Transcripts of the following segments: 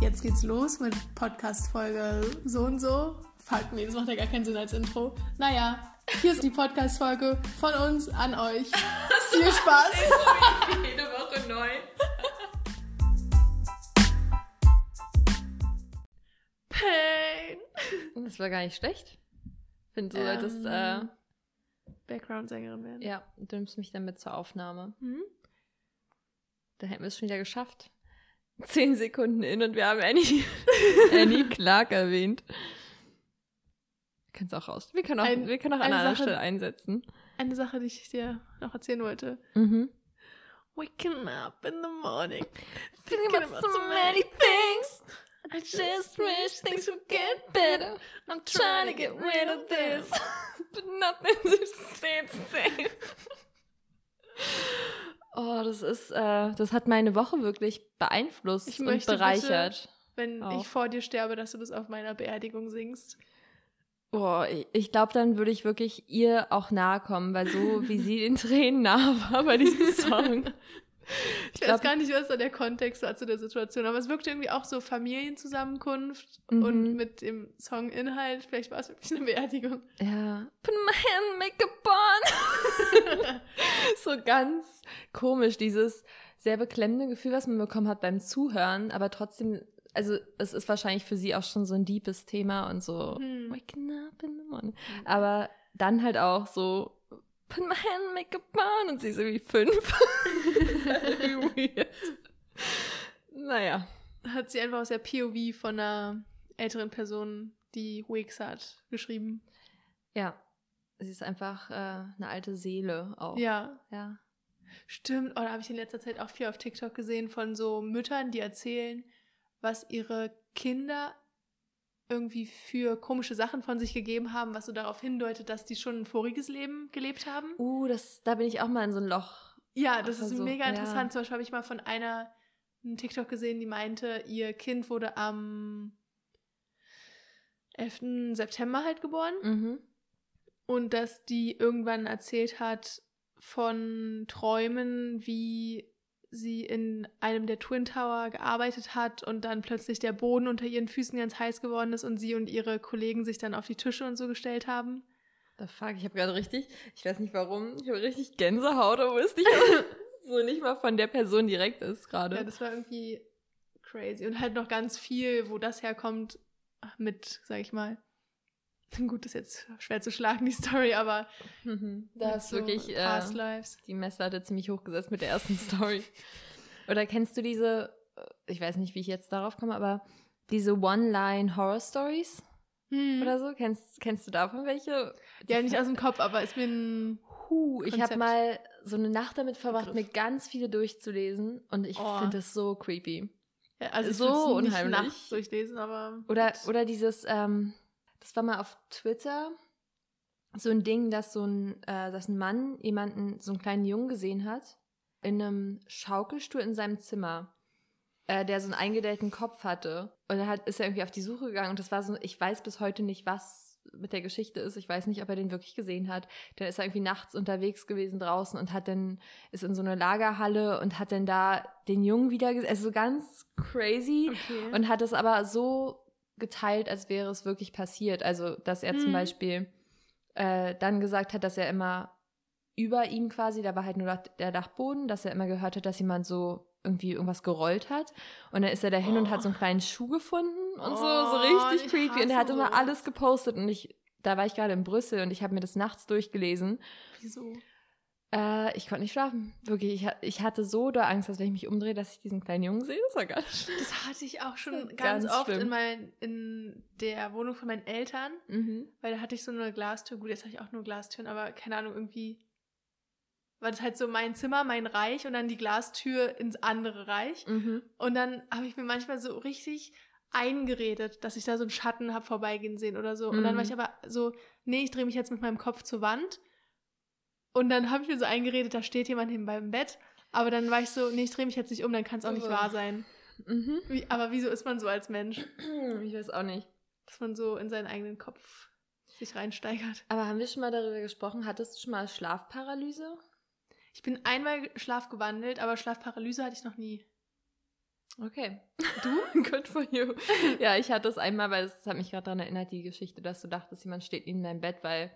jetzt geht's los mit Podcast-Folge so und so. Fuck, nee, das macht ja gar keinen Sinn als Intro. Naja, hier ist die Podcast-Folge von uns an euch. Viel Spaß. Jede Woche neu. Pain. Das war gar nicht schlecht. Ich finde, du solltest, äh, Ähm, Background-Sängerin werden. ja, du nimmst mich dann mit zur Aufnahme. Hm? Dann hätten wir es schon wieder geschafft. Zehn Sekunden in und wir haben Annie, Annie Clark erwähnt. Wir können es auch raus. Wir können auch, Ein- wir können auch an eine einer Sache- Stelle einsetzen. Eine Sache, die ich dir noch erzählen wollte. Mhm. Waking up in the morning. Thinking about so many things. I just wish things would get better. I'm trying to get rid of this. But nothing seems the same. Oh, das ist, äh, das hat meine Woche wirklich beeinflusst Ich und bereichert. Wenn Auch. ich vor dir sterbe, dass du das auf meiner Beerdigung singst. Boah, ich, ich glaube, dann würde ich wirklich ihr auch nahe kommen, weil so wie sie den Tränen nahe war bei diesem Song. Ich weiß gar nicht, was da der Kontext war zu der Situation, aber es wirkte irgendwie auch so Familienzusammenkunft Mhm. und mit dem Songinhalt, vielleicht war es wirklich eine Beerdigung. Ja. Put my hand makeup on. so ganz komisch, dieses sehr beklemmende Gefühl, was man bekommen hat beim Zuhören, aber trotzdem, also es ist wahrscheinlich für sie auch schon so ein deepes Thema und so Hm. waking up in the morning. Aber dann halt auch so put my hand makeup on und sie ist irgendwie fünf. Weird. Naja. Hat sie einfach aus der POV von einer älteren Person, die Wix hat, geschrieben. Ja. Sie ist einfach äh, eine alte Seele auch. Ja, Ja. stimmt. Oh, da habe ich in letzter Zeit auch viel auf TikTok gesehen von so Müttern, die erzählen, was ihre Kinder irgendwie für komische Sachen von sich gegeben haben, was so darauf hindeutet, dass die schon ein voriges Leben gelebt haben. Uh, das, da bin ich auch mal in so ein Loch. Ja, das ist so, mega ja. interessant. Zum Beispiel habe ich mal von einer einen TikTok gesehen, die meinte, ihr Kind wurde am 11. September halt geboren Mhm. und dass die irgendwann erzählt hat von Träumen, wie sie in einem der Twin Tower gearbeitet hat und dann plötzlich der Boden unter ihren Füßen ganz heiß geworden ist und sie und ihre Kollegen sich dann auf die Tische und so gestellt haben. Da fuck, ich habe gerade richtig, ich weiß nicht warum, ich habe richtig Gänsehaut, aber ist nicht so nicht mal von der Person direkt ist gerade. Ja, das war irgendwie crazy. Und halt noch ganz viel, wo das herkommt, mit, sag ich mal. Gut, das ist jetzt schwer zu schlagen, die Story, aber Mhm. Da ist so wirklich äh, Past Lives. die Messlatte ziemlich hochgesetzt mit der ersten Story. Oder kennst du diese, äh, ich weiß nicht, wie ich jetzt darauf komme, aber diese One-Line-Horror-Stories Hm. oder so? Kennst, kennst du davon welche? Ja, nicht aus dem Kopf, aber ist mir ein. Huh, ich habe mal so eine Nacht damit verbracht, Begriff. mir ganz viele durchzulesen und ich Oh. finde das so creepy. Ja, also ich So würd's nicht unheimlich. nachts durchlesen, aber. Oder, gut. oder dieses, ähm, das war mal auf Twitter so ein Ding, dass so ein, äh, dass ein Mann jemanden, so einen kleinen Jungen gesehen hat, in einem Schaukelstuhl in seinem Zimmer, äh, der so einen eingedellten Kopf hatte. Und dann hat, ist er irgendwie auf die Suche gegangen und das war so, ich weiß bis heute nicht, was mit der Geschichte ist. Ich weiß nicht, ob er den wirklich gesehen hat. Dann ist er irgendwie nachts unterwegs gewesen draußen und hat dann, ist in so eine Lagerhalle und hat dann da den Jungen wieder gesehen. Also so ganz crazy. Okay. Und hat es aber so geteilt, als wäre es wirklich passiert. Also, dass er zum Mhm. Beispiel äh, dann gesagt hat, dass er immer über ihm quasi, da war halt nur der Dachboden, dass er immer gehört hat, dass jemand so irgendwie irgendwas gerollt hat. Und dann ist er dahin und hat so einen kleinen Schuh gefunden und so, so Oh, richtig ich creepy. Und er hat immer alles gepostet und ich, da war ich gerade in Brüssel und ich habe mir das nachts durchgelesen. Wieso? Äh, ich konnte nicht schlafen. Wirklich, ich, ich hatte so da Angst, dass wenn ich mich umdrehe, dass ich diesen kleinen Jungen sehe. Das war ganz schlimm. Das hatte ich auch schon Ganz ganz, oft schlimm. in, mein, in der Wohnung von meinen Eltern, Mhm. weil da hatte ich so eine Glastür. Gut, jetzt habe ich auch nur Glastüren, aber keine Ahnung, irgendwie war das halt so mein Zimmer, mein Reich und dann die Glastür ins andere Reich. Mhm. Und dann habe ich mir manchmal so richtig eingeredet, dass ich da so einen Schatten habe vorbeigehen sehen oder so. Und dann war Mhm. ich aber so, nee, ich drehe mich jetzt mit meinem Kopf zur Wand. Und dann habe ich mir so eingeredet, da steht jemand neben meinem Bett. Aber dann war ich so, nee, ich drehe mich jetzt nicht um, dann kann es auch nicht Ugh. wahr sein. Mhm. Wie, aber wieso ist man so als Mensch, Ich weiß auch nicht. dass man so in seinen eigenen Kopf sich reinsteigert? Aber haben wir schon mal darüber gesprochen? Hattest du schon mal Schlafparalyse? Ich bin einmal schlafgewandelt, aber Schlafparalyse hatte ich noch nie. Okay. Du? Good for you. Ja, ich hatte es einmal, weil es hat mich gerade daran erinnert, die Geschichte, dass du dachtest, jemand steht in deinem Bett, weil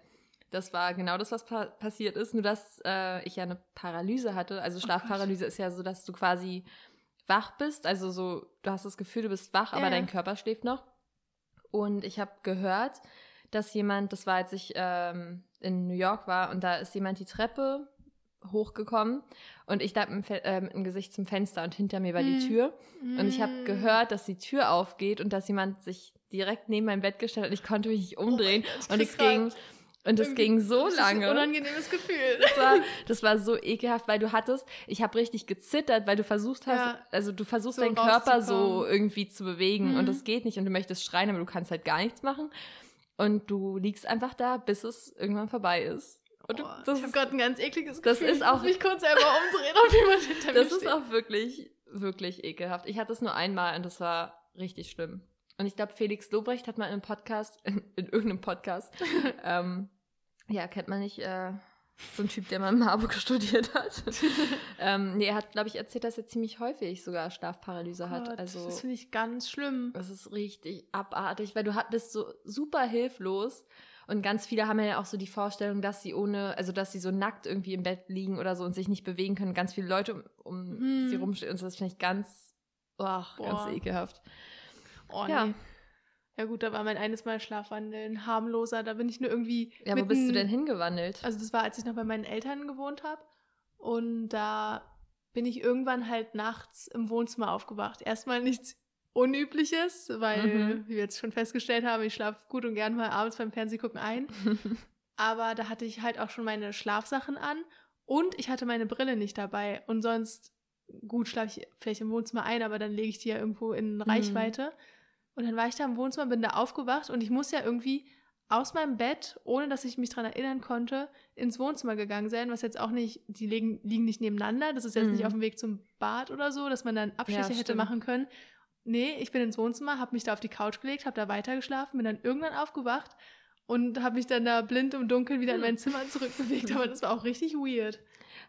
das war genau das, was pa passiert ist. Nur, dass äh, ich ja eine Paralyse hatte. Also oh Schlafparalyse oh ist ja so, dass du quasi wach bist. Also so, du hast das Gefühl, du bist wach, aber ja. dein Körper schläft noch. Und ich habe gehört, dass jemand, das war, als ich ähm, in New York war, und da ist jemand die Treppe hochgekommen und ich lag mit, äh, mit dem Gesicht zum Fenster und hinter mir war die hm. Tür. Mm. Und ich habe hm. gehört, dass die Tür aufgeht und dass jemand sich direkt neben mein Bett gestellt hat und ich konnte mich nicht umdrehen. Oh und es ging. Und es ging so lange. Ein unangenehmes Gefühl. Das war, das war so ekelhaft, weil du hattest, ich habe richtig gezittert, weil du versucht hast, ja, also du versuchst so deinen Körper so irgendwie zu bewegen mhm. und das geht nicht und du möchtest schreien, aber du kannst halt gar nichts machen. Und du liegst einfach da, bis es irgendwann vorbei ist. Und oh, das, ich habe gerade ein ganz ekliges Gefühl. Das ist auch. Ich muss mich kurz selber umdrehen, ob jemand hinter mir Das ist auch wirklich, wirklich ekelhaft. Ich hatte es nur einmal und das war richtig schlimm. Und ich glaube, Felix Lobrecht hat mal in einem Podcast, in, in irgendeinem Podcast, ähm, ja, kennt man nicht, äh, so ein Typ, der mal in Marburg studiert hat. ähm, nee, er hat, glaube ich, erzählt, dass er ziemlich häufig sogar Schlafparalyse hat. Gott, also, das finde ich ganz schlimm. Das ist richtig abartig, weil du bist so super hilflos und ganz viele haben ja auch so die Vorstellung, dass sie ohne, also dass sie so nackt irgendwie im Bett liegen oder so und sich nicht bewegen können. Ganz viele Leute um, um hm. sie rumstehen und das finde ich ganz, oh, ganz ekelhaft. Oh, ja. Nee. Ja gut, da war mein eines Mal Schlafwandeln harmloser. Da bin ich nur irgendwie. Ja, wo bist du denn hingewandelt? Also das war, als ich noch bei meinen Eltern gewohnt habe. Und da bin ich irgendwann halt nachts im Wohnzimmer aufgewacht. Erstmal nichts Unübliches, weil, mhm. wie wir jetzt schon festgestellt haben, ich schlafe gut und gern mal abends beim Fernsehgucken ein. Aber da hatte ich halt auch schon meine Schlafsachen an und ich hatte meine Brille nicht dabei. Und sonst, gut, schlafe ich vielleicht im Wohnzimmer ein, aber dann lege ich die ja irgendwo in mhm. Reichweite. Mhm. Und dann war ich da im Wohnzimmer, bin da aufgewacht und ich muss ja irgendwie aus meinem Bett, ohne dass ich mich daran erinnern konnte, ins Wohnzimmer gegangen sein, was jetzt auch nicht, die liegen, liegen nicht nebeneinander, das ist jetzt mhm. nicht auf dem Weg zum Bad oder so, dass man dann Abstriche ja, hätte machen können. Nee, ich bin ins Wohnzimmer, habe mich da auf die Couch gelegt, habe da weitergeschlafen, bin dann irgendwann aufgewacht und habe mich dann da blind im Dunkeln wieder in mein Zimmer zurückbewegt, aber das war auch richtig weird.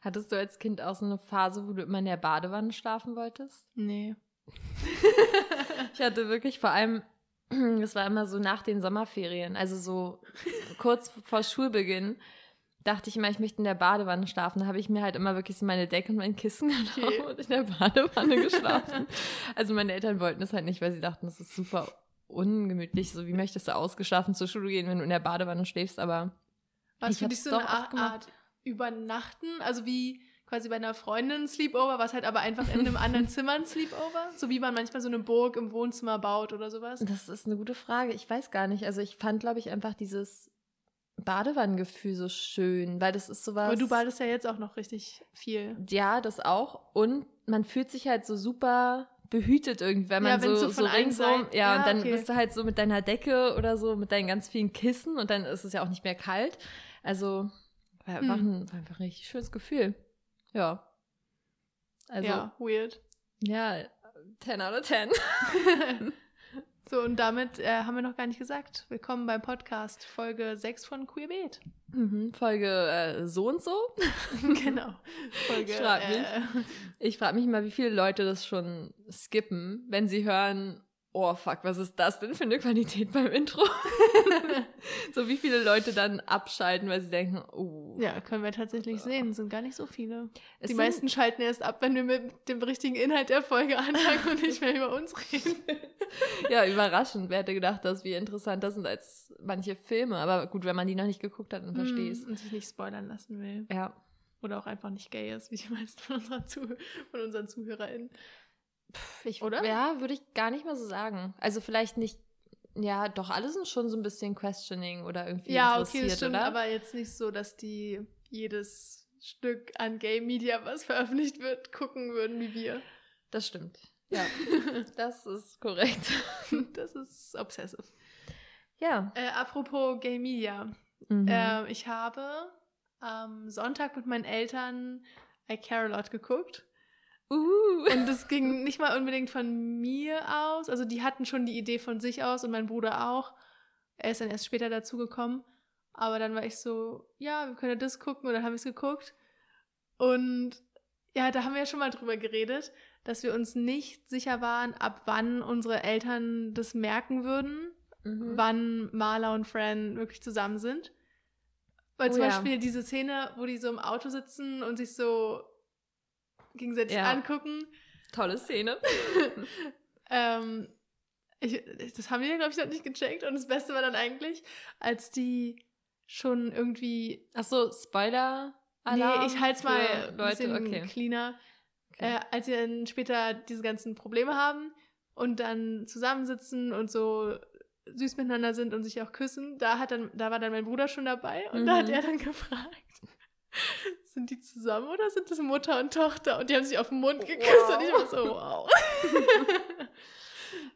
Hattest du als Kind auch so eine Phase, wo du immer in der Badewanne schlafen wolltest? Nee. ich hatte wirklich vor allem, es war immer so nach den Sommerferien, also so kurz vor Schulbeginn, dachte ich immer, ich möchte in der Badewanne schlafen. Da habe ich mir halt immer wirklich so meine Decke und mein Kissen genommen okay. und in der Badewanne geschlafen. also meine Eltern wollten es halt nicht, weil sie dachten, das ist super ungemütlich. So, wie möchtest du ausgeschlafen zur Schule gehen, wenn du in der Badewanne schläfst? Aber was für dich so eine Art, Art Übernachten? Also wie quasi bei einer Freundin Sleepover, was halt aber einfach in einem anderen Zimmer ein Sleepover? So wie man manchmal so eine Burg im Wohnzimmer baut oder sowas? Das ist eine gute Frage. Ich weiß gar nicht. Also ich fand, glaube ich, einfach dieses Badewannengefühl so schön, weil das ist sowas. Aber du badest ja jetzt auch noch richtig viel. Ja, das auch. Und man fühlt sich halt so super behütet irgendwie, wenn man ja, so, so ringsum, ja, ja, und dann okay. bist du halt so mit deiner Decke oder so, mit deinen ganz vielen Kissen und dann ist es ja auch nicht mehr kalt. Also, war einfach, hm. ein, war einfach ein richtig schönes Gefühl. Ja. Also, ja, weird. Ja, 10 out of 10. So, und damit äh, haben wir noch gar nicht gesagt. Willkommen beim Podcast, Folge 6 von Queerbeet. Mhm, Folge äh, so und so. genau. Folge, ich frage mich, äh, frag mich mal, wie viele Leute das schon skippen, wenn sie hören, oh fuck, was ist das denn für eine Qualität beim Intro? so wie viele Leute dann abschalten, weil sie denken, oh. Ja, können wir tatsächlich sehen, sind gar nicht so viele. Es die meisten schalten erst ab, wenn wir mit dem richtigen Inhalt der Folge anfangen und nicht mehr über uns reden. ja, überraschend. Wer hätte gedacht, dass wir interessanter sind als manche Filme. Aber gut, wenn man die noch nicht geguckt hat, dann verstehe ich mm, Und sich nicht spoilern lassen will. Ja. Oder auch einfach nicht gay ist, wie die meisten von, unserer Zuh von unseren ZuhörerInnen. Ich, Oder? Ja, würde ich gar nicht mal so sagen. Also vielleicht nicht, ja, doch, alle sind schon so ein bisschen questioning oder irgendwie ja, interessiert, okay, das stimmt, oder? aber jetzt nicht so, dass die jedes Stück an Gay Media, was veröffentlicht wird, gucken würden wie wir. Das stimmt. Ja, das ist korrekt. das ist obsessive. Ja. Äh, apropos Gay Media. Mhm. Äh, ich habe am Sonntag mit meinen Eltern I Care a Lot geguckt. Uh. Und das ging nicht mal unbedingt von mir aus. Also die hatten schon die Idee von sich aus und mein Bruder auch. Er ist dann erst später dazugekommen. Aber dann war ich so, ja, wir können ja das gucken und dann haben wir es geguckt. Und Ja, da haben wir ja schon mal drüber geredet, dass wir uns nicht sicher waren, ab wann unsere Eltern das merken würden, Mhm. wann Marla und Fran wirklich zusammen sind. Weil zum Oh ja. Beispiel diese Szene, wo die so im Auto sitzen und sich so gegenseitig Ja. angucken. Tolle Szene. Ähm, ich, das haben die ja, glaube ich, noch nicht gecheckt. Und das Beste war dann eigentlich, als die schon irgendwie. Ach so, Spoiler. nee, ich halte es mal für ein Leute. bisschen Okay. cleaner. Okay. Äh, als sie dann später diese ganzen Probleme haben und dann zusammensitzen und so süß miteinander sind und sich auch küssen, da hat dann, da war dann mein Bruder schon dabei und da hat Mhm. er dann gefragt, sind die zusammen oder sind das Mutter und Tochter? Und die haben sich auf den Mund geküsst Wow. und ich war so, wow.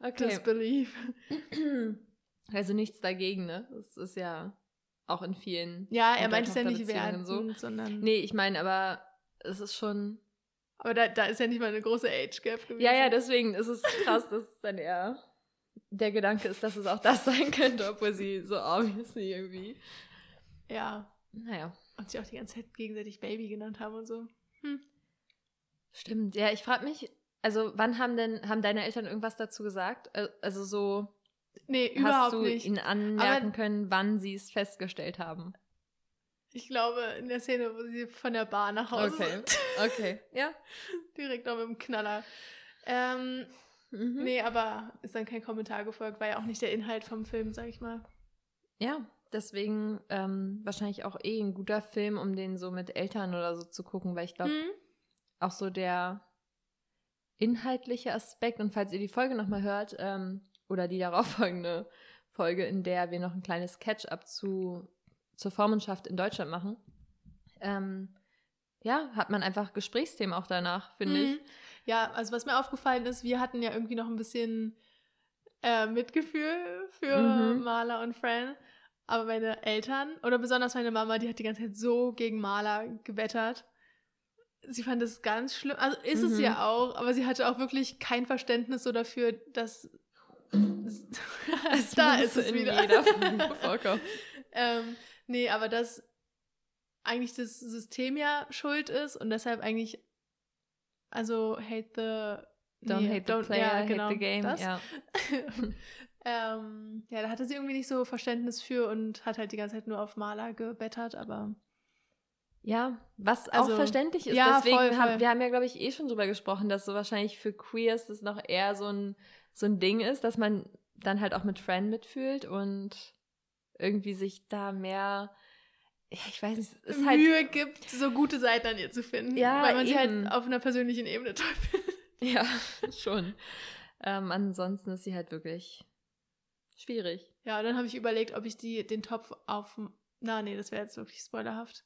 okay. Disbelief. Also nichts dagegen, ne? Das ist ja auch in vielen. Ja, er meint es ja nicht wertend, so. sondern. Nee, ich meine, aber es ist schon. Aber da, da ist ja nicht mal eine große Age Gap gewesen. Ja, ja, deswegen ist es krass, dass dann eher der Gedanke ist, dass es auch das sein könnte, obwohl sie so obviously irgendwie. Ja. Naja. Und sich auch die ganze Zeit gegenseitig Baby genannt haben und so. Stimmt. Ja, ich frage mich, also wann haben denn, haben deine Eltern irgendwas dazu gesagt? Äh, Also so, Nee, hast du nicht. ihnen anmerken Aber- können, wann sie es festgestellt haben? Ich glaube, in der Szene, wo sie von der Bar nach Hause Okay. sind. Okay. Ja. Direkt noch mit dem Knaller. Ähm, Mhm. nee, aber ist dann kein Kommentar gefolgt, war ja auch nicht der Inhalt vom Film, sag ich mal. Ja, deswegen ähm, wahrscheinlich auch eh ein guter Film, um den so mit Eltern oder so zu gucken, weil ich glaube, Hm? auch so der inhaltliche Aspekt, und falls ihr die Folge nochmal hört, ähm, oder die darauffolgende Folge, in der wir noch ein kleines Catch-up zu, zur Vormundschaft in Deutschland machen, ähm, ja, hat man einfach Gesprächsthemen auch danach, finde ich. Mhm. Ja, also was mir aufgefallen ist, wir hatten ja irgendwie noch ein bisschen äh, Mitgefühl für Mhm. Marla und Fran. Aber meine Eltern, oder besonders meine Mama, die hat die ganze Zeit so gegen Marla gewettert. Sie fand es ganz schlimm. Also ist es Mhm. ja auch, aber sie hatte auch wirklich kein Verständnis so dafür, dass. da ist es in wieder. jeder ähm, nee, aber dass eigentlich das System ja schuld ist und deshalb eigentlich, also hate the. Don't nee, hate the player, ja, hate genau, the game. Das. Ja. ähm, ja, da hatte sie irgendwie nicht so Verständnis für und hat halt die ganze Zeit nur auf Maler gebettert, aber Ja, was Also, auch verständlich ist. ja, Deswegen voll, haben voll. wir haben ja, glaube ich, eh schon drüber gesprochen, dass so wahrscheinlich für Queers das noch eher so ein, so ein Ding ist, dass man dann halt auch mit Fran mitfühlt und irgendwie sich da mehr, ja, ich weiß nicht, es halt, Mühe gibt, so gute Seiten an ihr zu finden, Ja, weil man sie eben. halt auf einer persönlichen Ebene toll findet. ja, schon. Ähm, ansonsten ist sie halt wirklich schwierig. Ja, dann habe ich überlegt, ob ich die, den Topf auf. Na, nee, das wäre jetzt wirklich spoilerhaft.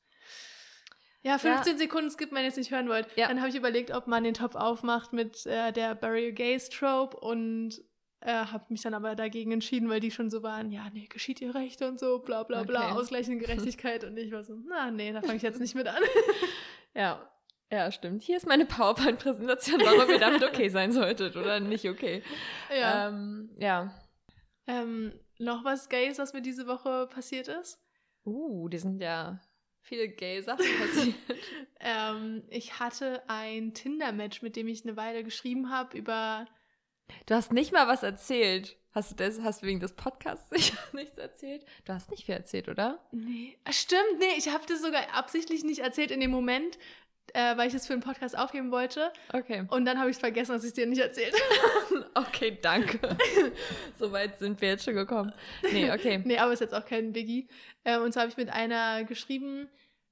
Ja, 15 Sekunden Skip, wenn ihr es nicht hören wollt. Ja. Dann habe ich überlegt, ob man den Topf aufmacht mit äh, der Burial Gaze Trope und äh, habe mich dann aber dagegen entschieden, weil die schon so waren, ja, nee, geschieht ihr Recht und so, bla bla bla, Okay. ausgleichende Gerechtigkeit. und ich war so, na, nee, da fange ich jetzt nicht mit an. Ja, ja, stimmt. Hier ist meine PowerPoint-Präsentation, warum ihr damit okay sein solltet oder nicht okay. ja. Ähm, ja. Ähm, noch was Gays, was mir diese Woche passiert ist? Uh, die sind ja viele gay Sachen passiert. Ähm, ich hatte ein Tinder-Match, mit dem ich eine Weile geschrieben habe über Du hast nicht mal was erzählt. Hast du das, hast du wegen des Podcasts sicher nichts erzählt? Du hast nicht viel erzählt, oder? Nee, ah, stimmt, nee, ich habe das sogar absichtlich nicht erzählt in dem Moment, äh, weil ich es für einen Podcast aufheben wollte. Okay. Und dann habe ich vergessen, dass ich es dir nicht erzählt habe. Okay, danke. Soweit sind wir jetzt schon gekommen. Nee, okay. nee, aber ist jetzt auch kein Biggie. Ähm, und zwar habe ich mit einer geschrieben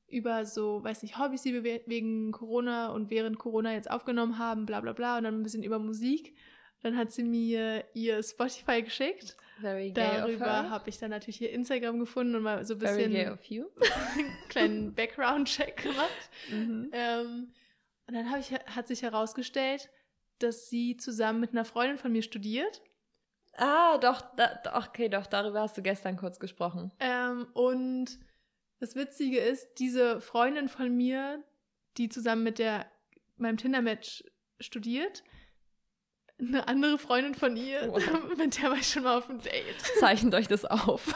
über so, weiß nicht, Hobbys, die wir we- wegen Corona und während Corona jetzt aufgenommen haben, bla bla bla. Und dann ein bisschen über Musik. Dann hat sie mir ihr Spotify geschickt. Very gay Darüber habe ich dann natürlich ihr Instagram gefunden und mal so ein Very bisschen you. kleinen Background-Check gemacht. Mhm. Ähm, und dann ich, hat sich herausgestellt, dass sie zusammen mit einer Freundin von mir studiert. Ah, doch, da, doch, okay, doch, darüber hast du gestern kurz gesprochen. Ähm, und das Witzige ist, diese Freundin von mir, die zusammen mit der meinem Tinder-Match studiert, eine andere Freundin von ihr, Wow. mit der war ich schon mal auf einem Date. Zeichnet euch das auf.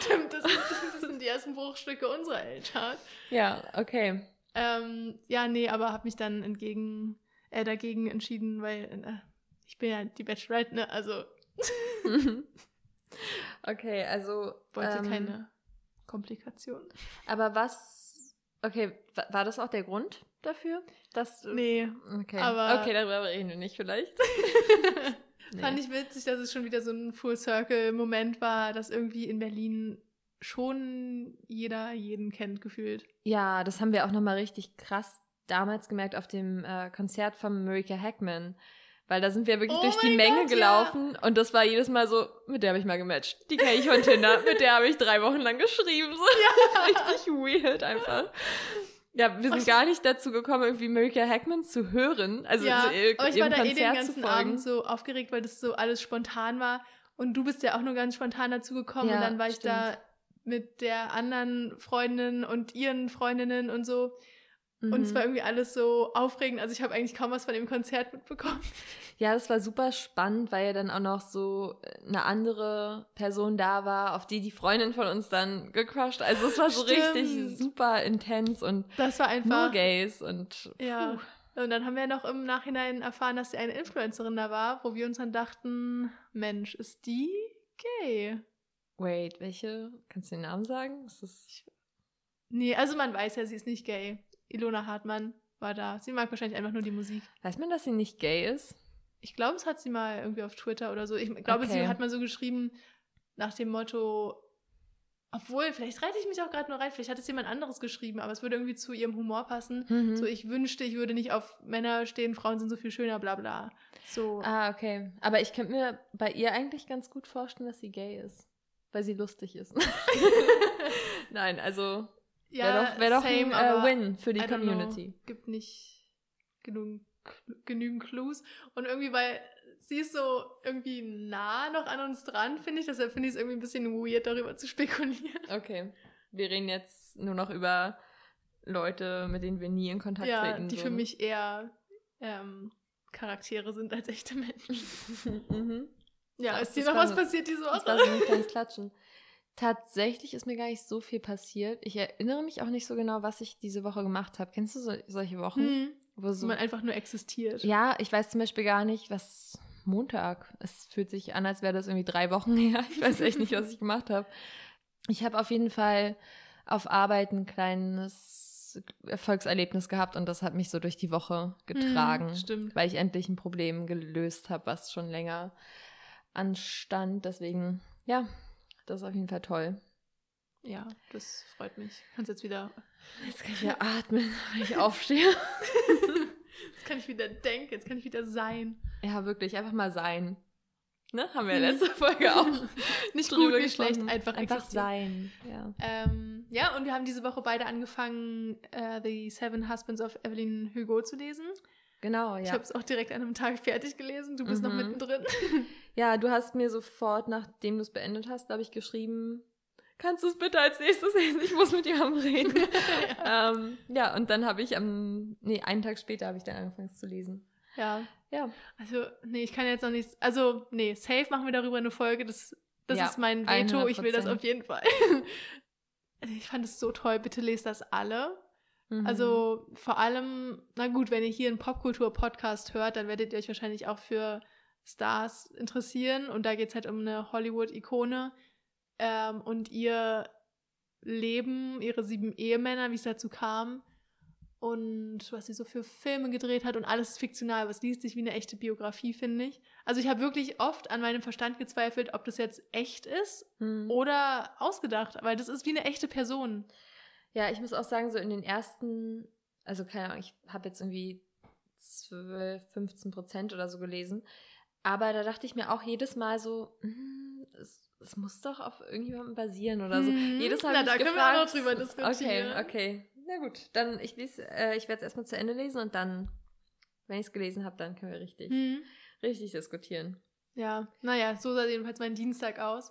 Stimmt, das, ist, das sind die ersten Bruchstücke unserer Eltern. ja, okay. Ähm, ja, nee, aber habe mich dann entgegen, äh, dagegen entschieden, weil äh, ich bin ja die Bachelorette, ne? Also okay, also. wollte ähm, keine Komplikationen. Aber was. Okay, wa- war das auch der Grund dafür? Dass du. Nee, Okay. aber- okay, darüber reden wir nicht vielleicht. Nee. Fand ich witzig, dass es schon wieder so ein Full-Circle-Moment war, dass irgendwie in Berlin schon jeder jeden kennt, gefühlt. Ja, das haben wir auch nochmal richtig krass damals gemerkt auf dem äh, Konzert von Marika Hackman. Weil da sind wir wirklich Oh durch die Menge Gott, ja. gelaufen und das war jedes Mal so, mit der habe ich mal gematcht. Die kenne ich von Tinder, mit der habe ich drei Wochen lang geschrieben. So richtig weird einfach. Ja, wir sind ich- gar nicht dazu gekommen, irgendwie Marika Hackman zu hören. Also ja, so ihr, aber ich war da eh den Konzert ganzen zu. Abend so aufgeregt, weil das so alles spontan war. Und du bist ja auch nur ganz spontan dazu gekommen. Ja, und dann war ich stimmt. da mit der anderen Freundin und ihren Freundinnen und so. Und es Mhm. war irgendwie alles so aufregend. Also ich habe eigentlich kaum was von dem Konzert mitbekommen. Ja, das war super spannend, weil ja dann auch noch so äh, eine andere Person da war, auf die die Freundin von uns dann gecrushed. Also es war so Stimmt. richtig super intens und Das war nur einfach. Gays und Ja. Und dann haben wir noch im Nachhinein erfahren, dass sie eine Influencerin da war, wo wir uns dann dachten, Mensch, ist die gay? Wait, welche? Kannst du den Namen sagen? Ist das Nee, also man weiß ja, sie ist nicht gay. Ilona Hartmann war da. Sie mag wahrscheinlich einfach nur die Musik. weiß man, dass sie nicht gay ist? Ich glaube, es hat sie mal irgendwie auf Twitter oder so. Ich glaube, Okay. sie hat mal so geschrieben nach dem Motto, obwohl, vielleicht reite ich mich auch gerade nur rein, vielleicht hat es jemand anderes geschrieben, aber es würde irgendwie zu ihrem Humor passen. Mhm. So, ich wünschte, ich würde nicht auf Männer stehen, Frauen sind so viel schöner, bla bla. So. ah, okay. Aber ich könnte mir bei ihr eigentlich ganz gut vorstellen, dass sie gay ist. Weil sie lustig ist. Nein, also wäre doch, wär doch ein aber äh, Win für die don't know. Community. Gibt nicht genug, genügend Clues. Und irgendwie, weil sie ist so irgendwie nah noch an uns dran, finde ich. Deshalb finde ich es irgendwie ein bisschen weird, darüber zu spekulieren. Okay. Wir reden jetzt nur noch über Leute, mit denen wir nie in Kontakt ja, treten. die so, für mich eher ähm, Charaktere sind als echte Menschen. mhm. Ja, Ja, ist dir das noch was passiert diese Das Woche? war so ein kleines Klatschen. Tatsächlich ist mir gar nicht so viel passiert. Ich erinnere mich auch nicht so genau, was ich diese Woche gemacht habe. Kennst du so, solche Wochen? Hm, Wo so, man einfach nur existiert. ja, ich weiß zum Beispiel gar nicht, was Montag. Es fühlt sich an, als wäre das irgendwie drei Wochen her. Ich weiß echt nicht, was ich gemacht habe. Ich habe auf jeden Fall auf Arbeit ein kleines Erfolgserlebnis gehabt und das hat mich so durch die Woche getragen. Hm, stimmt. weil ich endlich ein Problem gelöst habe, was schon länger anstand. Deswegen, ja, das ist auf jeden Fall toll. Ja, das freut mich. Kannst jetzt wieder. Jetzt kann ich wieder atmen, wenn ich aufstehe. Jetzt kann ich wieder denken, jetzt kann ich wieder sein. Ja, wirklich, einfach mal sein. Ne? Haben wir Hm. letzte Folge auch Nicht gut, nicht schlecht, einfach, einfach sein. Ja. Ähm, ja, und wir haben diese Woche beide angefangen, äh, The Seven Husbands of Evelyn Hugo zu lesen. Genau, Ich ja. habe es auch direkt an einem Tag fertig gelesen. Du bist noch Mhm. mittendrin. Ja, du hast mir sofort, nachdem du es beendet hast, glaube ich, geschrieben, kannst du es bitte als nächstes lesen? Ich muss mit jemandem reden. ähm, ja, und dann habe ich am, nee, einen Tag später habe ich dann angefangen zu lesen. ja, Ja, also, nee, ich kann jetzt noch nichts. Also, nee, safe machen wir darüber eine Folge. Das, das Ja, ist mein Veto. Ich will das 100%. auf jeden Fall. ich fand es so toll. Bitte lest das alle. Mhm. Also vor allem, na gut, wenn ihr hier einen Popkultur-Podcast hört, dann werdet ihr euch wahrscheinlich auch für Stars interessieren. Und da geht es halt um eine Hollywood-Ikone ähm, und ihr Leben, ihre sieben Ehemänner, wie es dazu kam und was sie so für Filme gedreht hat und alles ist fiktional, aber es liest sich wie eine echte Biografie, finde ich. Also ich habe wirklich oft an meinem Verstand gezweifelt, ob das jetzt echt ist Mhm. oder ausgedacht, weil das ist wie eine echte Person. Ja, ich muss auch sagen, so in den ersten, also keine Ahnung, ich habe jetzt irgendwie 12, 15 Prozent oder so gelesen. Aber da dachte ich mir auch jedes Mal so, hm, es, es muss doch auf irgendjemandem basieren oder so. Mhm. Jedes Mal Na, da können wir gefragt, auch noch drüber diskutieren. Okay, okay. Na gut, dann ich lese, äh, ich werde es erstmal zu Ende lesen und dann, wenn ich es gelesen habe, dann können wir richtig, Hm. richtig diskutieren. Ja, naja, so sah jedenfalls mein Dienstag aus.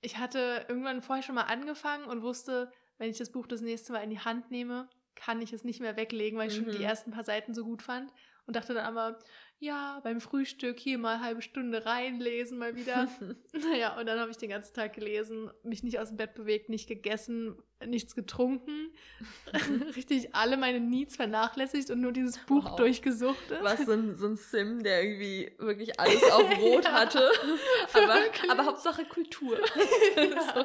Ich hatte irgendwann vorher schon mal angefangen und wusste, wenn ich das Buch das nächste Mal in die Hand nehme, kann ich es nicht mehr weglegen, weil ich schon die Mhm. ersten paar Seiten so gut fand. Und dachte dann aber, ja, beim Frühstück hier mal eine halbe Stunde reinlesen mal wieder. naja, und dann habe ich den ganzen Tag gelesen, mich nicht aus dem Bett bewegt, nicht gegessen, nichts getrunken. Richtig alle meine Needs vernachlässigt und nur dieses Buch Wow. durchgesuchtet. Was so ein, so ein Sim, der irgendwie wirklich alles auf Rot Ja, hatte. aber, aber Hauptsache Kultur. so.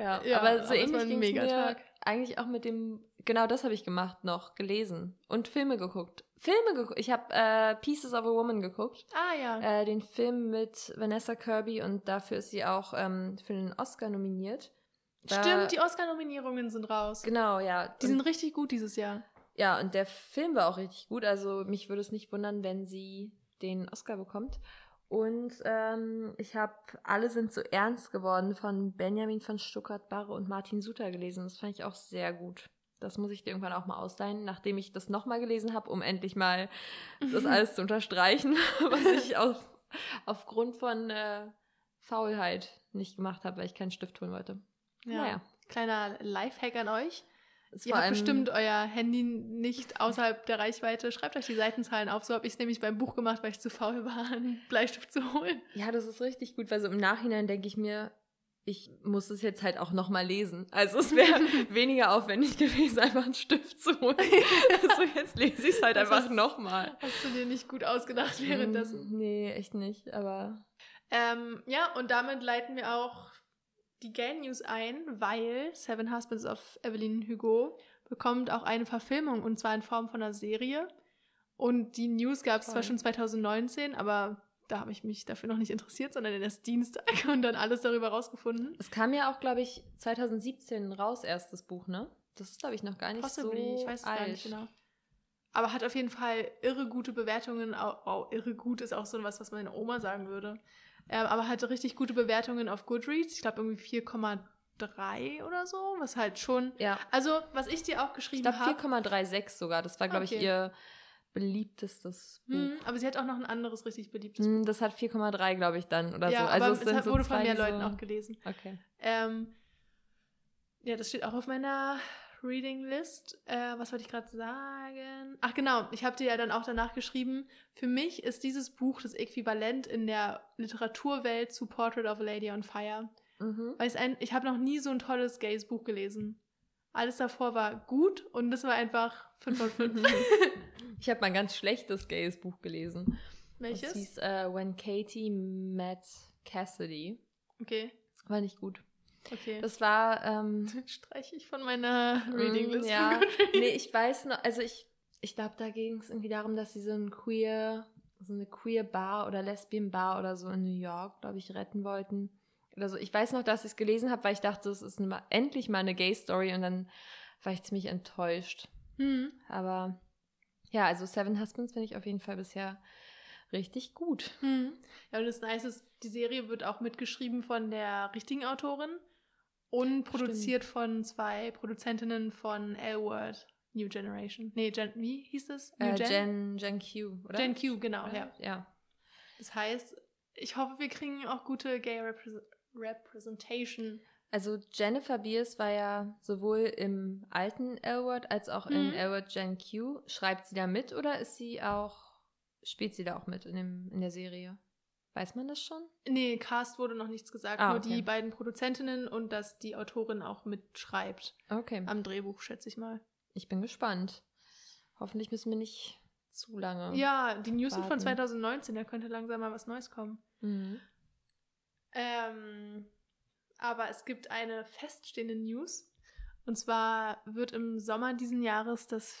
Ja, Ja, aber so aber ähnlich ging es mir eigentlich auch mit dem, genau das habe ich gemacht noch, gelesen und Filme geguckt. Filme geguckt. Ich habe äh, Pieces of a Woman geguckt. Ah ja. Äh, den Film mit Vanessa Kirby und dafür ist sie auch ähm, für den Oscar nominiert. Da- Stimmt, die Oscar-Nominierungen sind raus. Genau, ja. Die Und- sind richtig gut dieses Jahr. ja, und der Film war auch richtig gut. Also mich würde es nicht wundern, wenn sie den Oscar bekommt. Und ähm, ich habe Alle sind so ernst geworden von Benjamin von Stuttgart-Barre und Martin Suter gelesen. Das fand ich auch sehr gut. Das muss ich dir irgendwann auch mal ausleihen, nachdem ich das nochmal gelesen habe, um endlich mal das alles zu unterstreichen, was ich auf, aufgrund von äh, Faulheit nicht gemacht habe, weil ich keinen Stift holen wollte. Ja. Naja. Kleiner Lifehack an euch. Es Ihr habt bestimmt euer Handy nicht außerhalb der Reichweite. Schreibt euch die Seitenzahlen auf. So habe ich es nämlich beim Buch gemacht, weil ich zu faul war, einen Bleistift zu holen. Ja, das ist richtig gut, weil so im Nachhinein denke ich mir, ich muss es jetzt halt auch nochmal lesen. Also es wäre weniger aufwendig gewesen, einfach einen Stift zu holen. also jetzt lese ich es halt Das einfach ist- nochmal. Hast du dir nicht gut ausgedacht währenddessen? Mm, Nee, echt nicht, aber Ähm, ja, und damit leiten wir auch die Gay News ein, weil Seven Husbands of Evelyn Hugo bekommt auch eine Verfilmung und zwar in Form von einer Serie. Und die News gab es zwar schon 2019, aber da habe ich mich dafür noch nicht interessiert, sondern erst Dienstag und dann alles darüber rausgefunden. es kam ja auch, glaube ich, 2017 raus erst das Buch, ne? Das ist, glaube ich, noch gar nicht Possibly, so ich weiß es alt. gar nicht genau. Aber hat auf jeden Fall irre gute Bewertungen. Au- au- irre gut ist auch so was, was meine Oma sagen würde. Ähm, aber hatte richtig gute Bewertungen auf Goodreads. Ich glaube irgendwie 4,3 oder so, was halt schon. Ja, Also, was ich dir auch ich geschrieben glaube habe. 4,36 sogar. Das war, glaube ich, Okay. ihr beliebtestes Buch. Hm, aber sie hat auch noch ein anderes richtig beliebtes Hm, Das hat 4,3, glaube ich, dann oder ja, so. Also aber es es hat, so wurde von mehr so- Leuten auch gelesen. Okay. Ähm, ja, das steht auch auf meiner Reading List. Äh, was wollte ich gerade sagen? Ach genau, ich habe dir ja dann auch danach geschrieben, für mich ist dieses Buch das Äquivalent in der Literaturwelt zu Portrait of a Lady on Fire. Mhm. Weil ein, ich habe noch nie so ein tolles Gays Buch gelesen. Alles davor war gut und das war einfach 5 von 5. Ich habe mal ein ganz schlechtes gayes Buch gelesen. Das Welches? hieß äh, When Katie Met Cassidy. Okay, War nicht gut. Okay. Das war, ähm, streiche ich von meiner Mm, List. ja. nee, ich weiß noch, also ich, ich glaube, da ging es irgendwie darum, dass sie so ein queer, so eine queer Bar oder Lesbian Bar oder so in New York, glaube ich, retten wollten. Oder so. Ich weiß noch, dass ich es gelesen habe, weil ich dachte, es ist eine, endlich mal eine Gay-Story und dann war ich ziemlich enttäuscht. Hm. Aber ja, also Seven Husbands finde ich auf jeden Fall bisher richtig gut. Hm. Ja, und das Nice ist, die Serie wird auch mitgeschrieben von der richtigen Autorin und produziert von zwei Produzentinnen von L-Word New Generation. Nee, Gen, wie hieß es? New Äh, Gen, Gen Q, oder? Gen Q, genau, ja. Ja. Das heißt, ich hoffe, wir kriegen auch gute Gay Repres Representation. Also Jennifer Beers war ja sowohl im alten L-Word als auch in Mhm. L-Word Gen Q. Schreibt sie da mit oder ist sie auch, spielt sie da auch mit in, dem, in der Serie? Weiß man das schon? Nee, Cast wurde noch nichts gesagt, Ah, nur okay. die beiden Produzentinnen und dass die Autorin auch mitschreibt. Okay. Am Drehbuch, schätze ich mal. Ich bin gespannt. Hoffentlich müssen wir nicht zu lange. Ja, die News sind von Warten. 2019, da könnte langsam mal was Neues kommen. Mhm. Ähm, aber es gibt eine feststehende News. Und zwar wird im Sommer diesen Jahres das,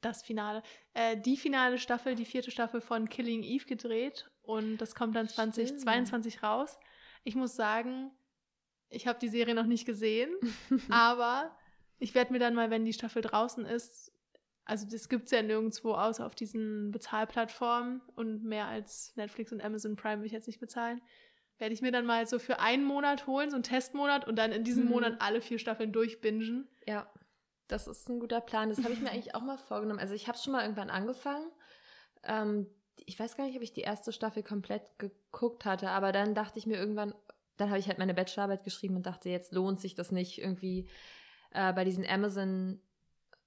das Finale, äh, die finale Staffel, die vierte Staffel von Killing Eve gedreht. Und das kommt dann Stimmt. 2022 raus. Ich muss sagen, ich habe die Serie noch nicht gesehen, aber ich werde mir dann mal, wenn die Staffel draußen ist, also das gibt es ja nirgendwo außer auf diesen Bezahlplattformen und mehr als Netflix und Amazon Prime will ich jetzt nicht bezahlen, werde ich mir dann mal so für einen Monat holen, so einen Testmonat und dann in diesem Mhm. Monat alle vier Staffeln durchbingen. Ja, das ist ein guter Plan. Das habe ich mir eigentlich auch mal vorgenommen. Also ich habe schon mal irgendwann angefangen. Ähm, ich weiß gar nicht, ob ich die erste Staffel komplett geguckt hatte, aber dann dachte ich mir irgendwann, dann habe ich halt meine Bachelorarbeit geschrieben und dachte, jetzt lohnt sich das nicht irgendwie äh, bei diesen Amazon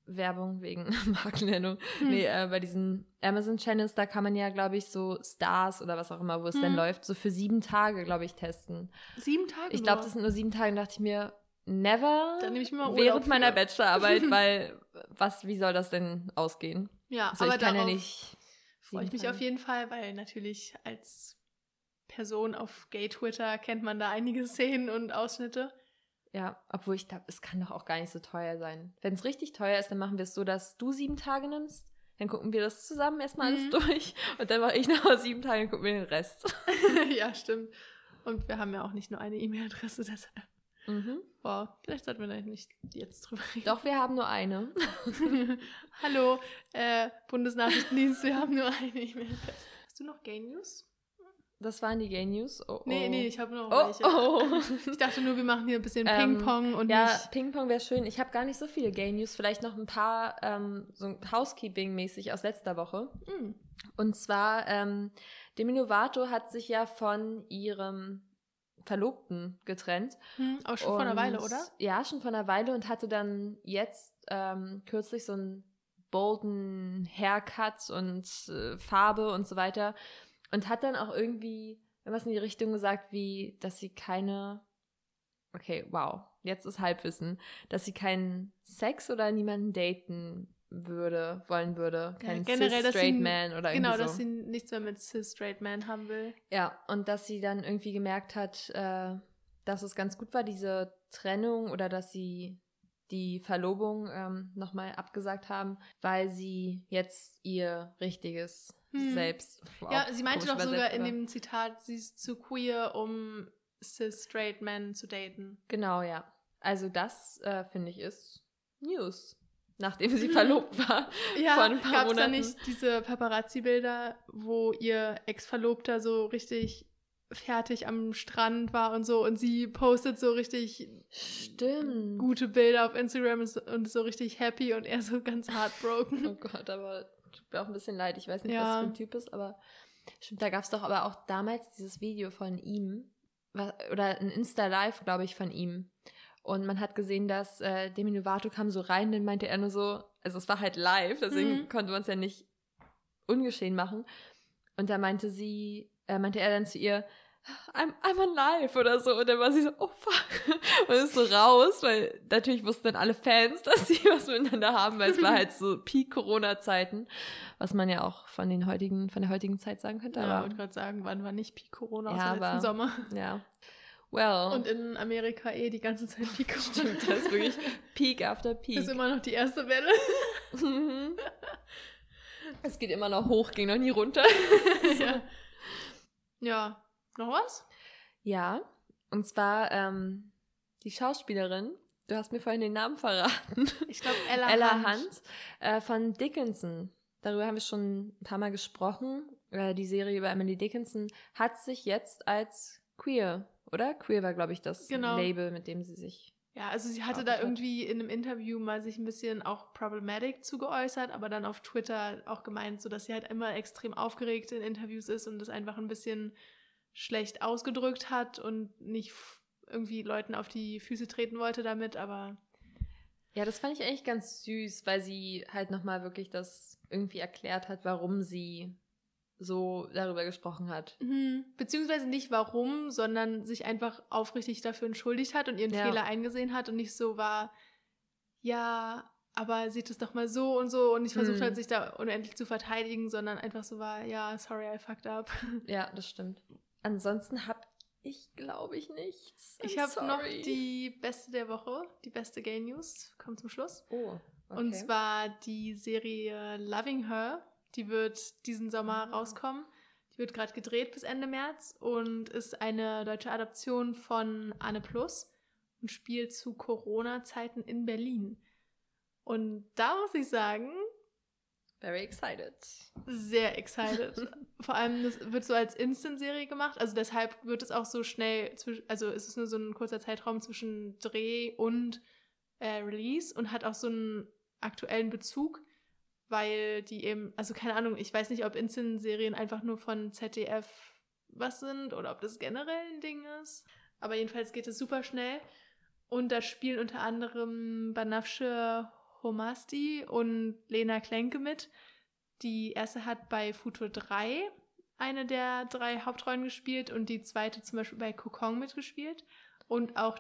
Werbung wegen Markennennung. Hm. Nee, äh, bei diesen Amazon-Channels, da kann man ja, glaube ich, so Stars oder was auch immer, wo es Hm. denn läuft, so für sieben Tage, glaube ich, testen. Sieben Tage. Ich glaube, das sind nur sieben Tage, dachte ich mir, never Dann nehme ich mir mal Urlaub während meiner für. Bachelorarbeit, weil was, wie soll das denn ausgehen? Ja, Also aber ich kann ja darauf nicht. Freue ich mich auf jeden Fall, weil natürlich als Person auf Gay-Twitter kennt man da einige Szenen und Ausschnitte. Ja, obwohl ich glaube, es kann doch auch gar nicht so teuer sein. Wenn es richtig teuer ist, dann machen wir es so, dass du sieben Tage nimmst. Dann gucken wir das zusammen erstmal Mhm. alles durch. Und dann mache ich noch sieben Tage und gucken wir den Rest. ja, stimmt. Und wir haben ja auch nicht nur eine E-Mail-Adresse, deshalb. Mhm. Boah, vielleicht sollten wir da nicht jetzt drüber reden. Doch, wir haben nur eine. Hallo, äh, Bundesnachrichtendienst, wir haben nur eine E-Mail-Adresse. Hast du noch Gay News? Das waren die Gay News. Oh, oh. Nee, nee, ich habe noch Oh, welche. oh. Ich dachte nur, wir machen hier ein bisschen Ähm, Ping-Pong und Ja. Ping-Pong wäre schön. Ich habe gar nicht so viele Gay News. Vielleicht noch ein paar ähm, so Housekeeping-mäßig aus letzter Woche. Hm. Und zwar, ähm, Demi Lovato hat sich ja von ihrem Verlobten getrennt. Hm, aber schon vor einer Und- Weile, oder? Ja, schon vor einer Weile und hatte dann jetzt ähm, kürzlich so einen bolden Haircut und äh, Farbe und so weiter. Und hat dann auch irgendwie irgendwas in die Richtung gesagt, wie, dass sie keine. Okay, wow, jetzt ist Halbwissen. Dass sie keinen Sex oder niemanden daten würde, wollen würde. Ja, Keinen generell, dass sie- cis-straight man oder Genau, irgendwie so. dass sie nichts mehr mit cis-straight man haben will. Ja, und dass sie dann irgendwie gemerkt hat, äh, dass es ganz gut war, diese Trennung oder dass sie die Verlobung ähm, nochmal abgesagt haben, weil sie jetzt ihr richtiges Hm. Selbst. Wow, ja, sie meinte doch sogar in dem Zitat, sie ist zu queer, um cis-straight men zu daten. Genau, ja. Also das, äh, finde ich, ist News. Nachdem sie Mhm. verlobt war. Ja, Vor ein paar gab es da Monaten. nicht diese Paparazzi-Bilder, wo ihr Ex-Verlobter so richtig fertig am Strand war und so und sie postet so richtig Stimmt. gute Bilder auf Instagram und so- und so richtig happy und er so ganz Oh heartbroken. Gott, aber tut mir auch ein bisschen leid. Ich weiß nicht, Ja. was für ein Typ ist, aber stimmt, da gab es doch aber auch damals dieses Video von ihm. Oder ein Insta-Live, glaube ich, von ihm. Und man hat gesehen, dass äh, Demi Lovato kam so rein, dann meinte er nur so, also es war halt live, deswegen Mhm. konnte man es ja nicht ungeschehen machen. Und da meinte sie, äh, meinte er dann zu ihr, I'm, I'm on live oder so. Und dann war sie so, oh fuck. Und ist so raus, weil natürlich wussten dann alle Fans, dass sie was miteinander haben, weil es war halt so Peak-Corona-Zeiten, was man ja auch von den heutigen, von der heutigen Zeit sagen könnte. Ja, ich aber wollte gerade sagen, wann war nicht Peak Corona Ja, außer letzten aber- Sommer. ja. Well. Und in Amerika eh die ganze Zeit Peak stimmt, das ist wirklich Peak after Peak. ist immer noch die erste Welle. Mhm. es geht immer noch hoch, ging noch nie runter. ja. ja. Noch was? Ja, und zwar ähm, die Schauspielerin, du hast mir vorhin den Namen verraten, Ich glaube, Ella, Ella Hunt. Hunt äh, von Dickinson. Darüber haben wir schon ein paar Mal gesprochen. Äh, die Serie über Emily Dickinson hat sich jetzt als queer, oder? Queer war, glaube ich, das Genau. Label, mit dem sie sich. Ja, also sie hatte da hat. irgendwie in einem Interview mal sich ein bisschen auch problematic zugeäußert, aber dann auf Twitter auch gemeint, so dass sie halt immer extrem aufgeregt in Interviews ist und das einfach ein bisschen schlecht ausgedrückt hat und nicht irgendwie Leuten auf die Füße treten wollte damit, aber Ja, das fand ich eigentlich ganz süß, weil sie halt nochmal wirklich das irgendwie erklärt hat, warum sie so darüber gesprochen hat. Mhm. Beziehungsweise nicht warum, sondern sich einfach aufrichtig dafür entschuldigt hat und ihren Ja. Fehler eingesehen hat und nicht so war, ja, aber sieht es doch mal so und so und nicht versucht Mhm. hat, sich da unendlich zu verteidigen, sondern einfach so war, ja, sorry, I fucked up. Ja, das stimmt. Ansonsten hab ich, glaube ich, nichts. I'm Ich habe noch die beste der Woche, die beste Gay News, kommt zum Schluss. Oh, okay. Und zwar die Serie Loving Her. Die wird diesen Sommer Ah. rauskommen. Die wird gerade gedreht bis Ende März und ist eine deutsche Adaption von Anne Plus und spielt zu Corona-Zeiten in Berlin. Und da muss ich sagen, Very excited. sehr excited. Vor allem, das wird so als Instant-Serie gemacht. Also deshalb wird es auch so schnell, also ist es nur so ein kurzer Zeitraum zwischen Dreh und äh, Release und hat auch so einen aktuellen Bezug, weil die eben, also keine Ahnung, ich weiß nicht, ob Instant-Serien einfach nur von ZDF was sind oder ob das generell ein Ding ist. Aber jedenfalls geht es super schnell. Und da spielen unter anderem Banafsche Homasti und Lena Klenke mit. Die erste hat bei Futur 3 eine der drei Hauptrollen gespielt und die zweite zum Beispiel bei Kokong mitgespielt. Und auch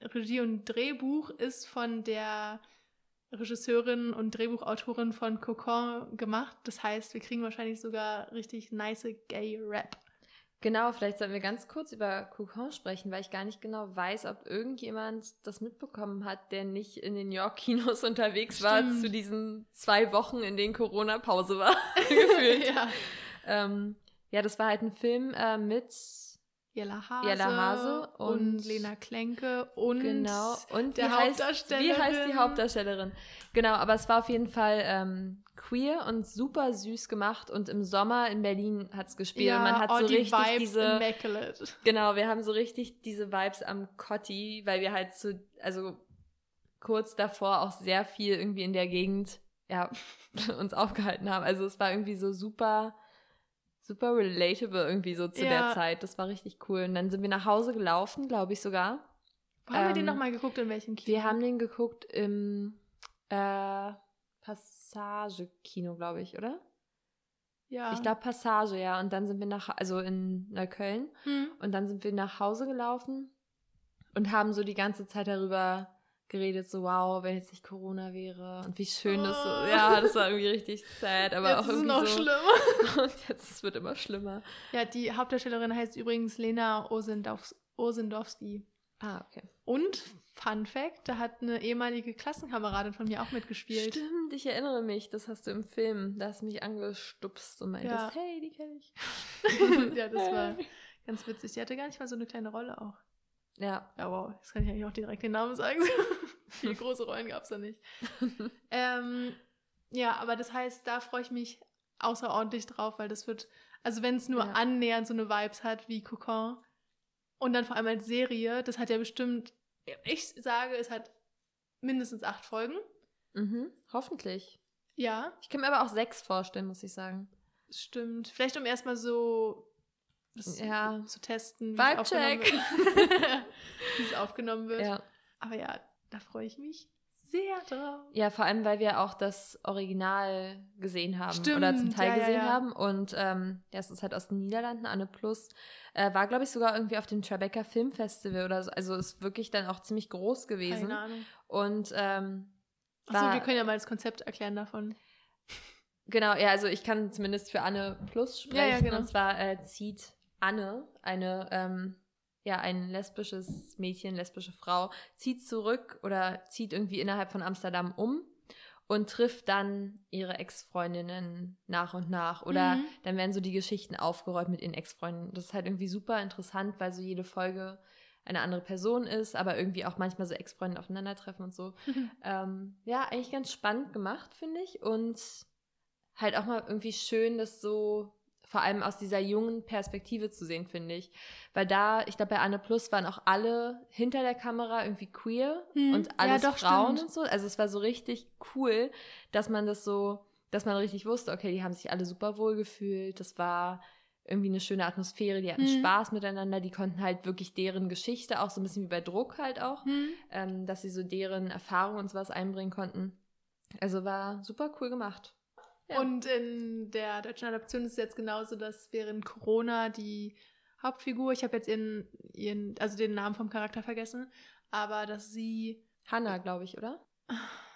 Regie und Drehbuch ist von der Regisseurin und Drehbuchautorin von Kokon gemacht. Das heißt, wir kriegen wahrscheinlich sogar richtig nice gay Rap. Genau, vielleicht sollten wir ganz kurz über Kokon sprechen, weil ich gar nicht genau weiß, ob irgendjemand das mitbekommen hat, der nicht in den New York Kinos unterwegs Stimmt. war zu diesen zwei Wochen, in denen Corona-Pause war, gefühlt. ja. Ähm, ja, das war halt ein Film äh, mit Jella Hase, Jella Hase und, und, Lena Klenke und, genau, und der Hauptdarstellerin. Wie heißt die Hauptdarstellerin? Genau, aber es war auf jeden Fall ähm, queer und super süß gemacht und im Sommer in Berlin hat es gespielt ja, und man hat oh, so die richtig Vibes diese immaculate. Genau, wir haben so richtig diese Vibes am Cotti, weil wir halt so also kurz davor auch sehr viel irgendwie in der Gegend ja uns aufgehalten haben. Also es war irgendwie so super super relatable irgendwie so zu ja. der Zeit. Das war richtig cool. Und dann sind wir nach Hause gelaufen, glaube ich sogar. Wo haben wir den ähm, nochmal geguckt? In welchem Kino? Wir haben den geguckt im äh, Passage-Kino, glaube ich, oder? Ja. Ich glaube Passage, ja. Und dann sind wir nach, also in Neukölln. Hm. Und dann sind wir nach Hause gelaufen und haben so die ganze Zeit darüber geredet, so wow, wenn jetzt nicht Corona wäre und wie schön oh. das so. Oh. Ja, das war irgendwie richtig sad, aber jetzt auch irgendwie ist noch so, schlimmer. Und jetzt wird immer schlimmer. Ja, die Hauptdarstellerin heißt übrigens Lena Osendowski. Ah, okay. Und Fun Fact, da hat eine ehemalige Klassenkameradin von mir auch mitgespielt. Stimmt, ich erinnere mich, das hast du im Film, da hast du mich angestupst und meintest, ja. hey, die kenne ich. ja, das war ganz witzig. Die hatte gar nicht mal so eine kleine Rolle auch. Ja. Ja, wow, jetzt kann ich eigentlich auch direkt den Namen sagen. Viele große Rollen gab es da nicht. ähm, ja, aber das heißt, da freue ich mich außerordentlich drauf, weil das wird, also wenn es nur ja. annähernd so eine Vibes hat wie Cocon und dann vor allem als Serie, das hat ja bestimmt, ich sage, es hat mindestens acht Folgen. Mhm, hoffentlich. Ja. Ich kann mir aber auch sechs vorstellen, muss ich sagen. Stimmt. Vielleicht um erstmal so das ja. zu testen, wie es, wie es aufgenommen wird. Ja. Aber ja, da freue ich mich sehr drauf. Ja, vor allem, weil wir auch das Original gesehen haben Stimmt, oder zum Teil ja, gesehen ja, ja. haben. Und ähm, das ist halt aus den Niederlanden, Anne Plus. Äh, war, glaube ich, sogar irgendwie auf dem Tribeca Film Festival oder so. Also ist wirklich dann auch ziemlich groß gewesen. Keine Ahnung. Und ähm, Achso, wir können ja mal das Konzept erklären davon. Genau, ja, also ich kann zumindest für Anne Plus sprechen. Genau. Und zwar äh, zieht Anne, eine, ähm, ja, ein lesbisches Mädchen, lesbische Frau, zieht zurück oder zieht irgendwie innerhalb von Amsterdam um und trifft dann ihre Ex-Freundinnen nach und nach. Oder mhm. dann werden so die Geschichten aufgeräumt mit ihren Ex-Freunden. Das ist halt irgendwie super interessant, weil so jede Folge eine andere Person ist, aber irgendwie auch manchmal so Ex-Freunde aufeinandertreffen und so. Mhm. Ähm, ja, eigentlich ganz spannend gemacht, finde ich. Und halt auch mal irgendwie schön, dass so vor allem aus dieser jungen Perspektive zu sehen, finde ich. Weil da, ich glaube, bei Anne Plus waren auch alle hinter der Kamera irgendwie queer hm, und alles ja, doch, Frauen stimmt. und so. Also es war so richtig cool, dass man das so, dass man richtig wusste, okay, die haben sich alle super wohl gefühlt. Das war irgendwie eine schöne Atmosphäre, die hatten hm. Spaß miteinander, die konnten halt wirklich deren Geschichte auch so ein bisschen wie bei Druck halt auch, hm. ähm, dass sie so deren Erfahrungen und sowas einbringen konnten. Also war super cool gemacht. Und in der deutschen Adaption ist es jetzt genauso, dass während Corona die Hauptfigur, ich habe jetzt ihren, ihren, also den Namen vom Charakter vergessen, aber dass sie. Hannah, glaube ich, oder?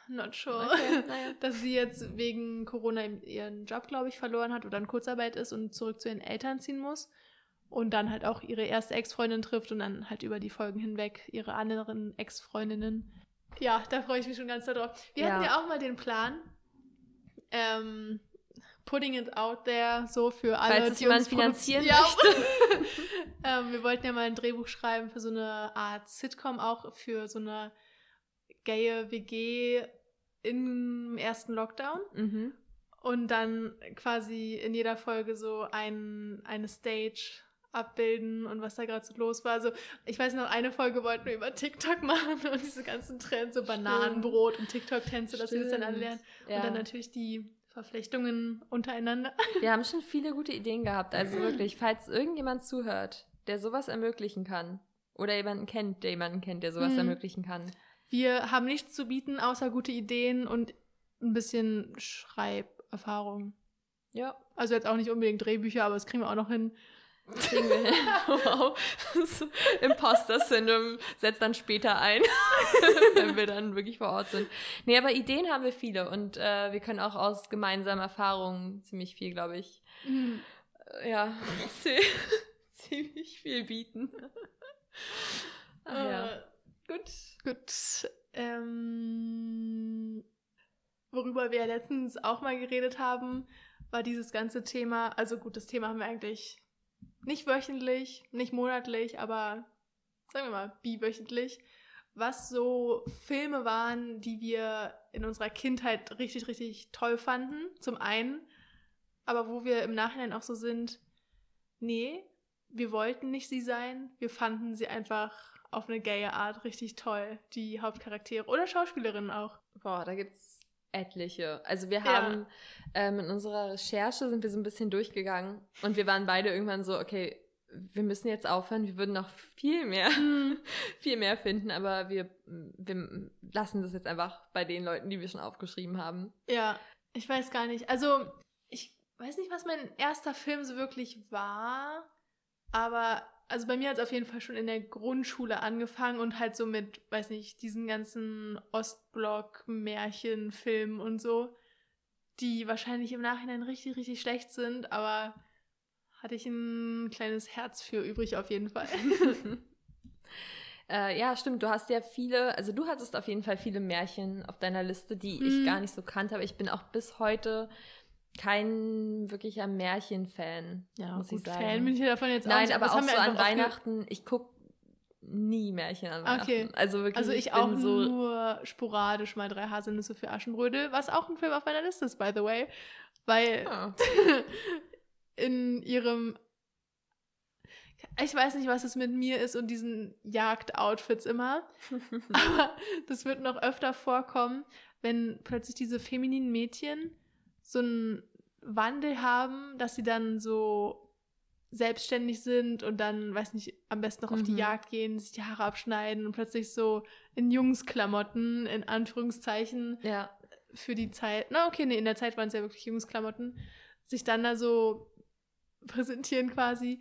Not sure. Okay, naja. dass sie jetzt wegen Corona ihren Job, glaube ich, verloren hat oder in Kurzarbeit ist und zurück zu ihren Eltern ziehen muss. Und dann halt auch ihre erste Ex-Freundin trifft und dann halt über die Folgen hinweg ihre anderen Ex-Freundinnen. Ja, da freue ich mich schon ganz drauf. Wir ja. hatten ja auch mal den Plan, ähm, putting it out there, so für alle, Falls es jemand finanzieren ja. möchte. ähm, wir wollten ja mal ein Drehbuch schreiben für so eine Art Sitcom, auch für so eine gaye WG im ersten Lockdown. Mhm. Und dann quasi in jeder Folge so ein, eine Stage abbilden und was da gerade so los war. Also ich weiß noch, eine Folge wollten wir über TikTok machen und diese ganzen Trends, so Bananenbrot und TikTok-Tänze, dass wir das dann anlernen. Ja. Und dann natürlich die Verflechtungen untereinander. Wir haben schon viele gute Ideen gehabt. Also wirklich, falls irgendjemand zuhört, der sowas ermöglichen kann oder jemanden kennt, der jemanden kennt, der sowas mhm. ermöglichen kann, Wir haben nichts zu bieten, außer gute Ideen und ein bisschen Schreiberfahrung. Ja. Also jetzt auch nicht unbedingt Drehbücher, aber das kriegen wir auch noch hin. Kriegen wir hin. wow. Imposter-Syndrom setzt dann später ein, wenn wir dann wirklich vor Ort sind. Nee, aber Ideen haben wir viele und äh, wir können auch aus gemeinsamen Erfahrungen ziemlich viel, glaube ich, mhm. ja, ziemlich viel bieten. Ach, ja. Äh, gut. Gut. Ähm, worüber wir letztens auch mal geredet haben, war dieses ganze Thema. Also gut, das Thema haben wir eigentlich nicht wöchentlich, nicht monatlich, aber sagen wir mal biwöchentlich, was so Filme waren, die wir in unserer Kindheit richtig, richtig toll fanden. Zum einen, aber wo wir im Nachhinein auch so sind, nee, wir wollten nicht sie sein, wir fanden sie einfach auf eine gaye Art richtig toll, die Hauptcharaktere oder Schauspielerinnen auch. Boah, da gibt's etliche. Also wir haben ja. ähm, in unserer Recherche sind wir so ein bisschen durchgegangen und wir waren beide irgendwann so, okay, wir müssen jetzt aufhören, wir würden noch viel mehr, mhm. viel mehr finden, aber wir, wir lassen das jetzt einfach bei den Leuten, die wir schon aufgeschrieben haben. Ja, ich weiß gar nicht. Also, ich weiß nicht, was mein erster Film so wirklich war, aber also bei mir hat es auf jeden Fall schon in der Grundschule angefangen und halt so mit, weiß nicht, diesen ganzen Ostblock-Märchenfilmen und so, die wahrscheinlich im Nachhinein richtig, richtig schlecht sind, aber hatte ich ein kleines Herz für übrig auf jeden Fall. äh, ja, stimmt. Du hast ja viele, also du hattest auf jeden Fall viele Märchen auf deiner Liste, die mhm. ich gar nicht so kannte, aber ich bin auch bis heute kein wirklicher Märchenfan. Ja, muss gut, ich sagen. Fan bin ich davon jetzt Nein, auch nicht, aber auch so an Weihnachten, ich gucke nie Märchen an Weihnachten. Okay. Also wirklich. Also ich, ich auch so nur sporadisch mal drei Haselnüsse für Aschenbrödel, was auch ein Film auf meiner Liste ist, by the way. Weil oh. in ihrem ich weiß nicht, was es mit mir ist und diesen Jagdoutfits immer. aber das wird noch öfter vorkommen, wenn plötzlich diese femininen Mädchen so einen Wandel haben, dass sie dann so selbstständig sind und dann, weiß nicht, am besten noch auf die mhm. Jagd gehen, sich die Haare abschneiden und plötzlich so in Jungsklamotten, in Anführungszeichen, ja. für die Zeit, na okay, nee, in der Zeit waren es ja wirklich Jungsklamotten, sich dann da so präsentieren quasi.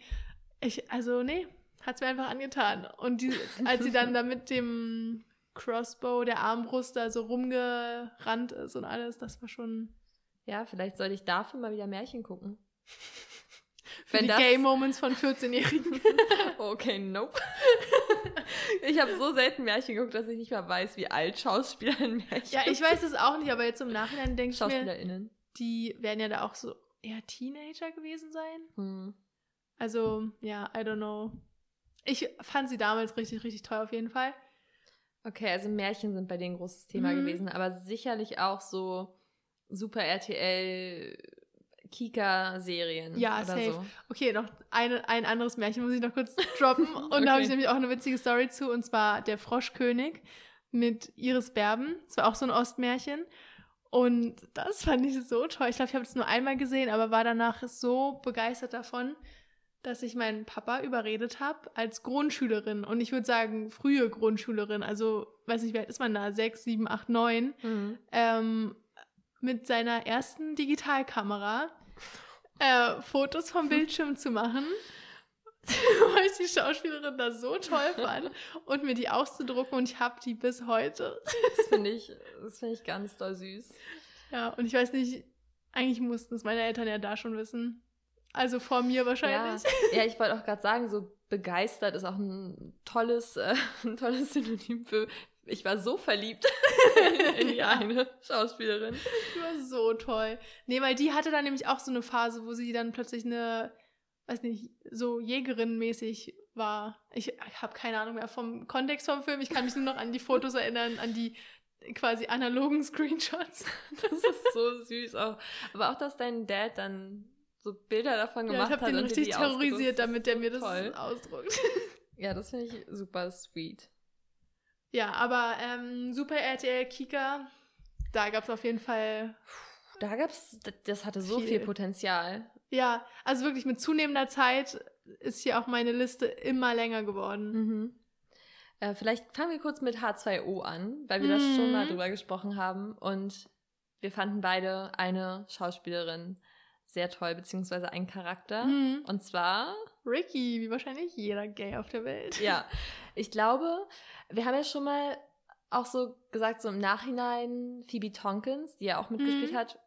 Ich, also, nee, hat es mir einfach angetan. Und die, als sie dann da mit dem Crossbow, der Armbrust da so rumgerannt ist und alles, das war schon ja, vielleicht sollte ich dafür mal wieder Märchen gucken. Für Wenn die das... Gay Moments von 14-Jährigen. okay, nope. ich habe so selten Märchen geguckt, dass ich nicht mehr weiß, wie alt Schauspieler in Märchen Ja, ich weiß es auch nicht, aber jetzt im Nachhinein denke ich mir, die werden ja da auch so eher Teenager gewesen sein. Hm. Also, ja, I don't know. Ich fand sie damals richtig, richtig toll auf jeden Fall. Okay, also Märchen sind bei denen ein großes Thema mhm. gewesen, aber sicherlich auch so Super RTL Kika-Serien. Ja, oder safe. So. Okay, noch eine, ein anderes Märchen muss ich noch kurz droppen. Und okay. da habe ich nämlich auch eine witzige Story zu, und zwar Der Froschkönig mit Iris Berben. Das war auch so ein Ostmärchen. Und das fand ich so toll. Ich glaube, ich habe es nur einmal gesehen, aber war danach so begeistert davon, dass ich meinen Papa überredet habe als Grundschülerin. Und ich würde sagen, frühe Grundschülerin. Also, weiß nicht, wie alt ist man da? Sechs, sieben, acht, neun. Mhm. Ähm, mit seiner ersten Digitalkamera äh, Fotos vom Bildschirm zu machen, weil ich die Schauspielerin da so toll fand und mir die auszudrucken und ich habe die bis heute. das finde ich, find ich ganz doll süß. Ja, und ich weiß nicht, eigentlich mussten es meine Eltern ja da schon wissen. Also vor mir wahrscheinlich. Ja, ja ich wollte auch gerade sagen, so begeistert ist auch ein tolles, äh, ein tolles Synonym für ich war so verliebt in die eine Schauspielerin. Die war so toll. Nee, weil die hatte dann nämlich auch so eine Phase, wo sie dann plötzlich eine, weiß nicht, so Jägerin-mäßig war. Ich habe keine Ahnung mehr vom Kontext vom Film. Ich kann mich nur noch an die Fotos erinnern, an die quasi analogen Screenshots. Das ist so süß auch. Aber auch, dass dein Dad dann so Bilder davon gemacht ja, ich hat. Ich habe den richtig terrorisiert, damit der mir das toll. ausdruckt. Ja, das finde ich super sweet. Ja, aber ähm, Super RTL Kika, da gab es auf jeden Fall. Da gab es, das hatte so viel. viel Potenzial. Ja, also wirklich mit zunehmender Zeit ist hier auch meine Liste immer länger geworden. Mhm. Äh, vielleicht fangen wir kurz mit H2O an, weil wir das schon mal Mhm. drüber gesprochen haben. Und wir fanden beide eine Schauspielerin sehr toll, beziehungsweise einen Charakter. Mhm. Und zwar, Ricky, wie wahrscheinlich jeder Gay auf der Welt. ja, ich glaube, wir haben ja schon mal auch so gesagt, so im Nachhinein Phoebe Tonkins, die ja auch mitgespielt Mhm. hat.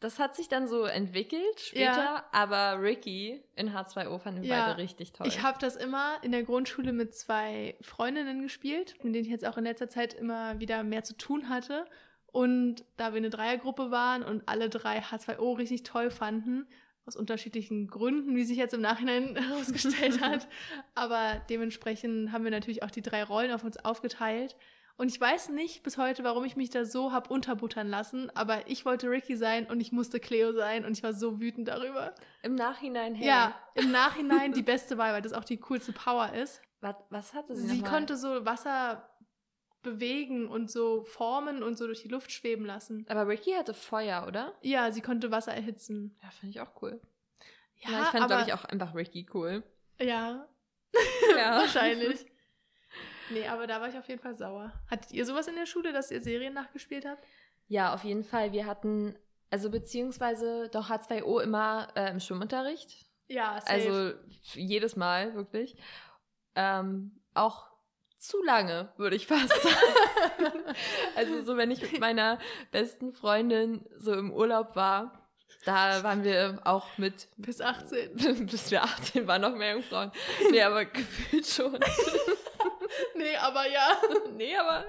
Das hat sich dann so entwickelt später, Ja. aber Ricky in H2O fanden wir Ja, beide richtig toll. Ich habe das immer in der Grundschule mit zwei Freundinnen gespielt, mit denen ich jetzt auch in letzter Zeit immer wieder mehr zu tun hatte. Und da wir eine Dreiergruppe waren und alle drei H2O richtig toll fanden, aus unterschiedlichen Gründen, wie sich jetzt im Nachhinein herausgestellt hat. Aber dementsprechend haben wir natürlich auch die drei Rollen auf uns aufgeteilt. Und ich weiß nicht bis heute, warum ich mich da so hab unterbuttern lassen, aber ich wollte Ricky sein und ich musste Cleo sein und ich war so wütend darüber. Im Nachhinein, hey, Ja, im Nachhinein die beste Wahl, weil das auch die coolste Power ist. was, was hatte sie Sie konnte so Wasser bewegen und so formen und so durch die Luft schweben lassen. Aber Ricky hatte Feuer, oder? Ja, sie konnte Wasser erhitzen. Ja, finde ich auch cool. Ja, Ja, ich fand, glaube ich, auch einfach Ricky cool. Ja, Ja. wahrscheinlich. Nee, aber da war ich auf jeden Fall sauer. Hattet ihr sowas in der Schule, dass ihr Serien nachgespielt habt? Ja, auf jeden Fall. Wir hatten, also beziehungsweise doch H2O immer äh, im Schwimmunterricht. Ja, safe. Also jedes Mal, wirklich. Ähm, auch zu lange, würde ich fast sagen. also so, wenn ich mit meiner besten Freundin so im Urlaub war, da waren wir auch mit, bis 18. bis wir 18 waren, noch mehr Jungfrauen. Nee, aber gefühlt schon. Nee, aber ja. nee, aber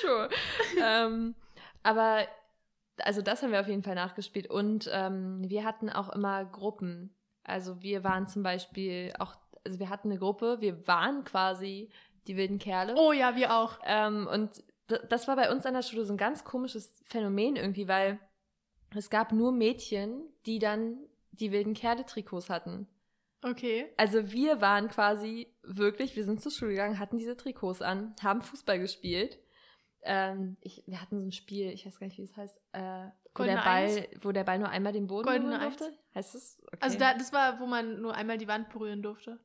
schon. ähm, aber also das haben wir auf jeden Fall nachgespielt und ähm, wir hatten auch immer Gruppen. Also wir waren zum Beispiel auch, also wir hatten eine Gruppe, wir waren quasi die wilden Kerle. Oh ja, wir auch. Ähm, und das war bei uns an der Schule so ein ganz komisches Phänomen irgendwie, weil es gab nur Mädchen, die dann die wilden Kerle-Trikots hatten. Okay. Also wir waren quasi wirklich, wir sind zur Schule gegangen, hatten diese Trikots an, haben Fußball gespielt. Ähm, ich, wir hatten so ein Spiel, ich weiß gar nicht, wie es heißt, äh, wo, der Ball, Eins? wo der Ball nur einmal den Boden Goldene berühren durfte. Heißt das? Okay. Also da, das war, wo man nur einmal die Wand berühren durfte.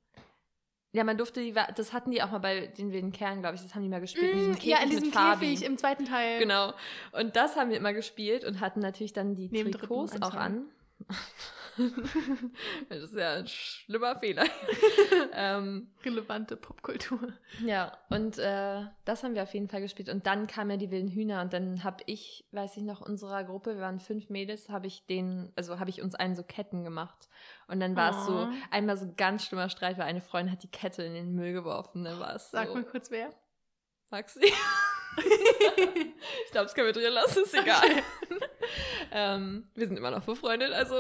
Ja, man durfte die, das hatten die auch mal bei den wilden Kerlen, glaube ich, das haben die mal gespielt. in diesem Mm, Käfig ja, in diesem. Käfig im zweiten Teil. Genau. Und das haben wir immer gespielt und hatten natürlich dann die Neben Trikots auch an. das ist ja ein schlimmer Fehler. ähm, Relevante Popkultur. Ja, und äh, das haben wir auf jeden Fall gespielt. Und dann kamen ja die wilden Hühner und dann habe ich, weiß ich noch, unserer Gruppe, wir waren fünf Mädels, habe ich den, also habe ich uns allen so Ketten gemacht. Und dann war es so Oh. einmal so ein ganz schlimmer Streit, weil eine Freundin hat die Kette in den Müll geworfen. Dann war es so. Sag mal kurz wer. Maxi. ich glaube, das können wir drin lassen, ist egal. ähm, wir sind immer noch befreundet, also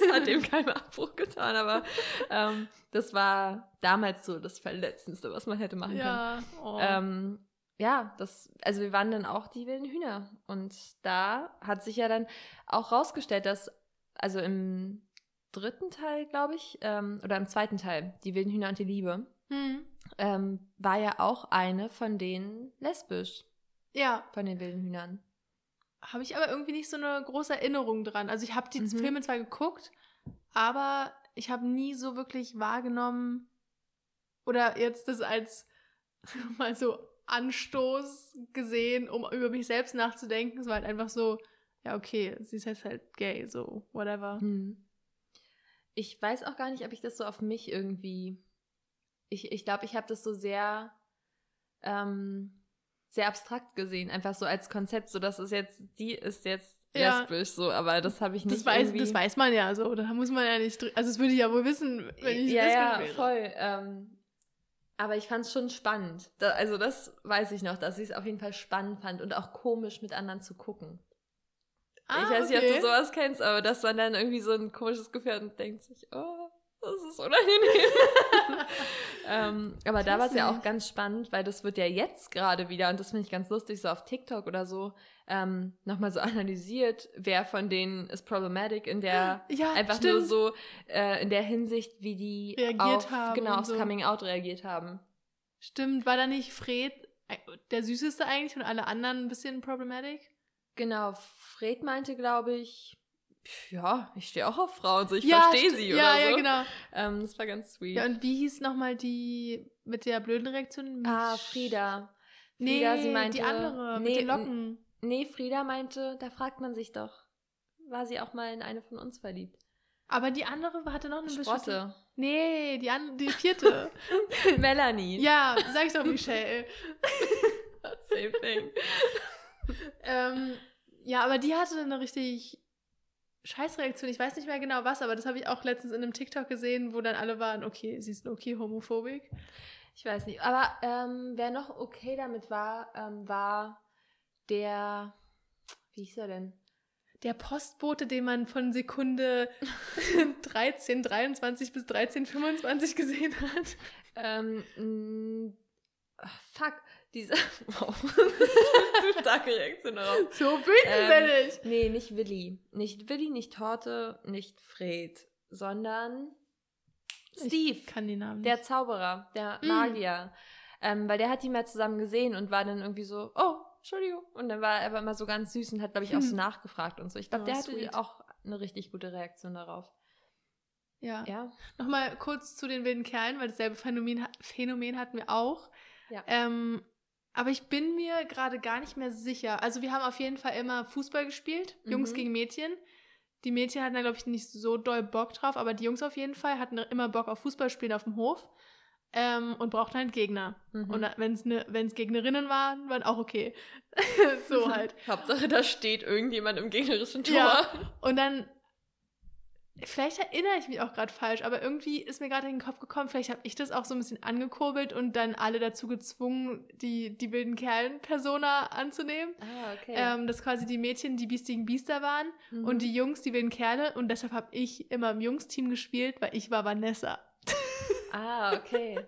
es hat dem keinen Abbruch getan, aber ähm, das war damals so das Verletzendste, was man hätte machen können. ja. Oh. Ähm, ja, das, also wir waren dann auch die wilden Hühner. Und da hat sich ja dann auch rausgestellt, dass, also im dritten Teil, glaube ich, ähm, oder im zweiten Teil, die wilden Hühner und die Liebe, Hm. ähm, war ja auch eine von denen lesbisch, Ja, von den wilden Hühnern. Habe ich aber irgendwie nicht so eine große Erinnerung dran. Also ich habe die Mhm. Filme zwar geguckt, aber ich habe nie so wirklich wahrgenommen oder jetzt das als mal so Anstoß gesehen, um über mich selbst nachzudenken. Es war halt einfach so, ja okay, sie ist jetzt halt gay, so whatever. Hm. Ich weiß auch gar nicht, ob ich das so auf mich irgendwie. Ich glaube, ich, glaub, ich habe das so sehr, ähm, sehr abstrakt gesehen, einfach so als Konzept, so dass es jetzt, die ist jetzt Ja. lesbisch, so, aber das habe ich nicht Das weiß, irgendwie. das weiß man ja so, da muss man ja nicht, also das würde ich ja wohl wissen, wenn ich ja, lesbisch ja, wäre. voll. Ähm, aber ich fand es schon spannend. Da, also das weiß ich noch, dass ich es auf jeden Fall spannend fand und auch komisch mit anderen zu gucken. Ah, ich weiß nicht, ob okay. du sowas kennst, aber dass man dann irgendwie so ein komisches Gefühl hat und denkt sich, oh, das ist unangenehm. ähm, aber da war es ja auch ganz spannend, weil das wird ja jetzt gerade wieder, und das finde ich ganz lustig, so auf TikTok oder so, ähm, nochmal so analysiert, wer von denen ist problematic in der Ja, einfach stimmt. nur so äh, in der Hinsicht, wie die Reagiert auf, haben genau aufs so. Coming Out reagiert haben. Stimmt, war da nicht Fred äh, der süßeste eigentlich und alle anderen ein bisschen problematic? Genau, Fred meinte, glaube ich, ja, ich stehe auch auf Frauen, so ich Ja, verstehe st- sie ja, oder so. Ja, genau. Ähm, das war ganz sweet. Ja, und wie hieß nochmal die mit der blöden Reaktion? ah, Frieda. Nee, Frieda, sie meinte, die andere nee, mit den Locken. Nee, Frieda meinte, da fragt man sich doch, war sie auch mal in eine von uns verliebt? Aber die andere hatte noch eine bestimmte... Sprotte. Nee, die, an, die vierte. Melanie. ja, sag ich doch, Michelle. Same thing. ähm, ja, aber die hatte eine richtig Scheißreaktion. Ich weiß nicht mehr genau was, aber das habe ich auch letztens in einem TikTok gesehen, wo dann alle waren, okay, sie ist okay homophobik. Ich weiß nicht. Aber ähm, wer noch okay damit war, ähm, war der, wie hieß er denn? Der Postbote, den man von Sekunde 13, 23 bis 13, 25 gesehen hat. Ähm, fuck, dieser, wow, starke Reaktion darauf. So wütend Ähm, bin ich. Nee, nicht Willi. Nicht Willi, nicht Torte, nicht Fred, sondern Steve, Kann die Namen der nicht. Zauberer, der Mm. Magier. Ähm, weil der hat die mal zusammen gesehen und war dann irgendwie so, oh, Entschuldigung. Und dann war er aber immer so ganz süß und hat, glaube ich, auch so Hm. nachgefragt und so. Ich glaube, Oh, der hatte sweet. auch eine richtig gute Reaktion darauf. Ja. Ja. Nochmal kurz zu den wilden Kerlen, weil dasselbe Phänomen, Phänomen hatten wir auch. Ja. Ähm, aber ich bin mir gerade gar nicht mehr sicher. Also wir haben auf jeden Fall immer Fußball gespielt, Jungs Mhm. gegen Mädchen. Die Mädchen hatten da, glaube ich, nicht so doll Bock drauf, aber die Jungs auf jeden Fall hatten immer Bock auf Fußballspielen auf dem Hof ähm, und brauchten halt Gegner. Mhm. Und wenn es ne, wenn's Gegnerinnen waren, waren auch okay. so halt. Hauptsache, da steht irgendjemand im gegnerischen Tor. Ja. Und dann, vielleicht erinnere ich mich auch gerade falsch, aber irgendwie ist mir gerade in den Kopf gekommen, vielleicht habe ich das auch so ein bisschen angekurbelt und dann alle dazu gezwungen, die, die wilden Kerlen-Persona anzunehmen. Ah, okay. Ähm, dass quasi die Mädchen die biestigen Biester waren Mhm. und die Jungs die wilden Kerle und deshalb habe ich immer im Jungsteam gespielt, weil ich war Vanessa. Ah, okay.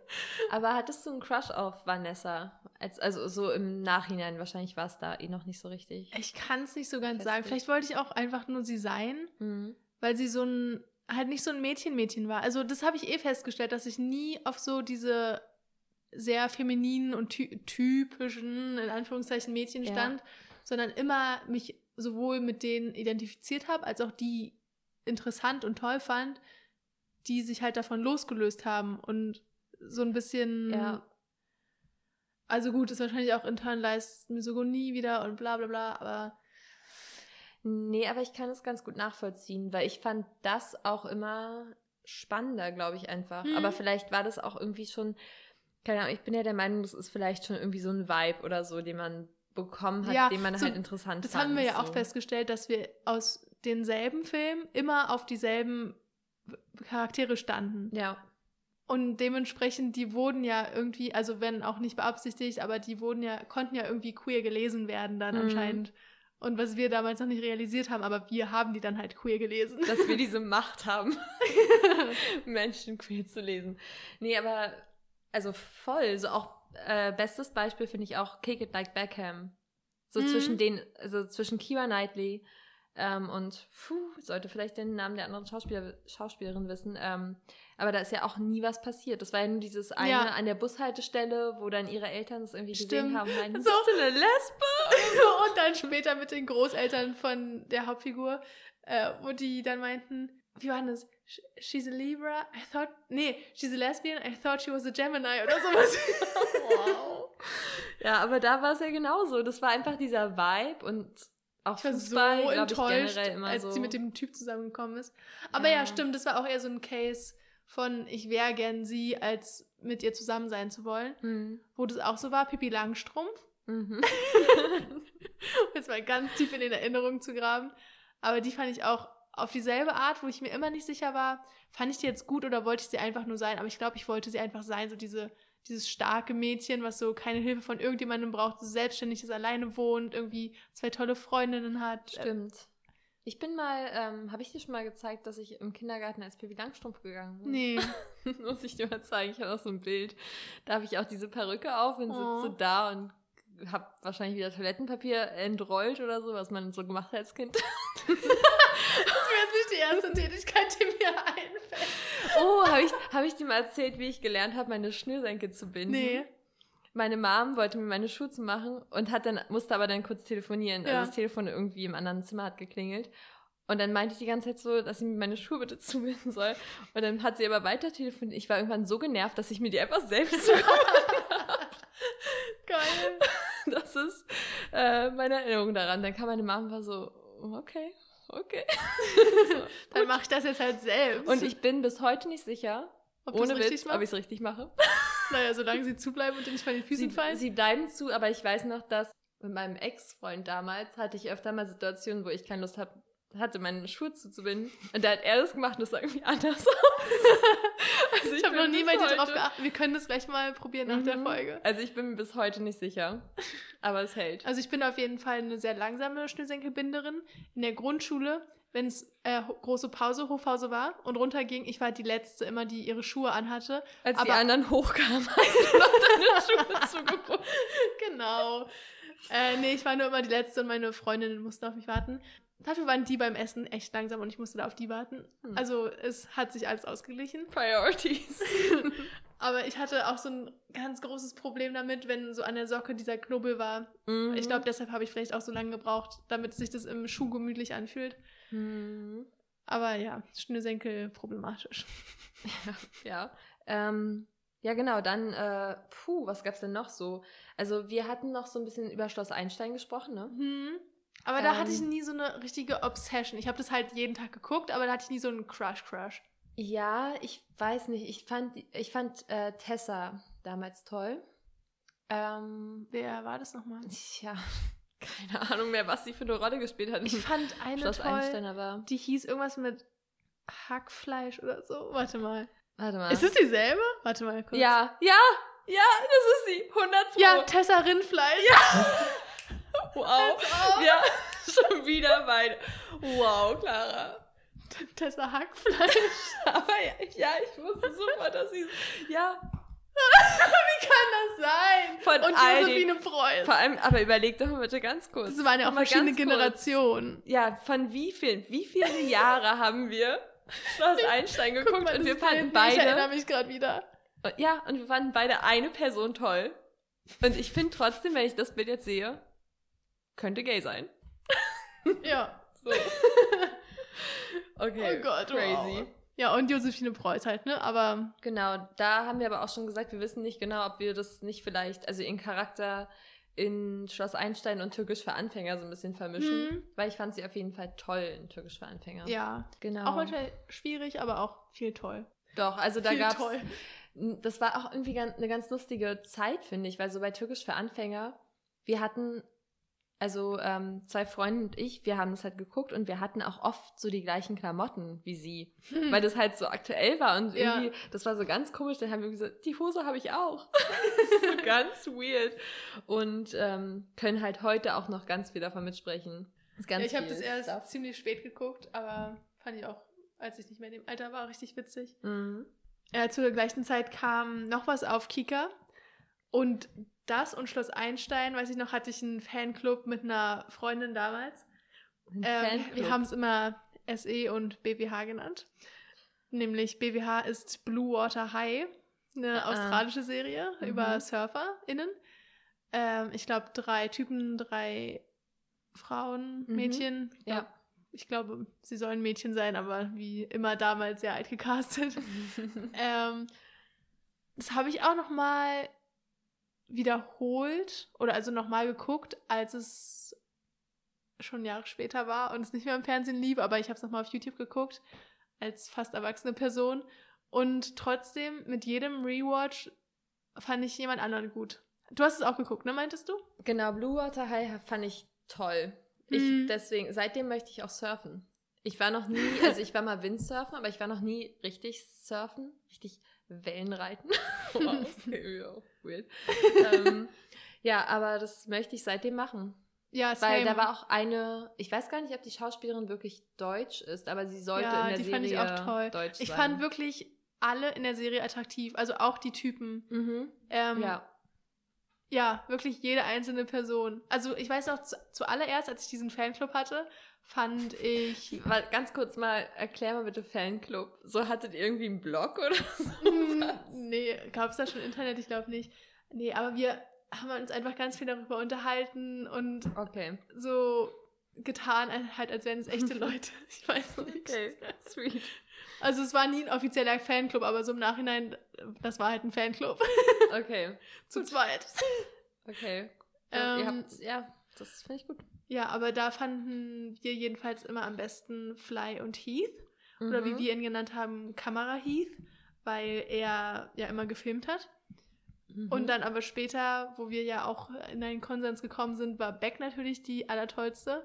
Aber hattest du einen Crush auf Vanessa? Als, also so im Nachhinein, wahrscheinlich war es da eh noch nicht so richtig. Ich kann es nicht so ganz sagen. Festlich. Vielleicht wollte ich auch einfach nur sie sein. Mhm. Weil sie so ein halt nicht so ein Mädchen-Mädchen war. Also das habe ich eh festgestellt, dass ich nie auf so diese sehr femininen und ty typischen, in Anführungszeichen, Mädchen Ja. stand, sondern immer mich sowohl mit denen identifiziert habe, als auch die interessant und toll fand, die sich halt davon losgelöst haben und so ein bisschen Ja. also gut, ist wahrscheinlich auch internalized Misogonie wieder und bla bla bla, aber Nee, aber ich kann es ganz gut nachvollziehen, weil ich fand das auch immer spannender, glaube ich einfach. Mhm. Aber vielleicht war das auch irgendwie schon, keine Ahnung, ich bin ja der Meinung, das ist vielleicht schon irgendwie so ein Vibe oder so, den man bekommen hat, Ja, den man so- halt interessant Das fand. haben wir ja auch so. festgestellt, dass wir aus denselben Filmen immer auf dieselben Charaktere standen. Ja, Und dementsprechend, die wurden ja irgendwie, also wenn auch nicht beabsichtigt, aber die wurden ja, konnten ja irgendwie queer gelesen werden dann Mhm. anscheinend. Und was wir damals noch nicht realisiert haben, aber wir haben die dann halt queer gelesen. dass wir diese Macht haben, Menschen queer zu lesen. Nee, aber also voll, so auch äh, bestes Beispiel finde ich auch Kick It Like Beckham. So Mhm. zwischen den, also zwischen Kira Knightley ähm, und puh, sollte vielleicht den Namen der anderen Schauspieler, Schauspielerin wissen. Ähm, aber da ist ja auch nie was passiert. Das war ja nur dieses eine Ja. an der Bushaltestelle, wo dann ihre Eltern es irgendwie gesehen Stimmt. haben. Meinten, So. bist du eine Lesbe? und dann später mit den Großeltern von der Hauptfigur, äh, wo die dann meinten, wie war das? Sh- She's a Libra, I thought, nee, she's a lesbian, I thought she was a Gemini oder sowas. wow. Ja, aber da war es ja genauso. Das war einfach dieser Vibe und auch Ich war Fußball, so enttäuscht, als so. sie mit dem Typ zusammengekommen ist. Aber ja. Ja. stimmt, das war auch eher so ein Case von, ich wäre gern sie, als mit ihr zusammen sein zu wollen. Mhm. Wo das auch so war, Pippi Langstrumpf. Mhm. Jetzt mal ganz tief in den Erinnerungen zu graben. Aber die fand ich auch auf dieselbe Art, wo ich mir immer nicht sicher war, fand ich die jetzt gut oder wollte ich sie einfach nur sein? Aber ich glaube, ich wollte sie einfach sein, so diese, dieses starke Mädchen, was so keine Hilfe von irgendjemandem braucht, so selbstständig ist, alleine wohnt, irgendwie zwei tolle Freundinnen hat. Stimmt. Ich bin mal, ähm, habe ich dir schon mal gezeigt, dass ich im Kindergarten als Pippi Langstrumpf gegangen bin? Nee. Muss ich dir mal zeigen. Ich habe auch so ein Bild. Da habe ich auch diese Perücke auf und Oh. sitze da und habe wahrscheinlich wieder Toilettenpapier entrollt oder so, was man so gemacht hat als Kind. Die erste Tätigkeit, die mir einfällt. Oh, habe ich, hab ich dir mal erzählt, wie ich gelernt habe, meine Schnürsenkel zu binden? Nee. Meine Mom wollte mir meine Schuhe zu machen und hat dann, musste aber dann kurz telefonieren. Ja. Also das Telefon irgendwie im anderen Zimmer hat geklingelt. Und dann meinte ich die ganze Zeit so, dass sie mir meine Schuhe bitte zubinden soll. Und dann hat sie aber weiter telefoniert. Ich war irgendwann so genervt, dass ich mir die einfach selbst. Geil. Das ist äh, meine Erinnerung daran. Dann kam meine Mama und war so, okay, okay. Dann mache ich das jetzt halt selbst. Und ich bin bis heute nicht sicher, Ob ohne richtig Witz, ob ich es richtig mache. Naja, solange sie zubleiben und dir nicht von den Füßen Sie, fallen. sie bleiben zu, aber ich weiß noch, dass mit meinem Ex-Freund damals hatte ich öfter mal Situationen, wo ich keine Lust hab, hatte, meine Schuhe zuzubinden. Und da hat er das gemacht und das sah irgendwie anders aus. Also ich habe bin noch nie bei dir drauf geachtet. Wir können das gleich mal probieren nach der Mhm. Folge. Also ich bin mir bis heute nicht sicher. Aber es hält. Also ich bin auf jeden Fall eine sehr langsame Schnürsenkelbinderin. In der Grundschule, wenn es äh, große Pause, Hofpause war und runterging, ich war die Letzte immer, die ihre Schuhe anhatte. Als die aber- anderen hochkamen, hast du noch deine Schuhe zugebunden. Genau. Äh, nee, ich war nur immer die Letzte und meine Freundinnen mussten auf mich warten. Dafür waren die beim Essen echt langsam und ich musste da auf die warten. Hm. Also es hat sich alles ausgeglichen. Priorities. Aber ich hatte auch so ein ganz großes Problem damit, wenn so an der Socke dieser Knubbel war. Mhm. Ich glaube, deshalb habe ich vielleicht auch so lange gebraucht, damit sich das im Schuh gemütlich anfühlt. Mhm. Aber ja, Schnürsenkel problematisch. Ja. Ähm, ja, genau. Dann, äh, puh, was gab's denn noch so? Also, wir hatten noch so ein bisschen über Schloss Einstein gesprochen, ne? Hm. Aber da hatte ich Ähm. nie so eine richtige Obsession. Ich habe das halt jeden Tag geguckt, aber da hatte ich nie so einen Crush-Crush. Ja, ich weiß nicht. Ich fand, ich fand äh, Tessa damals toll. Ähm, Wer war das nochmal? ja, keine Ahnung mehr, was sie für eine Rolle gespielt hat. Ich fand eine Schloss toll, Einstein, aber. die hieß irgendwas mit Hackfleisch oder so. Warte mal. Warte mal. Ist es dieselbe? Warte mal kurz. ja, ja, ja, das ist sie. 100 Pro. Ja, Tessa Rindfleisch. Ja. wow. Ja, schon wieder beide. Wow, Clara. Tessa Hackfleisch. Aber ja, ja, ich wusste sofort, dass sie. Ja, Wie kann das sein? Von Und all Josephine Preuß. vor allem, aber überleg doch mal bitte ganz kurz. Das waren ja auch Mal verschiedene. Generationen. Ja, von wie vielen, wie viele Jahre haben wir Schloss Einstein Guck geguckt mal, und wir fanden Bild, Ich erinnere beide. mich gerade wieder. Ja, und wir fanden beide eine Person toll. Und ich finde trotzdem, wenn ich das Bild jetzt sehe, könnte gay sein. Ja. So. Okay. Oh Gott, crazy. wow. Ja, und Josephine Preuß halt, ne? Aber Genau, da haben wir aber auch schon gesagt, wir wissen nicht genau, ob wir das nicht vielleicht, also ihren Charakter in Schloss Einstein und Türkisch für Anfänger so ein bisschen vermischen. Hm. Weil ich fand sie auf jeden Fall toll in Türkisch für Anfänger. ja, genau. auch manchmal schwierig, aber auch viel toll. Doch, also da gab's toll. Das war auch irgendwie eine ganz lustige Zeit, finde ich, weil so bei Türkisch für Anfänger, wir hatten, also ähm, zwei Freunde und ich, wir haben das halt geguckt und wir hatten auch oft so die gleichen Klamotten wie sie, weil das halt so aktuell war und Hm. Ja. irgendwie, das war so ganz komisch, dann haben wir gesagt, die Hose habe ich auch. so ganz weird. Und ähm, können halt heute auch noch ganz viel davon mitsprechen. Ja, ich habe das erst Stuff. ziemlich spät geguckt, aber fand ich auch, als ich nicht mehr in dem Alter war, richtig witzig. Mhm. Äh, zur gleichen Zeit kam noch was auf Kika und das und Schloss Einstein, weiß ich noch, hatte ich einen Fanclub mit einer Freundin damals. Ein Ähm, wir haben es immer SE und BWH genannt. Nämlich BWH ist Blue Water High, eine Ah. australische Serie Mhm. über SurferInnen. Ähm, ich glaube, drei Typen, drei Frauen, Mhm. Mädchen. Ich glaub, Ja. Ich glaube, sie sollen Mädchen sein, aber wie immer damals sehr alt gecastet. ähm, das habe ich auch noch mal wiederholt oder also noch mal geguckt, als es schon Jahre später war und es nicht mehr im Fernsehen lief, aber ich habe es noch mal auf YouTube geguckt als fast erwachsene Person und trotzdem mit jedem Rewatch fand ich jemand anderen gut. Du hast es auch geguckt, ne, meintest du? Genau, Blue Water High fand ich toll. Ich, Mhm. deswegen, seitdem möchte ich auch surfen. Ich war noch nie, also ich war mal Windsurfen, aber ich war noch nie richtig surfen, richtig Wellenreiten. wow, okay, ja, weird. ähm, ja, aber das möchte ich seitdem machen. Ja, Weil same. da war auch eine, ich weiß gar nicht, ob die Schauspielerin wirklich deutsch ist, aber sie sollte Ja, in der die Serie fand ich auch toll. deutsch Ich sein. fand wirklich alle in der Serie attraktiv, also auch die Typen. Mhm. Ähm, Ja. Ja, wirklich jede einzelne Person. Also ich weiß noch, zu, zuallererst, als ich diesen Fanclub hatte, fand ich. Mal ganz kurz mal, erklär mal bitte Fanclub. So hattet ihr irgendwie einen Blog oder so? Hm, nee, gab es da schon Internet? Ich glaube nicht. Nee, aber wir haben uns einfach ganz viel darüber unterhalten und Okay. so getan, halt als wären es echte Leute. Ich weiß nicht. Okay, sweet. Also es war nie ein offizieller Fanclub, aber so im Nachhinein, das war halt ein Fanclub. Okay, Zu zweit. okay. Ähm, Ihr habt, ja, das finde ich gut. Ja, aber da fanden wir jedenfalls immer am besten Fly und Heath. Oder wie Mhm. wir ihn genannt haben, Kamera Heath, weil er ja immer gefilmt hat. Mhm. Und dann aber später, wo wir ja auch in einen Konsens gekommen sind, war Beck natürlich die allertollste.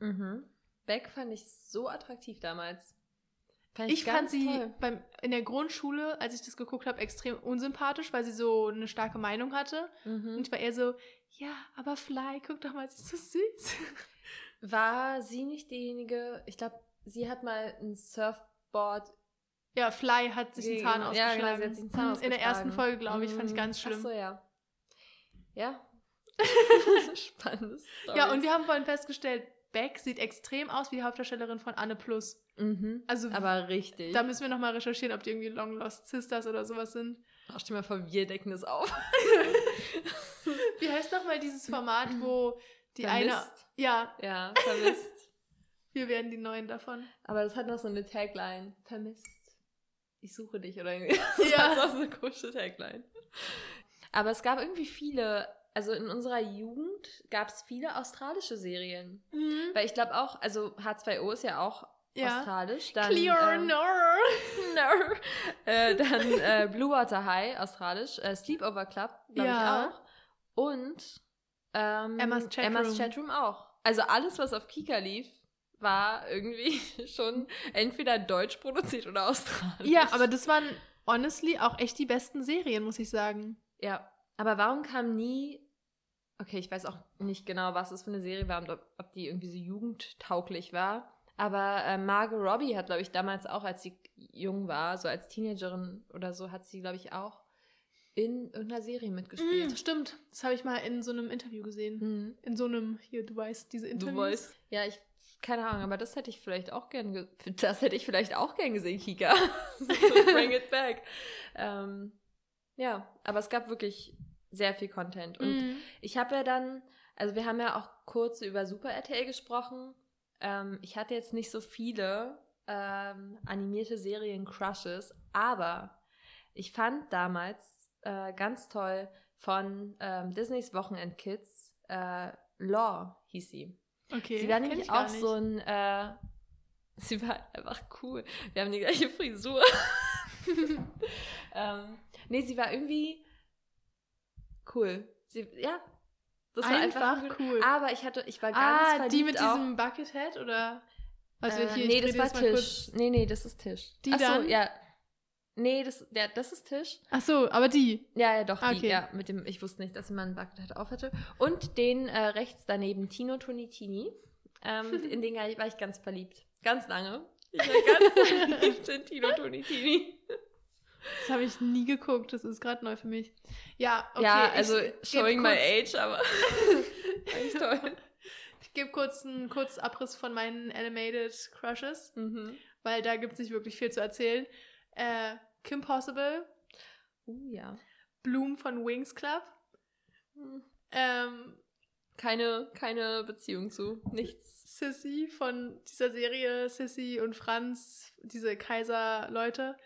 Mhm. Beck fand ich so attraktiv damals. Fand Ich fand ganz sie toll. beim, in der Grundschule, als ich das geguckt habe, extrem unsympathisch, weil sie so eine starke Meinung hatte. Mhm. Und ich war eher so, ja, aber Fly, guck doch mal, sie ist so süß. War sie nicht diejenige, ich glaube, sie hat mal ein Surfboard. Ja, Fly hat sich den Zahn Ja, ausgeschlagen. genau, sie hat sich den Zahn In der ersten. Folge, glaube ich, fand ich Mhm. ganz schlimm. Ach so, ja. Ja. Spannendes Ja, und wir haben vorhin festgestellt, Beck sieht extrem aus wie die Hauptdarstellerin von Anne Plus. Mhm. Also Aber richtig. da müssen wir nochmal recherchieren, ob die irgendwie Long Lost Sisters oder sowas sind. Ach, stell mal vor, wir decken das auf. Wie heißt nochmal dieses Format, wo die eine. Vermisst. Ja, Ja, vermisst. wir werden die neuen davon. Aber das hat noch so eine Tagline. Vermisst. Ich suche dich oder irgendwie. Das Ja. ist auch so eine komische Tagline. Aber es gab irgendwie viele, also in unserer Jugend gab es viele australische Serien. Weil ich glaube auch, also H2O ist ja auch Ja. australisch. Dann, Clear ähm, no. no. äh, dann äh, Blue Water High, australisch. Äh, Sleepover Club, glaube Ja. ich auch. Und ähm, Emma's Chatroom. Emma's Chatroom auch. Also alles, was auf Kika lief, war irgendwie schon entweder deutsch produziert oder australisch. Ja, aber das waren honestly auch echt die besten Serien, muss ich sagen. Ja, aber warum kam nie. Okay, ich weiß auch nicht genau, was das für eine Serie war und ob, ob die irgendwie so jugendtauglich war. Aber äh, Margot Robbie hat, glaube ich, damals auch, als sie jung war, so als Teenagerin oder so, hat sie, glaube ich, auch in irgendeiner Serie mitgespielt. Mm, stimmt, das habe ich mal in so einem Interview gesehen. Mhm. In so einem, hier, du weißt, diese Du Interviews. weißt. Ja, ich, keine Ahnung, aber das hätte ich vielleicht auch gern, ge das hätte ich vielleicht auch gern gesehen, Kika. Bring it back. Ähm, ja, aber es gab wirklich sehr viel Content. Und Mm. ich habe ja dann, also wir haben ja auch kurz über Super RTL gesprochen. Ähm, ich hatte jetzt nicht so viele ähm, animierte Serien-Crushes, aber ich fand damals äh, ganz toll von ähm, Disneys Wochenend Kids, äh, Law hieß sie. Okay. sie war nämlich auch so ein, äh, sie war einfach cool. Wir haben die gleiche Frisur. ähm, nee, sie war irgendwie cool. Sie, ja, das war einfach, Einfach ein gut- cool. Aber ich hatte, ich war ganz ah, verliebt die mit auch. diesem Buckethead oder? Also äh, hier, nee, das war Tisch. Nee, nee, das ist Tisch. Die Ach so, dann? ja. Nee, das, ja, das ist Tisch. Ach so, aber die. Ja, ja, doch, die, Okay. ja, mit dem, ich wusste nicht, dass mal einen Buckethead auf hatte. Und den äh, rechts daneben, Tino Tonitini. Ähm, in den war ich, war ich ganz verliebt. Ganz lange. Ich war ganz verliebt in Tino Tonitini. Das habe ich nie geguckt. Das ist gerade neu für mich. Ja, okay. ja, also showing my age, aber eigentlich toll. Ich gebe kurz einen kurzen Abriss von meinen Animated Crushes, Mhm. weil da gibt es nicht wirklich viel zu erzählen. Äh, Kim Possible, Uh, ja. Bloom von Wings Club, Hm. ähm, Keine, keine Beziehung zu. Nichts. Sissy von dieser Serie Sissy und Franz, diese Kaiser-Leute.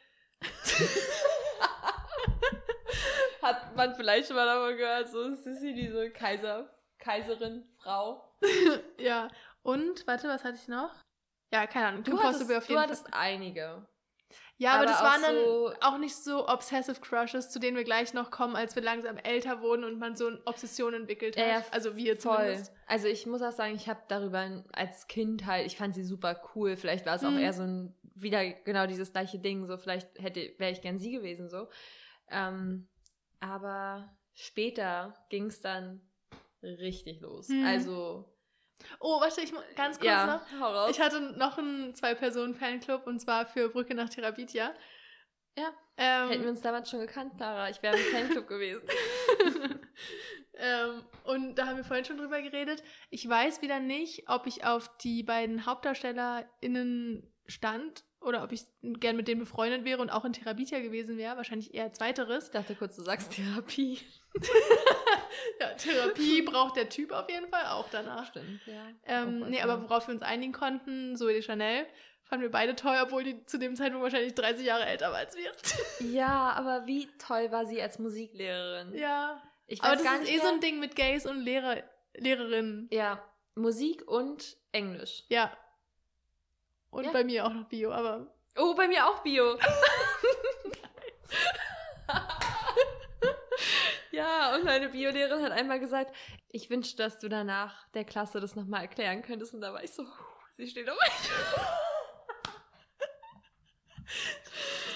Hat man vielleicht schon mal davon gehört, so Sissy, diese Kaiser, Kaiserin, Frau. Ja, und, warte, was hatte ich noch? Ja, keine Ahnung, Kim Du hattest, Possible auf du jeden hattest einige. Ja, aber, aber das waren dann so- auch nicht so obsessive Crushes, zu denen wir gleich noch kommen, als wir langsam älter wurden und man so eine Obsession entwickelt hat. Ja, ja, also wir Voll. zumindest. Also ich muss auch sagen, ich habe darüber als Kind halt, ich fand sie super cool. Vielleicht war es auch Mhm. eher so ein, wieder genau dieses gleiche Ding, so vielleicht hätte, wäre ich gern sie gewesen, so. Ähm, aber später ging es dann richtig los. Mhm. Also, Oh, warte, ich mu- ganz kurz ja, noch. Ich hatte noch einen Zwei-Personen-Fanclub und zwar für Brücke nach Therapetia. Ja. Ähm, Hätten wir uns damals schon gekannt, Clara. Ich wäre im Fanclub gewesen. ähm, und da haben wir vorhin schon drüber geredet. Ich weiß wieder nicht, ob ich auf die beiden HauptdarstellerInnen stand oder ob ich gern mit denen befreundet wäre und auch in Therapie gewesen wäre. Wahrscheinlich eher zweiteres. Ich dachte kurz, du sagst Therapie. ja, Therapie braucht der Typ auf jeden Fall auch danach. Stimmt, ja. Ähm, nee, aber worauf wir uns einigen konnten, Zoe de Chanel, fanden wir beide toll, obwohl die zu dem Zeitpunkt wahrscheinlich 30 Jahre älter war als wir. Ja, aber wie toll war sie als Musiklehrerin? ja. Ich Aber weiß das gar ist nicht eh mehr. so ein Ding mit Gays und Lehrer, Lehrerinnen. Ja, Musik und Englisch. Ja. Und Ja. bei mir auch noch Bio, aber Oh, bei mir auch Bio. ja, und meine Biolehrerin hat einmal gesagt, ich wünschte, dass du danach der Klasse das nochmal erklären könntest. Und da war ich so, sie steht auf mich.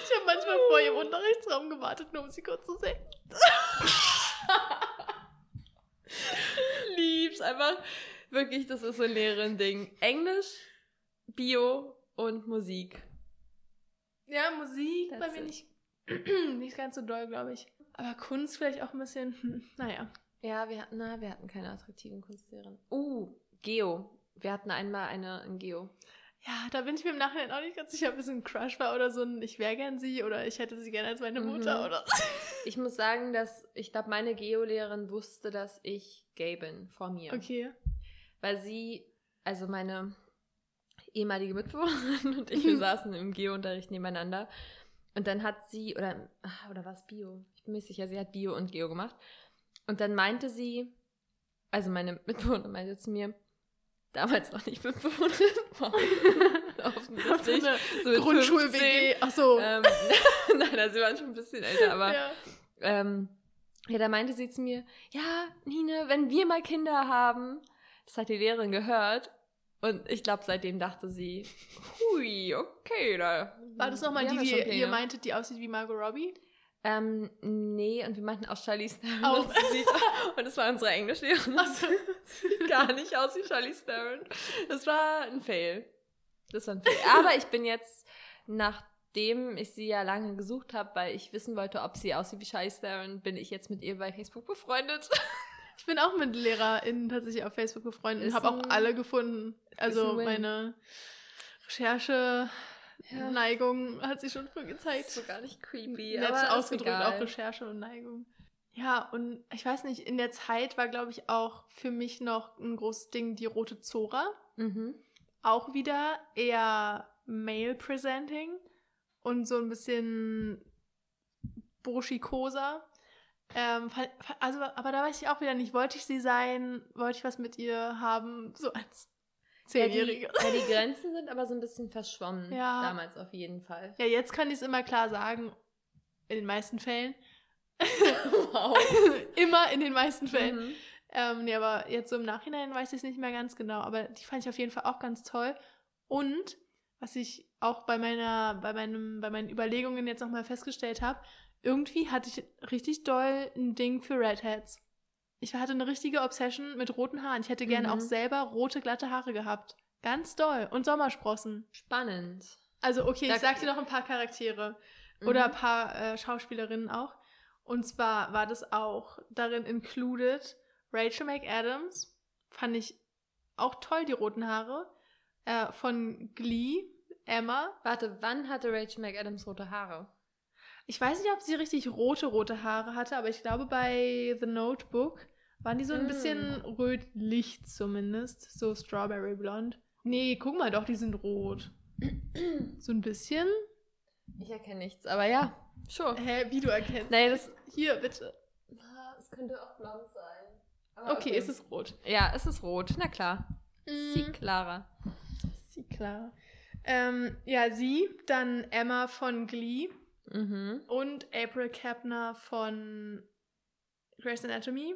ich habe manchmal vor ihrem Unterrichtsraum gewartet, nur um sie kurz zu sehen. Lieb's einfach. Wirklich, das ist so ein Lehrerin-Ding. Englisch, Bio und Musik. Ja, Musik bei That's mir nicht, nicht ganz so doll, glaube ich. Aber Kunst vielleicht auch ein bisschen, hm, naja. Ja, wir hatten, na, wir hatten keine attraktiven Kunstlehrerin. Uh, Geo. Wir hatten einmal eine in Geo. Ja, da bin ich mir im Nachhinein auch nicht ganz sicher, ob es ein Crush war oder so ein Ich wäre gern sie oder ich hätte sie gerne als meine Mutter Mhm. oder. Ich muss sagen, dass ich glaube, meine Geolehrerin wusste, dass ich gay bin vor mir. Okay. Weil sie, also meine ehemalige Mitbewohnerin und ich, wir saßen im Geo-Unterricht nebeneinander. Und dann hat sie, oder, ah, oder war es Bio? Ich bin mir sicher, sie hat Bio und Geo gemacht. Und dann meinte sie, also meine Mitbewohnerin meinte zu mir, damals noch nicht Mitbewohnerin, offensichtlich, so eine so mit 15. Grundschul-WG. Ach so. Ähm, nein, also sie waren schon ein bisschen älter, aber ja. ähm, ja, da meinte sie zu mir, ja, Nine, wenn wir mal Kinder haben, das hat die Lehrerin gehört. Und ich glaube, seitdem dachte sie, hui, okay, da. War das nochmal die, die ihr meintet, die aussieht wie Margot Robbie? Ähm, nee, und wir meinten auch Charlize Theron. Auch. Und das war unsere Englischlehrerin. Ach so. sieht gar nicht aus wie Charlize Theron. Das war ein Fail. Das war ein Fail. Aber ich bin jetzt, nachdem ich sie ja lange gesucht habe, weil ich wissen wollte, ob sie aussieht wie Charlize Theron, bin ich jetzt mit ihr bei Facebook befreundet. Ich bin auch mit LehrerInnen tatsächlich auf Facebook befreundet und habe auch alle gefunden. Also ein Win. meine Recherche-Neigung hat sich schon früh gezeigt. so gar nicht creepy. Nett aber ausgedrückt, auch Recherche und Neigung. Ja, und ich weiß nicht, in der Zeit war, glaube ich, auch für mich noch ein großes Ding die rote Zora. Mhm. Auch wieder eher male-presenting und so ein bisschen burschikoser. Ähm, also, aber da weiß ich auch wieder nicht, wollte ich sie sein, wollte ich was mit ihr haben, so als Ja, die, Zehnjährige. ja, die Grenzen sind aber so ein bisschen verschwommen. Ja. Damals auf jeden Fall. Ja, jetzt kann ich es immer klar sagen, in den meisten Fällen. Wow. immer in den meisten Fällen. Mhm. Ähm, nee, aber jetzt so im Nachhinein weiß ich es nicht mehr ganz genau. Aber die fand ich auf jeden Fall auch ganz toll. Und was ich auch bei meiner, bei meinem, bei meinen Überlegungen jetzt nochmal festgestellt habe, irgendwie hatte ich richtig doll ein Ding für Redheads. Ich hatte eine richtige Obsession mit roten Haaren. Ich hätte gerne Mhm. auch selber rote, glatte Haare gehabt. Ganz doll. Und Sommersprossen. Spannend. Also, okay, Da- ich sag dir noch ein paar Charaktere. Oder ein Mhm. paar äh, Schauspielerinnen auch. Und zwar war das auch darin included Rachel McAdams. Fand ich auch toll, die roten Haare. Äh, von Glee, Emma. Warte, wann hatte Rachel McAdams rote Haare? Ich weiß nicht, ob sie richtig rote, rote Haare hatte, aber ich glaube, bei The Notebook waren die so ein Mm. bisschen rötlich zumindest. So Strawberry Blonde. Nee, guck mal doch, die sind rot. So ein bisschen. Ich erkenne nichts, aber ja, sure. Hä, wie du erkennst. Nee, das. Hier, bitte. Es könnte auch blond sein. Aber Okay, es ist rot. Ja, es ist rot. Na klar. Sie Mhm. Clara. Sie, klar. Ähm, ja, sie, dann Emma von Glee Mhm. und April Kepner von Grey's Anatomy.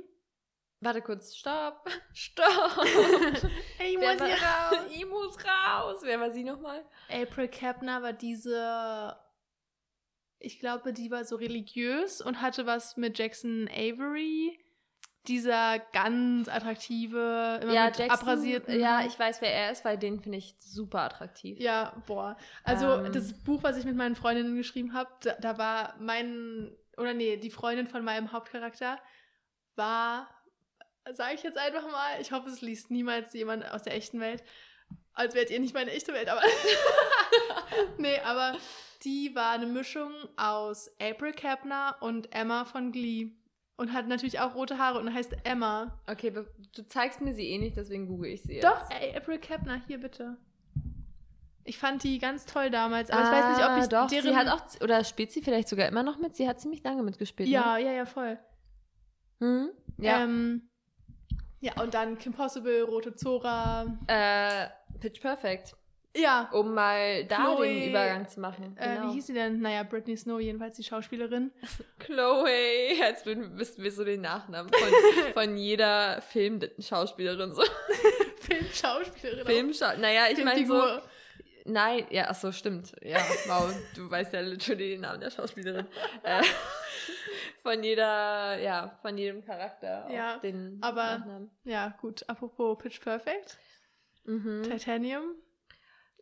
Warte kurz, stopp. Stopp. ich Wer muss war- hier raus. ich muss raus. Wer war sie nochmal? April Kepner war diese, ich glaube, die war so religiös und hatte was mit Jackson Avery. Dieser ganz attraktive, immer mit abrasierten. Ja, ich weiß, wer er ist, weil den finde ich super attraktiv. Ja, boah. Also Ähm. das Buch, was ich mit meinen Freundinnen geschrieben habe, da, da war mein, oder nee, die Freundin von meinem Hauptcharakter war, sage ich jetzt einfach mal, ich hoffe, es liest niemals jemand aus der echten Welt, Als wärt ihr nicht meine echte Welt, aber. nee, aber die war eine Mischung aus April Kepner und Emma von Glee. Und hat natürlich auch rote Haare und heißt Emma. Okay, du zeigst mir sie eh nicht, deswegen google ich sie jetzt. Doch, ey, April Kepner, hier bitte. Ich fand die ganz toll damals, aber ich weiß nicht, ob Ah, ich doch, deren... sie hat auch, oder spielt sie vielleicht sogar immer noch mit? Sie hat ziemlich lange mitgespielt, Ja, ja, ja, voll. ne? Hm? Ja. Ähm, ja, und dann Kim Possible, Rote Zora. Äh, Pitch Perfect. Ja, Um mal da Chloe, den Übergang zu machen. äh, Genau. wie hieß sie denn? Naja, Britney Snow, jedenfalls die Schauspielerin. Chloe. Würden- wüssten wir so den Nachnamen von, von jeder Filmschauspielerin. So. Filmschauspielerin. auch. Filmschau naja, ich meine so. Nein, ja, ach so, stimmt. Ja, wow, du weißt ja literally den Namen der Schauspielerin. äh, von jeder, ja, von jedem Charakter. Ja, den aber- Nachnamen. Ja, gut. Apropos Pitch Perfect. Mhm. Titanium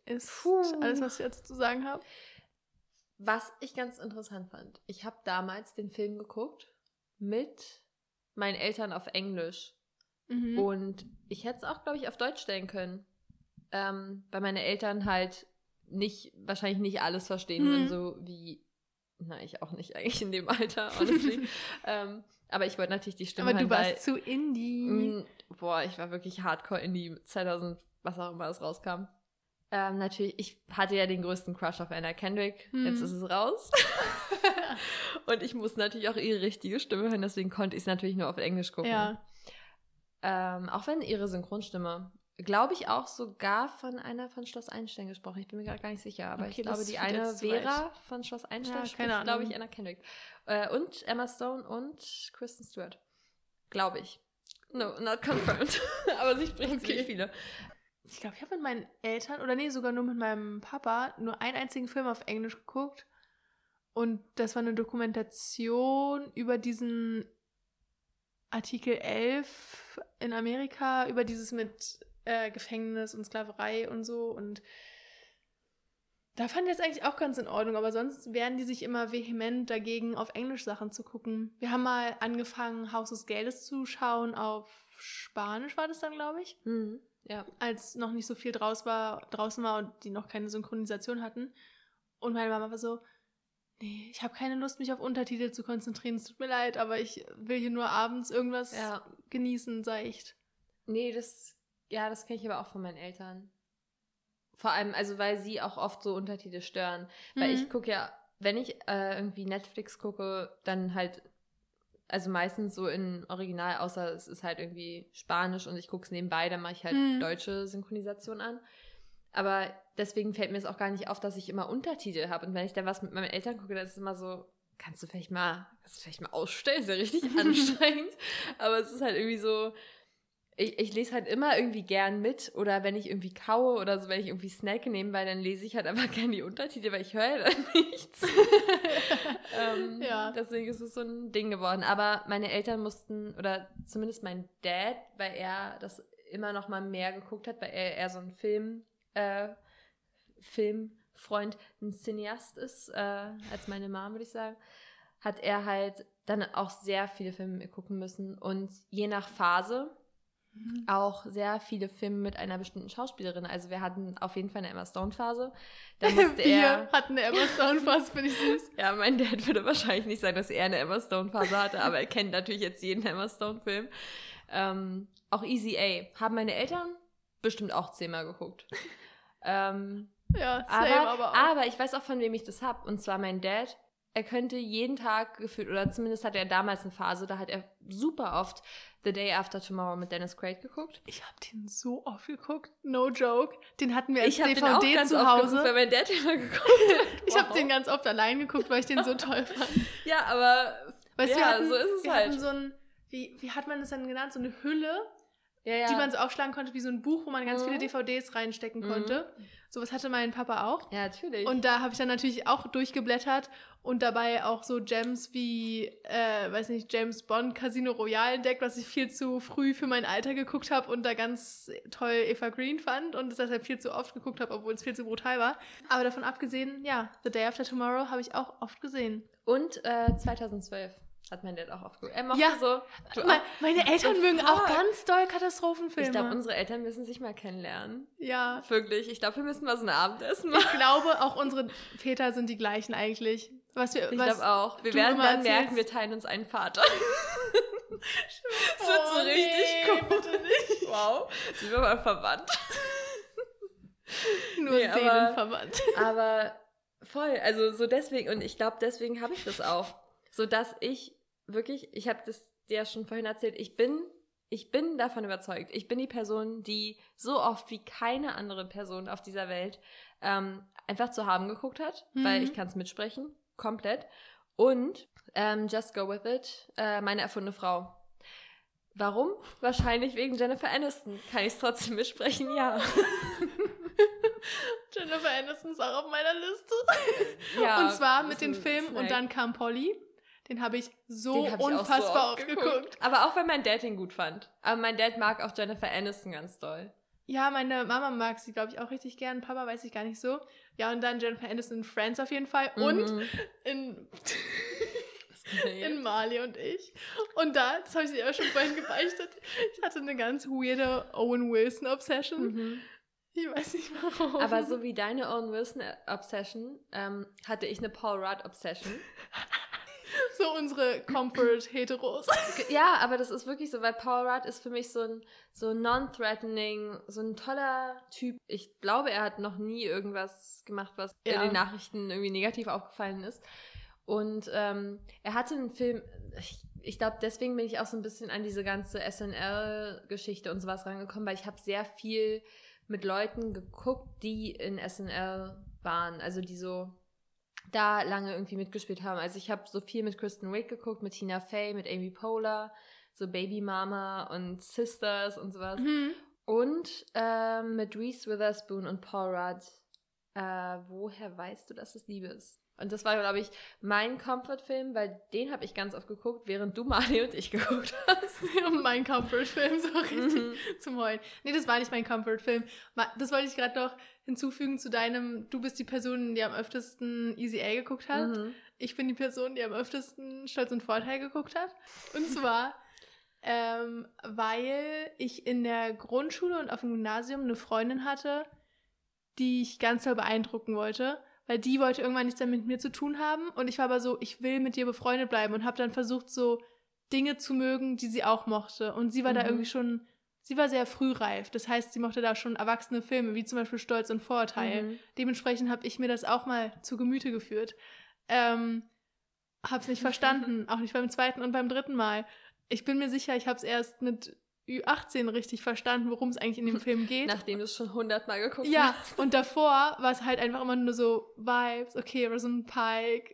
ist Puh. alles, was ich jetzt zu sagen habe. Was ich ganz interessant fand, ich habe damals den Film geguckt mit meinen Eltern auf Englisch. Mhm. Und ich hätte es auch, glaube ich, auf Deutsch stellen können. Ähm, weil meine Eltern halt nicht, wahrscheinlich nicht alles verstehen Mhm. würden, so wie, na, ich auch nicht eigentlich in dem Alter, honestly. ähm, aber ich wollte natürlich die Stimme aber du hören, warst weil, zu Indie. Mm, boah, ich war wirklich hardcore in die 2000, was auch immer es rauskam. Ähm, natürlich, ich hatte ja den größten Crush auf Anna Kendrick. Hm. Jetzt ist es raus. Und ich muss natürlich auch ihre richtige Stimme hören, deswegen konnte ich es natürlich nur auf Englisch gucken. ja. Ähm, auch wenn ihre Synchronstimme, glaube ich, auch sogar von einer von Schloss Einstein gesprochen. Ich bin mir gerade gar nicht sicher, aber Okay, ich glaube, die eine Vera von Schloss Einstein Ja, spricht, glaube ich. Anna Kendrick. Äh, und Emma Stone und Kristen Stewart. Glaube ich. No, not confirmed. aber sie spricht Okay. ziemlich viele. Ich glaube, ich habe mit meinen Eltern, oder nee, sogar nur mit meinem Papa, nur einen einzigen Film auf Englisch geguckt. Und das war eine Dokumentation über diesen Artikel 11 in Amerika, über dieses mit äh, Gefängnis und Sklaverei und so. Und da fand ich das eigentlich auch ganz in Ordnung, aber sonst wehren die sich immer vehement dagegen, auf Englisch Sachen zu gucken. Wir haben mal angefangen, Haus des Geldes zu schauen, auf Spanisch war das dann, glaube ich Mhm. Ja. als noch nicht so viel draus war, draußen war und die noch keine Synchronisation hatten. Und meine Mama war so, nee, ich habe keine Lust, mich auf Untertitel zu konzentrieren. Es tut mir leid, aber ich will hier nur abends irgendwas Ja. genießen, seicht. Nee, das, ja, das kenne ich aber auch von meinen Eltern. Vor allem, also weil sie auch oft so Untertitel stören. Weil Mhm. ich gucke ja, wenn ich äh, irgendwie Netflix gucke, dann halt, also meistens so in Original, außer es ist halt irgendwie Spanisch und ich gucke es nebenbei, dann mache ich halt Mhm. deutsche Synchronisation an. Aber deswegen fällt mir es auch gar nicht auf, dass ich immer Untertitel habe. Und wenn ich dann was mit meinen Eltern gucke, dann ist es immer so, kannst du vielleicht mal, kannst du vielleicht mal ausstellen, ist ja richtig anstrengend. Aber es ist halt irgendwie so, ich, ich lese halt immer irgendwie gern mit oder wenn ich irgendwie kaue oder so, wenn ich irgendwie snacke nebenbei, dann lese ich halt einfach gern die Untertitel, weil ich höre ja dann nichts. ähm, Ja. Deswegen ist es so ein Ding geworden. Aber meine Eltern mussten, oder zumindest mein Dad, weil er das immer noch mal mehr geguckt hat, weil er eher so ein Film, äh, Filmfreund, ein Cineast ist, äh, als meine Mom, würde ich sagen, hat er halt dann auch sehr viele Filme gucken müssen und je nach Phase auch sehr viele Filme mit einer bestimmten Schauspielerin. Also wir hatten auf jeden Fall eine Emma Stone Phase. Da musste Wir er, hatten eine Emma Stone Phase, finde ich süß. ja, mein Dad würde wahrscheinlich nicht sagen, dass er eine Emma Stone Phase hatte, aber er kennt natürlich jetzt jeden Emma Stone Film. Ähm, auch Easy A haben meine Eltern bestimmt auch zehnmal geguckt. ähm, Ja, same, aber, aber, auch. aber ich weiß auch, von wem ich das hab. Und zwar mein Dad. Er könnte jeden Tag gefühlt, oder zumindest hatte er damals eine Phase, da hat er super oft The Day After Tomorrow mit Dennis Quaid geguckt. ich habe den so oft geguckt, no joke. Den hatten wir als Ich habe DVD den auch ganz zu oft Hause. geguckt, weil mein Dad immer geguckt hat. ich habe Wow. den ganz oft allein geguckt, weil ich den so toll fand. Ja, aber Weißt Ja, wir hatten, so ist es wir halt. hatten so ein, wie, wie hat man das dann genannt? So eine Hülle, ja, ja. die man so aufschlagen konnte wie so ein Buch, wo man ganz Mhm. viele DVDs reinstecken Mhm. konnte. Sowas hatte mein Papa auch. ja, natürlich. Und da habe ich dann natürlich auch durchgeblättert und dabei auch so Gems wie, äh, weiß nicht, James Bond Casino Royale entdeckt, was ich viel zu früh für mein Alter geguckt habe und da ganz toll Eva Green fand und es deshalb viel zu oft geguckt habe, obwohl es viel zu brutal war. Aber davon abgesehen, ja, The Day After Tomorrow habe ich auch oft gesehen. Und äh, 2012. Hat mein Dad auch aufgeguckt. Er mochte Ja. so. Du Me- auch? Meine Eltern mögen auch ganz doll Katastrophenfilme. Ich glaube, unsere Eltern müssen sich mal kennenlernen. ja. Wirklich. Ich glaube, wir müssen mal so ein Abendessen Ich machen. glaube, auch unsere Väter sind die gleichen eigentlich. Was wir, Ich glaube auch. Wir werden dann erzählst. merken, wir teilen uns einen Vater. Das wird Oh, so richtig nee, cool. bitte nicht. Wow. Sind wir mal verwandt. Nur Nee, aber- Seelenverwandt. Aber voll, also so deswegen, und ich glaube, deswegen habe ich das auch. So dass ich wirklich, ich habe das dir ja schon vorhin erzählt, ich bin, ich bin davon überzeugt. Ich bin die Person, die so oft wie keine andere Person auf dieser Welt ähm, einfach zu haben geguckt hat, weil Mhm. ich kann es mitsprechen, komplett. Und ähm, Just Go With It, äh, meine erfundene Frau. Warum? Wahrscheinlich wegen Jennifer Aniston. Kann ich es trotzdem mitsprechen? Ja. Jennifer Aniston ist auch auf meiner Liste. ja und zwar mit den Filmen und dann kam Polly. Den habe ich so hab ich auch so unfassbar oft geguckt. Aber auch, weil mein Dad ihn gut fand. Aber mein Dad mag auch Jennifer Aniston ganz doll. Ja, meine Mama mag sie, glaube ich, auch richtig gern. Papa weiß ich gar nicht so. Ja, und dann Jennifer Aniston in Friends auf jeden Fall. Und Mhm. in, denn in jetzt? Marley und ich. Und da, das habe ich dir auch schon vorhin gebeichtet, ich hatte eine ganz weirde Owen Wilson-Obsession. Mhm. Ich weiß nicht warum. Aber so wie deine Owen Wilson Obsession ähm, hatte ich eine Paul Rudd Obsession. so unsere Comfort-Heteros. ja, aber das ist wirklich so, weil Paul Rudd ist für mich so ein so non-threatening, so ein toller Typ. Ich glaube, er hat noch nie irgendwas gemacht, was Ja. in den Nachrichten irgendwie negativ aufgefallen ist. Und ähm, er hatte einen Film, ich, ich glaube, deswegen bin ich auch so ein bisschen an diese ganze SNL-Geschichte und sowas rangekommen, weil ich habe sehr viel mit Leuten geguckt, die in SNL waren, also die so da lange irgendwie mitgespielt haben. Also ich habe so viel mit Kristen Wiig geguckt, mit Tina Fey, mit Amy Poehler, so Baby Mama und Sisters und sowas. Mhm. Und ähm, mit Reese Witherspoon und Paul Rudd. Äh, woher weißt du, dass es Liebe ist? Und das war, glaube ich, mein Comfort-Film, weil den habe ich ganz oft geguckt, während du Mali und ich geguckt hast. mein Comfort-Film, so richtig Mhm. zum Heulen. Nee, das war nicht mein Comfort-Film. Das wollte ich gerade noch hinzufügen zu deinem, du bist die Person, die am öftesten Easy A geguckt hat. Mhm. Ich bin die Person, die am öftesten Stolz und Vorteil geguckt hat. Und zwar, ähm, weil ich in der Grundschule und auf dem Gymnasium eine Freundin hatte, die ich ganz doll beeindrucken wollte. Weil die wollte irgendwann nichts mehr mit mir zu tun haben. Und ich war aber so, ich will mit dir befreundet bleiben und habe dann versucht, so Dinge zu mögen, die sie auch mochte. Und sie war da Mhm. irgendwie schon, sie war sehr frühreif. Das heißt, sie mochte da schon erwachsene Filme, wie zum Beispiel Stolz und Vorurteil. Mhm. Dementsprechend habe ich mir das auch mal zu Gemüte geführt. Ähm, hab's nicht verstanden, auch nicht beim zweiten und beim dritten Mal. Ich bin mir sicher, ich habe es erst mit Ü18 richtig verstanden, worum es eigentlich in dem Film geht. Nachdem du es schon hundertmal geguckt ja, hast. und davor war es halt einfach immer nur so Vibes, okay, Rosamund Pike,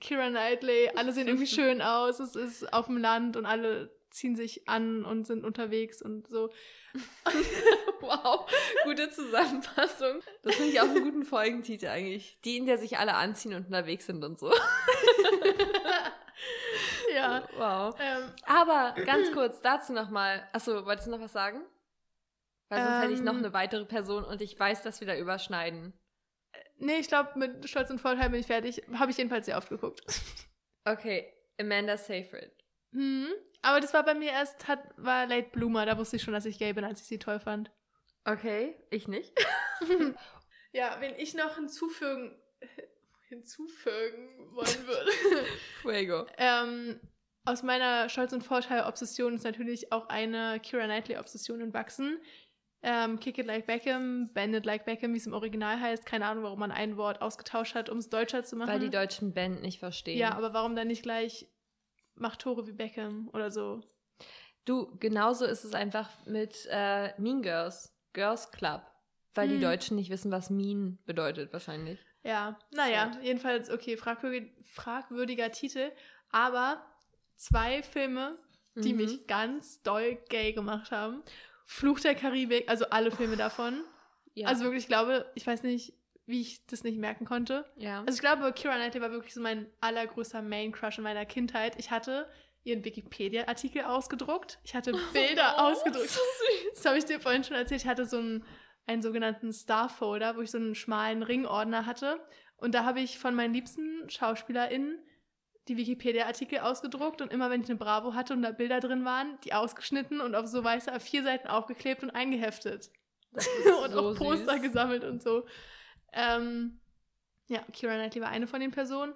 Kira Knightley, alle sehen irgendwie schön aus, es ist auf dem Land und alle ziehen sich an und sind unterwegs und so. Wow, gute Zusammenfassung. Das finde ich auch einen guten Folgentitel eigentlich. Die, in der sich alle anziehen und unterwegs sind und so. Ja. Wow. Ähm, Aber ganz kurz dazu nochmal. Achso, wolltest du noch was sagen? Weil sonst hätte ich noch Ähm. eine weitere Person und ich weiß, dass wir da überschneiden. nee, ich glaube, mit Stolz und Vorteil bin ich fertig. Habe ich jedenfalls sehr oft geguckt. Okay, Amanda Seyfried. Hm. Aber das war bei mir erst, hat, war Late Bloomer, da wusste ich schon, dass ich gay bin, als ich sie toll fand. Okay, ich nicht. Ja, wenn ich noch hinzufügen, hinzufügen wollen würde. Fuego. ähm, aus meiner Stolz- und Vorteil-Obsession ist natürlich auch eine Kira Knightley-Obsession entwachsen. Ähm, Kick It Like Beckham, Bend It Like Beckham, wie es im Original heißt. Keine Ahnung, warum man ein Wort ausgetauscht hat, um es deutscher zu machen. Weil die deutschen Band nicht verstehen. ja, aber warum dann nicht gleich macht Tore wie Beckham oder so? Du, genauso ist es einfach mit äh, Mean Girls, Girls Club. Weil die Hm. Deutschen nicht wissen, was mean bedeutet, wahrscheinlich. Ja, naja, Sad. jedenfalls, okay, fragwürdig, fragwürdiger Titel. Aber zwei Filme, die Mhm. mich ganz doll gay gemacht haben. Fluch der Karibik, also alle Filme davon. Ja. Also wirklich, ich glaube, ich weiß nicht, wie ich das nicht merken konnte. ja. Also ich glaube, Kira Knightley war wirklich so mein allergrößter Main-Crush in meiner Kindheit. Ich hatte ihren Wikipedia-Artikel ausgedruckt. Ich hatte Bilder ausgedruckt. So süß. Das habe ich dir vorhin schon erzählt. Ich hatte so einen, einen sogenannten Star-Folder, wo ich so einen schmalen Ringordner hatte. Und da habe ich von meinen liebsten SchauspielerInnen die Wikipedia-Artikel ausgedruckt und immer wenn ich eine Bravo hatte und da Bilder drin waren, die ausgeschnitten und auf so weiße A4-Seiten aufgeklebt und eingeheftet. und so auch Poster süß. gesammelt und so. Ähm, ja, Keira Knightley war eine von den Personen.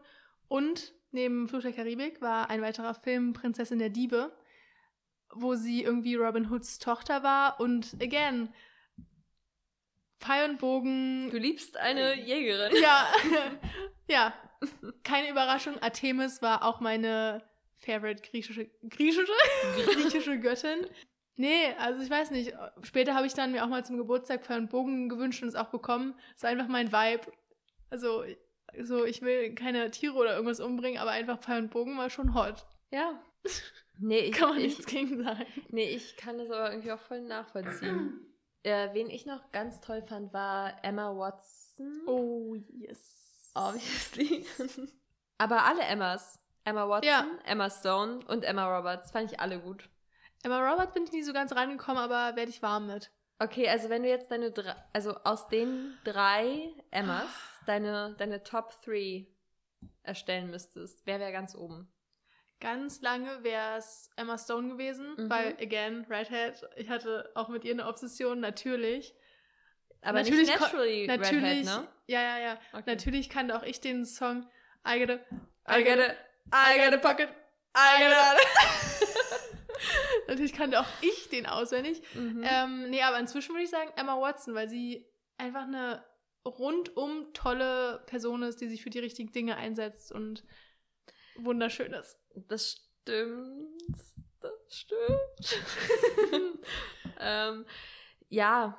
Und neben Fluch der Karibik war ein weiterer Film Prinzessin der Diebe, wo sie irgendwie Robin Hoods Tochter war und again, Pfeil und Bogen. Du liebst eine Jägerin. Ja, ja. Keine Überraschung, Artemis war auch meine favorite griechische, griechische, griechische Göttin. Nee, also ich weiß nicht. Später habe ich dann mir auch mal zum Geburtstag Pfeil und Bogen gewünscht und es auch bekommen. Das war einfach mein Vibe. Also, so, ich will keine Tiere oder irgendwas umbringen, aber einfach Pfeil und Bogen war schon hot. Ja. Nee, ich, Kann man ich, nichts gegen sagen. nee, ich kann das aber irgendwie auch voll nachvollziehen. Äh, wen ich noch ganz toll fand, war Emma Watson. Oh, yes. Obviously. aber alle Emmas. Emma Watson, Ja. Emma Stone und Emma Roberts fand ich alle gut. Emma Roberts bin ich nie so ganz reingekommen, aber werde ich warm mit. Okay, also wenn du jetzt deine drei, also aus den drei Emmas deine, deine Top 3 erstellen müsstest, wer wäre ganz oben? Ganz lange wäre es Emma Stone gewesen, Mhm. weil, again, Redhead, ich hatte auch mit ihr eine Obsession, natürlich. Aber Natürlich nicht naturally Natürlich, Redhead, ne? ja, ja, ja. Okay. Natürlich kannte auch ich den Song I gotta, I got it, I got a pocket, I I got got Natürlich kannte auch ich den auswendig. Mhm. Ähm, nee, aber inzwischen würde ich sagen Emma Watson, weil sie einfach eine rundum tolle Person ist, die sich für die richtigen Dinge einsetzt und wunderschön ist. Das stimmt. Das stimmt. ähm, ja,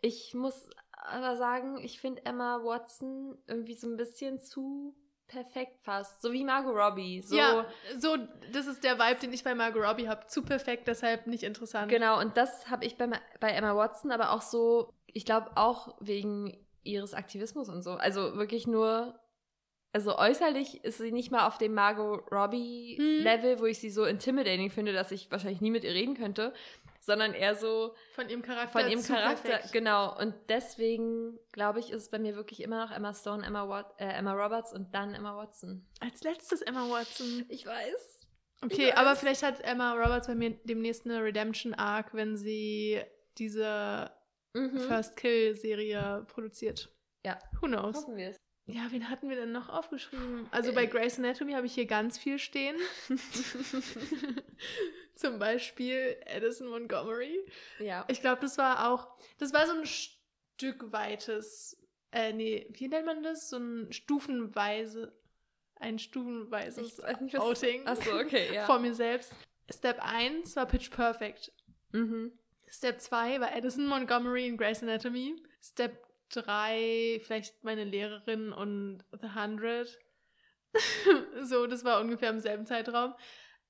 ich muss aber sagen, ich finde Emma Watson irgendwie so ein bisschen zu perfekt fast. So wie Margot Robbie. So, Ja, so, das ist der Vibe, den ich bei Margot Robbie habe. Zu perfekt, deshalb nicht interessant. Genau, und das habe ich bei, bei Emma Watson, aber auch so, ich glaube auch wegen ihres Aktivismus und so. Also wirklich nur, also äußerlich ist sie nicht mal auf dem Margot Hm. Robbie-Level, wo ich sie so intimidating finde, dass ich wahrscheinlich nie mit ihr reden könnte, sondern eher so Von ihrem Charakter. von ihrem Charakter. perfekt. Genau, und deswegen glaube ich, ist es bei mir wirklich immer noch Emma Stone, Emma, Wat äh, Emma Roberts und dann Emma Watson. Als letztes Emma Watson. Ich weiß. Okay, Ich aber weiß. vielleicht hat Emma Roberts bei mir demnächst eine Redemption-Arc, wenn sie diese Mhm. First Kill-Serie produziert. Ja. Who knows? Hoffen wir es. Ja, wen hatten wir denn noch aufgeschrieben? Also Äh. bei Grey's Anatomy habe ich hier ganz viel stehen. Zum Beispiel Addison Montgomery. ja. Ich glaube, das war auch, das war so ein Stück weites, äh, nee, wie nennt man das? So ein stufenweise, ein stufenweises nicht, Outing Achso, okay, ja. vor mir selbst. Step 1 war Pitch Perfect. Mhm. Step 2 war Addison Montgomery in Grey's Anatomy. Step 3 vielleicht meine Lehrerin und The Hundred. so, das war ungefähr im selben Zeitraum.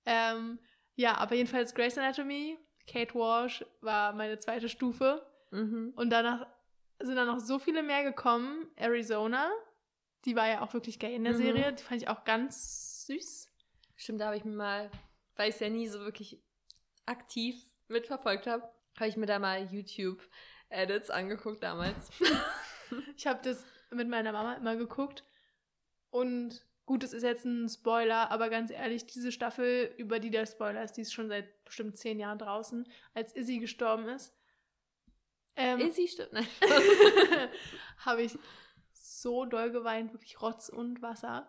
Ähm, ja, aber jedenfalls Grey's Anatomy, Kate Walsh war meine zweite Stufe. Mhm. Und danach sind dann noch so viele mehr gekommen. Arizona, die war ja auch wirklich gay in der Mhm. Serie. Die fand ich auch ganz süß. Stimmt, da habe ich mir mal, weil ich es ja nie so wirklich aktiv mitverfolgt habe, habe ich mir da mal YouTube-Edits angeguckt damals. Ich habe das mit meiner Mama immer geguckt. Und gut, es ist jetzt ein Spoiler, aber ganz ehrlich, diese Staffel, über die der Spoiler ist, die ist schon seit bestimmt zehn Jahren draußen, als Izzy gestorben ist. Ähm, Izzy stimmt. Nein. habe ich so doll geweint, wirklich Rotz und Wasser.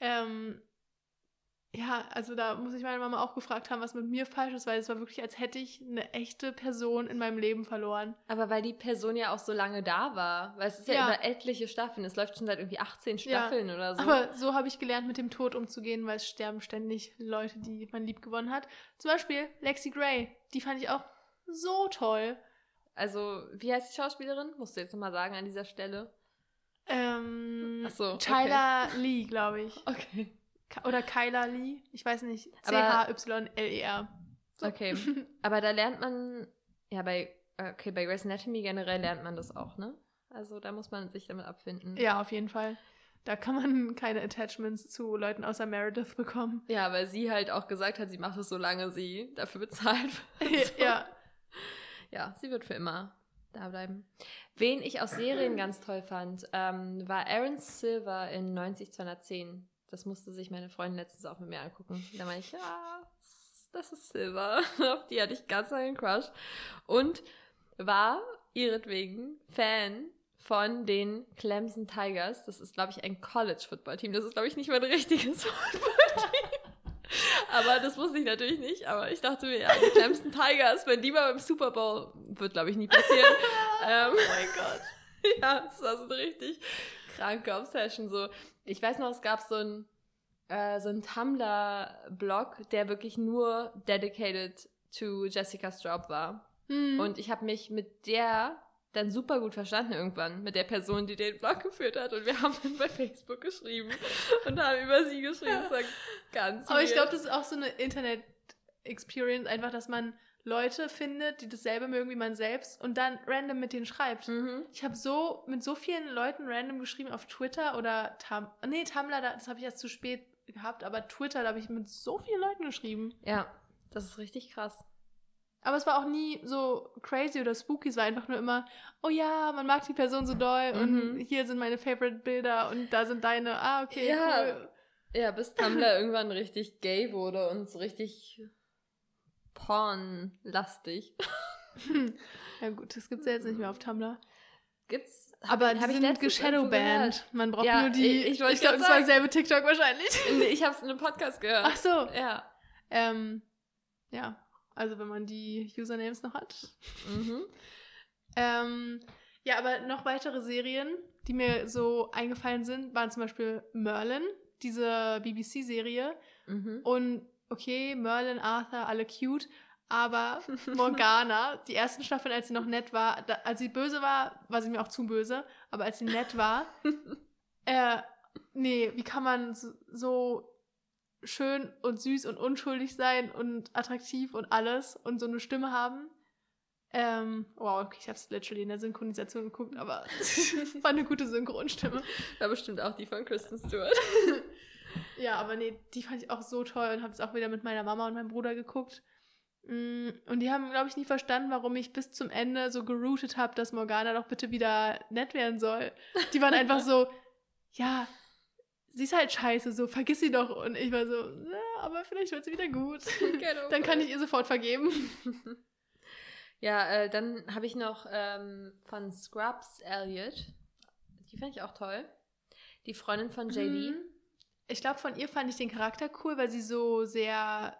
Ähm, ja, also da muss ich meine Mama auch gefragt haben, was mit mir falsch ist, weil es war wirklich, als hätte ich eine echte Person in meinem Leben verloren. Aber weil die Person ja auch so lange da war, weil es ist ja, Ja. über etliche Staffeln, es läuft schon seit irgendwie 18 Ja. Staffeln oder so. Aber so habe ich gelernt, mit dem Tod umzugehen, weil es sterben ständig Leute, die man lieb gewonnen hat. Zum Beispiel Lexi Gray. Die fand ich auch so toll. also, wie heißt die Schauspielerin? Musst du jetzt nochmal sagen an dieser Stelle. Ähm, Ach so, okay. Tyler Lee, glaube ich. Okay. Oder Kyla Lee. Ich weiß nicht. C-H-Y-L-E-R. So. Okay. Aber da lernt man, ja, bei, okay, bei Grey's Anatomy generell lernt man das auch, ne? Also da muss man sich damit abfinden. ja, auf jeden Fall. Da kann man keine Attachments zu Leuten außer Meredith bekommen. Ja, weil sie halt auch gesagt hat, sie macht es, solange sie dafür bezahlt wird. ja. Ja, sie wird für immer da bleiben. Wen ich aus Serien ganz toll fand, ähm, war Aaron Silver in 90210. Das musste sich meine Freundin letztens auch mit mir angucken. Da meine ich, ja, das ist Silver. Auf die hatte ich ganz einen Crush. Und war ihretwegen Fan von den Clemson Tigers. Das ist, glaube ich, ein College-Football-Team. Das ist, glaube ich, nicht mein richtiges Football-Team. aber das wusste ich natürlich nicht. Aber ich dachte mir, ja, die Clemson Tigers, wenn die mal beim Super Bowl, wird, glaube ich, nie passieren. ähm, Oh mein Gott. ja, das war so eine richtig kranke Obsession. So. Ich weiß noch, es gab so ein äh, so ein Tumblr-Blog, der wirklich nur dedicated to Jessica Straub war. Hm. Und ich habe mich mit der dann super gut verstanden irgendwann, mit der Person, die den Blog geführt hat. Und wir haben dann bei Facebook geschrieben und haben über sie geschrieben. Das war ganz Aber ich weird. glaube, das ist auch so eine Internet-Experience, einfach, dass man Leute findet, die dasselbe mögen wie man selbst und dann random mit denen schreibt. Mhm. Ich habe so mit so vielen Leuten random geschrieben auf Twitter oder Tum nee, Tumblr, da- das habe ich erst zu spät gehabt, aber Twitter, da habe ich mit so vielen Leuten geschrieben. Ja, das ist richtig krass. Aber es war auch nie so crazy oder spooky, es war einfach nur immer, oh ja, man mag die Person so doll und Mhm. hier sind meine Favorite Bilder und da sind deine, ah, okay, Ja. cool. Ja, bis Tumblr irgendwann richtig gay wurde und so richtig pornlastig. Ja gut, das gibt's ja jetzt nicht mehr auf Tumblr. Gibt's? Aber ich- die hab ich sind letztens geshadowbanned. Man braucht Ja, nur die, ich- ich ich, glaube, das war dasselbe TikTok wahrscheinlich. Nee, ich hab's in einem Podcast gehört. Ach so. Ja. Ähm, ja, also wenn man die Usernames noch hat. Mhm. Ähm, ja, aber noch weitere Serien, die mir so eingefallen sind, waren zum Beispiel Merlin, diese BBC-Serie. Mhm. Und okay, Merlin, Arthur, alle cute, aber Morgana, die ersten Staffeln, als sie noch nett war, da, als sie böse war, war sie mir auch zu böse, aber als sie nett war, äh, nee, wie kann man so, so schön und süß und unschuldig sein und attraktiv und alles und so eine Stimme haben? Ähm, wow, okay, ich habe es literally in der Synchronisation geguckt, aber war eine gute Synchronstimme. War bestimmt auch die von Kristen Stewart. Ja, aber nee, die fand ich auch so toll und habe es auch wieder mit meiner Mama und meinem Bruder geguckt. Mm, Und die haben, glaube ich, nie verstanden, warum ich bis zum Ende so geroutet habe, dass Morgana doch bitte wieder nett werden soll. Die waren einfach so, ja, sie ist halt scheiße, so, vergiss sie doch. Und ich war so, ja, aber vielleicht wird sie wieder gut. Dann kann ich ihr sofort vergeben. Ja, äh, dann habe ich noch ähm, von Scrubs Elliot. Die fand ich auch toll. Die Freundin von JD. Mhm. Ich glaube, von ihr fand ich den Charakter cool, weil sie so sehr,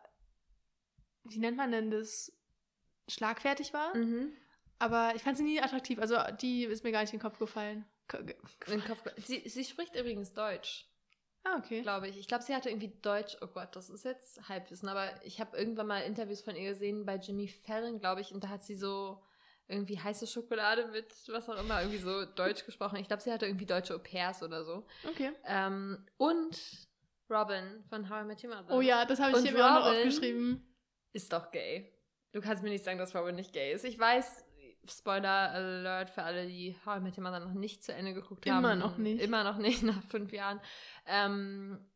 wie nennt man denn das, schlagfertig war. Mhm. Aber ich fand sie nie attraktiv. Also die ist mir gar nicht in den Kopf gefallen. Den Kopf ge- Sie, sie spricht übrigens Deutsch, Ah, okay. glaube ich. Ich glaube, sie hatte irgendwie Deutsch. Oh Gott, das ist jetzt Halbwissen. Aber ich habe irgendwann mal Interviews von ihr gesehen bei Jimmy Fallon, glaube ich. Und da hat sie so irgendwie heiße Schokolade mit was auch immer, irgendwie so Deutsch gesprochen. Ich glaube, sie hatte irgendwie deutsche Au-pairs oder so. Okay. Ähm, und Robin von How I Met Your Mother. Oh ja, das habe ich hier mir auch noch aufgeschrieben. Ist doch gay. Du kannst mir nicht sagen, dass Robin nicht gay ist. Ich weiß, Spoiler Alert für alle, die How I Met Your Mother noch nicht zu Ende geguckt haben. Immer noch nicht. Immer noch nicht, nach fünf Jahren. Ähm,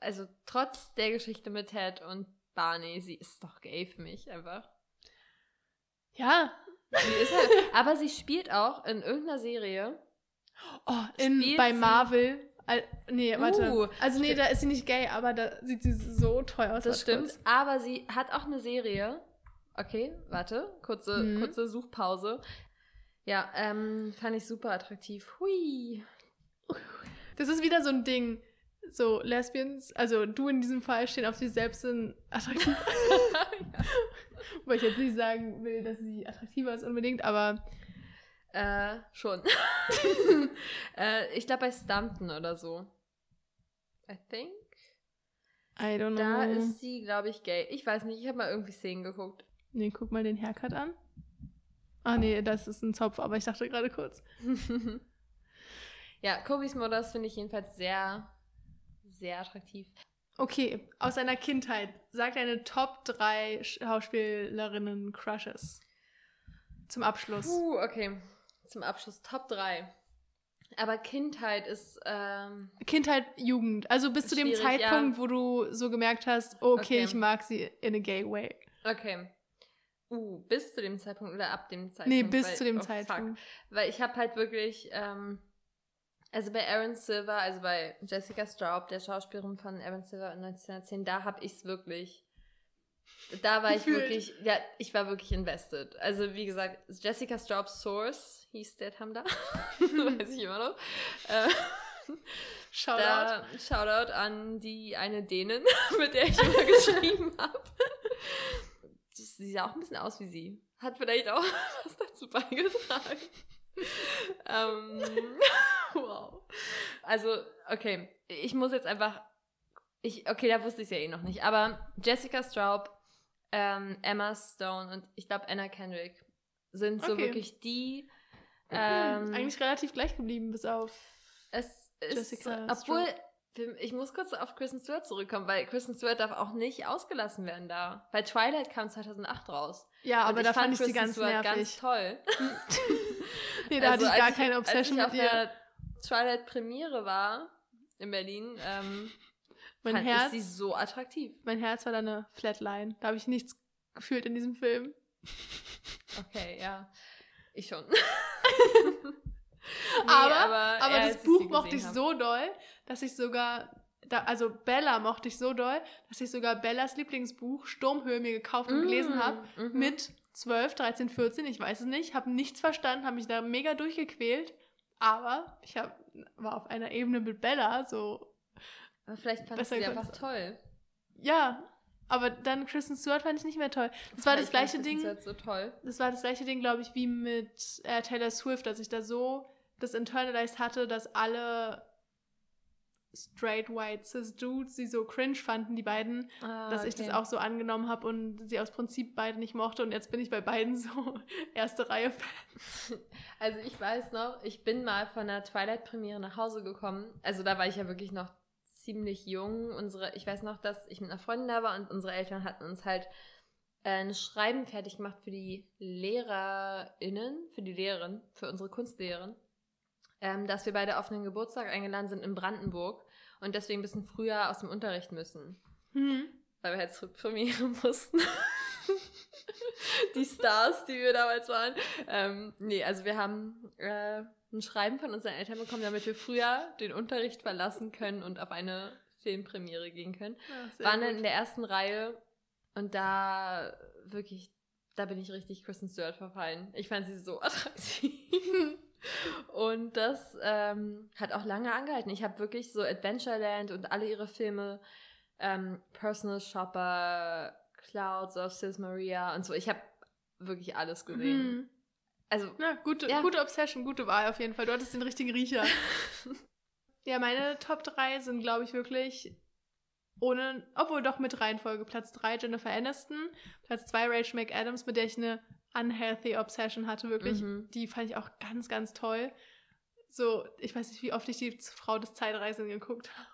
also trotz der Geschichte mit Ted und Barney, sie ist doch gay für mich einfach. Ja. Sie ist halt, aber sie spielt auch in irgendeiner Serie. Oh, in, bei Marvel. Al- nee, warte. Uh, also nee, da ist sie nicht gay, aber da sieht sie so toll aus. Das stimmt. Aber sie hat auch eine Serie. Okay, warte. Kurze, Mhm. kurze Suchpause. Ja, ähm, fand ich super attraktiv. Hui. kurz. Das ist wieder so ein Ding. So, Lesbians, also du in diesem Fall, stehen auf sich selbst sind attraktiv. Wobei ich jetzt nicht sagen will, dass sie attraktiver ist unbedingt, aber Äh, schon. äh, ich glaube bei Stumpton oder so. I think. I don't know. Da ist sie, glaube ich, gay. Ich weiß nicht, ich habe mal irgendwie Szenen geguckt. Nee, guck mal den Haircut an. Ah, nee, das ist ein Zopf, aber ich dachte gerade kurz. ja, Kobis Models finde ich jedenfalls sehr, sehr attraktiv. Okay, aus deiner Kindheit, sag deine Top 3 Schauspielerinnen Crushes. Zum Abschluss. Puh, okay. Zum Abschluss Top 3. Aber Kindheit ist, ähm, Kindheit, Jugend. Also bis zu dem Zeitpunkt, ja. wo du so gemerkt hast, okay, Okay. ich mag sie in a gay way. okay. Uh, bis zu dem Zeitpunkt oder ab dem Zeitpunkt? Nee, bis Weil- zu dem oh, fuck. Zeitpunkt. Weil ich habe halt wirklich, ähm, Also bei Aaron Silver, also bei Jessica Straub, der Schauspielerin von Aaron Silver in 1910, da habe ich es wirklich. Da war ich wirklich, ja, ich war wirklich invested. Also wie gesagt, Jessica Straub's Source hieß der Tam da. Weiß ich immer noch. Äh, Shoutout. da, Shoutout an die eine Dänin, mit der ich immer geschrieben habe. Sie sah auch ein bisschen aus wie sie. Hat vielleicht auch was dazu beigetragen. ähm, wow. Also, okay. Ich muss jetzt einfach. Ich, okay, da wusste ich es ja eh noch nicht. Aber Jessica Straub, ähm, Emma Stone und ich glaube Anna Kendrick sind so Okay. wirklich die. Ähm, Eigentlich relativ gleich geblieben, bis auf. es ist, Jessica obwohl, Straub. Ich muss kurz auf Kristen Stewart zurückkommen, weil Kristen Stewart darf auch nicht ausgelassen werden da. Weil Twilight kam 2008 raus. Ja, aber da fand ich sie ganz Stewart nervig. ganz toll. nee, da Also, hatte ich gar keine Obsession als mit ich auf ihr. der Twilight Premiere war in Berlin, ähm, Mein fand Herz, ich sie so attraktiv. mein Herz war da eine Flatline. Da habe ich nichts gefühlt in diesem Film. Okay, ja. Ich schon. Aber aber, aber ja, das Buch mochte ich hab. so doll, dass ich sogar. Da, also Bella mochte ich so doll, dass ich sogar Bellas Lieblingsbuch Sturmhöhe mir gekauft und gelesen habe. Mhm. Mit 12, 13, 14, ich weiß es nicht, habe nichts verstanden, habe mich da mega durchgequält. Aber ich hab, war auf einer Ebene mit Bella, so, Aber vielleicht fand Besser sie einfach toll. ja. Aber dann Kristen Stewart fand ich nicht mehr toll. Das war das Ich gleiche Ding. So. Das war das gleiche Ding, glaube ich, wie mit äh, Taylor Swift, dass ich da so das internalized hatte, dass alle straight white cis Dudes sie so cringe fanden, die beiden, Ah, dass ich das okay. auch so angenommen habe und sie aus Prinzip beide nicht mochte und jetzt bin ich bei beiden so erste Reihe Fan. Also ich weiß noch, ich bin mal von der Twilight-Premiere nach Hause gekommen. Also da war ich ja wirklich noch ziemlich jung. Unsere, ich weiß noch, dass ich mit einer Freundin da war und unsere Eltern hatten uns halt äh, ein Schreiben fertig gemacht für die LehrerInnen, für die Lehrerin, für unsere Kunstlehrerin, ähm, dass wir beide auf einen Geburtstag eingeladen sind in Brandenburg und deswegen ein bisschen früher aus dem Unterricht müssen. Hm. Weil wir halt zur Premiere mussten. die Stars, die wir damals waren. Ähm, nee, also wir haben äh, ein Schreiben von unseren Eltern bekommen, damit wir früher den Unterricht verlassen können und auf eine Filmpremiere gehen können. Ja, sehr Waren dann in der ersten Reihe und da wirklich, da bin ich richtig Kristen Stewart verfallen. Ich fand sie so attraktiv. Und das ähm, hat auch lange angehalten. Ich habe wirklich so Adventureland und alle ihre Filme, ähm, Personal Shopper, Clouds of Sis Maria und so. Ich habe wirklich alles gesehen. Hm. Also, Na, gute, Ja. gute Obsession, gute Wahl auf jeden Fall. Du hattest den richtigen Riecher. ja, meine Top 3 sind, glaube ich, wirklich ohne, obwohl doch mit Reihenfolge. Platz 3 Jennifer Aniston, Platz 2 Rachel McAdams, mit der ich eine unhealthy Obsession hatte, wirklich. Mhm. Die fand ich auch ganz, ganz toll. So, ich weiß nicht, wie oft ich die Frau des Zeitreisenden geguckt habe.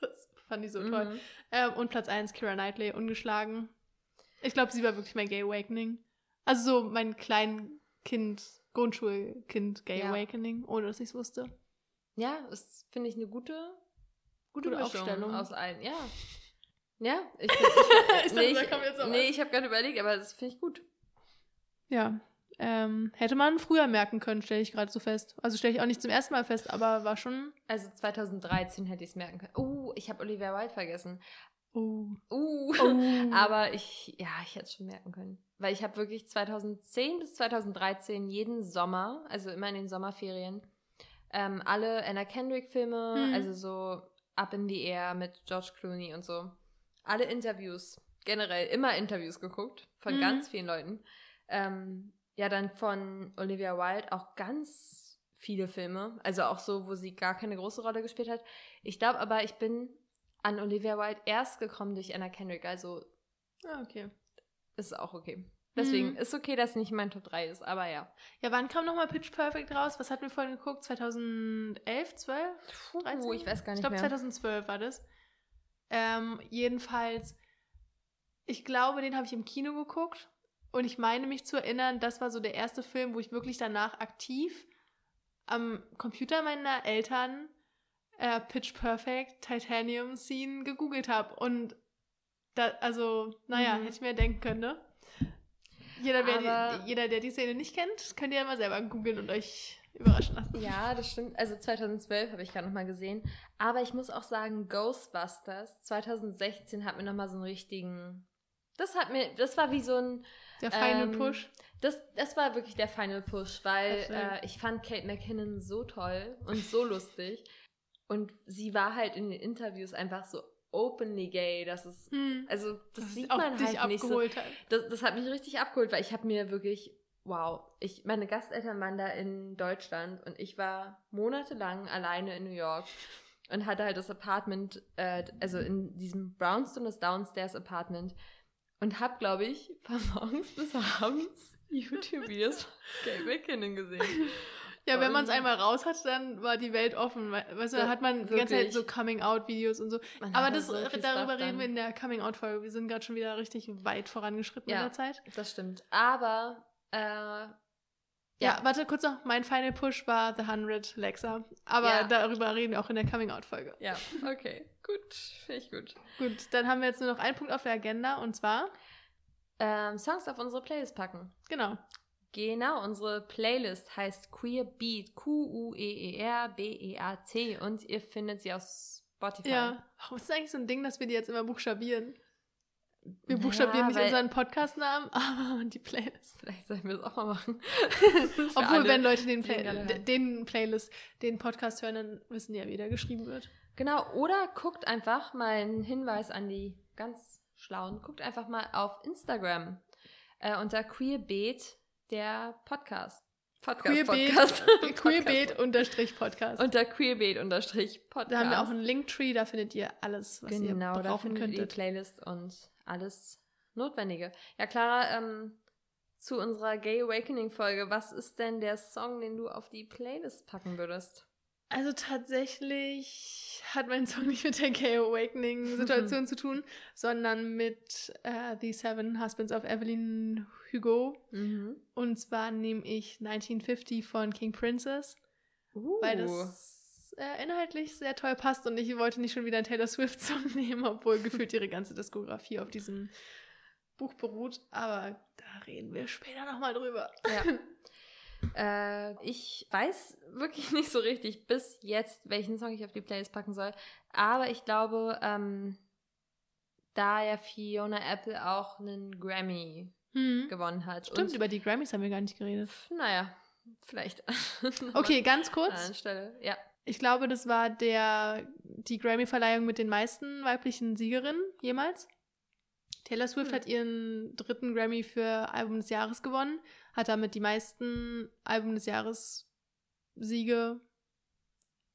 Das fand ich so toll. mhm. Ähm, und Platz 1, Kira Knightley, ungeschlagen. Ich glaube, sie war wirklich mein Gay Awakening. Also so mein Kleinkind, Grundschulkind Gay Ja. Awakening, ohne dass ich es wusste. ja, das finde ich eine gute, gute, Gute Aufstellung. aus allen. Ja. Ja, ich, find- ich, Ich dachte, nee, da ich, nee, ich habe gerade überlegt, aber das finde ich gut. Ja. Ähm, hätte man früher merken können, stelle ich gerade so fest. Also stelle ich auch nicht zum ersten Mal fest, aber war schon. Also 2013 hätte ich es merken können. Uh, ich habe Olivia Wilde vergessen. Oh. Uh. oh. Aber ich, ja, ich hätte es schon merken können. Weil ich habe wirklich 2010 bis 2013 jeden Sommer, also immer in den Sommerferien, ähm, alle Anna Kendrick-Filme, Hm. also so Up in the Air mit George Clooney und so. Alle Interviews, generell immer Interviews geguckt von Mhm. ganz vielen Leuten. Ähm, ja, dann von Olivia Wilde auch ganz viele Filme, also auch so, wo sie gar keine große Rolle gespielt hat. Ich glaube aber, ich bin an Olivia Wilde erst gekommen durch Anna Kendrick, also Ah, okay. ist auch okay. Deswegen Mhm. ist okay, dass es nicht mein Top 3 ist, aber ja. Ja, wann kam nochmal Pitch Perfect raus? Was hatten wir vorhin geguckt? 2011, 12? Puh, 13? ich weiß gar Ich nicht glaube, mehr. 2012 war das. Ähm, jedenfalls, ich glaube, den habe ich im Kino geguckt. Und ich meine mich zu erinnern, das war so der erste Film, wo ich wirklich danach aktiv am Computer meiner Eltern äh, Pitch Perfect Titanium Scene gegoogelt habe. Und da, also, naja, Mhm. hätte ich mir denken können, ne? Jeder, wer die, jeder, der die Szene nicht kennt, könnt ihr ja mal selber googeln und euch überraschen lassen. Ja, das stimmt. Also 2012 habe ich gerade nochmal gesehen. Aber ich muss auch sagen, Ghostbusters 2016 hat mir nochmal so einen richtigen. Das hat mir, das war wie so ein. Der Final ähm, Push. Das, das war wirklich der Final Push, weil äh, ich fand Kate McKinnon so toll und so lustig. Und sie war halt in den Interviews einfach so openly gay. Das ist, Hm. also das, Das sieht man halt nicht so. abgeholt hat. Das, das hat mich richtig abgeholt, weil ich habe mir wirklich, wow, ich, meine Gasteltern waren da in Deutschland und ich war monatelang alleine in New York und hatte halt das Apartment, äh, also in diesem Brownstone, das Downstairs Apartment und habe, glaube ich, von morgens bis abends YouTube-Videos von Kate McKinnon gesehen. Ja, wenn man es einmal raus hatte, dann war die Welt offen. we- Weißt du, da hat man die ganze Zeit so Coming-out-Videos und so. Man Aber das, so darüber reden wir dann. in der Coming-out-Folge. Wir sind gerade schon wieder richtig weit vorangeschritten Ja. in der Zeit. Das stimmt. Aber, äh, Ja, warte kurz noch. Mein Final Push war The 100 Lexa. Aber Ja. darüber reden wir auch in der Coming-out-Folge. ja, okay, gut, finde ich gut. Gut, dann haben wir jetzt nur noch einen Punkt auf der Agenda und zwar, Ähm, Songs auf unsere Playlist packen. genau, Genau, unsere Playlist heißt Queer Beat, Q-U-E-E-R-B-E-A-T und ihr findet sie auf Spotify. ja. Warum ist das eigentlich so ein Ding, dass wir die jetzt immer buchstabieren? Wir buchstabieren nicht weil- unseren Podcast-Namen, aber die Playlist. Vielleicht sollten wir das auch mal machen. Obwohl, wenn Leute den, Play den Playlist, den Podcast hören, dann wissen die ja, wie der geschrieben wird. Genau, oder guckt einfach mal einen Hinweis an die ganz Schlauen. Guckt einfach mal auf Instagram äh, unter Queer Beat, der Podcast. Podcast, Queerbeat, Podcast. Queerbeat unterstrich Podcast. Unter Queerbeat unterstrich Podcast. da haben wir auch einen Linktree, da findet ihr alles, was genau, ihr da brauchen findet ihr die könntet. Playlist und alles Notwendige. Ja, Clara, ähm, zu unserer Gay Awakening Folge, was ist denn der Song, den du auf die Playlist packen würdest? Also tatsächlich hat mein Song nicht mit der Gay Awakening-Situation zu tun, sondern mit äh, The Seven Husbands of Evelyn Hugo. Mhm. Und zwar nehme ich 1950 von King Princess, Uh. weil das äh, inhaltlich sehr toll passt und ich wollte nicht schon wieder einen Taylor Swift-Song nehmen, obwohl gefühlt ihre ganze Diskografie auf diesem Buch beruht. Aber da reden wir später nochmal drüber. Ja. äh, ich weiß wirklich nicht so richtig bis jetzt, welchen Song ich auf die Playlist packen soll. Aber ich glaube, ähm, da ja Fiona Apple auch einen Grammy Hm. gewonnen hat. Stimmt, und, über die Grammys haben wir gar nicht geredet. naja, vielleicht. Okay, ganz An kurz. einer Stelle. Ja. Ich glaube, das war der, die Grammy-Verleihung mit den meisten weiblichen Siegerinnen jemals. Taylor Swift Hm. hat ihren dritten Grammy für Album des Jahres gewonnen, hat damit die meisten Album des Jahres Siege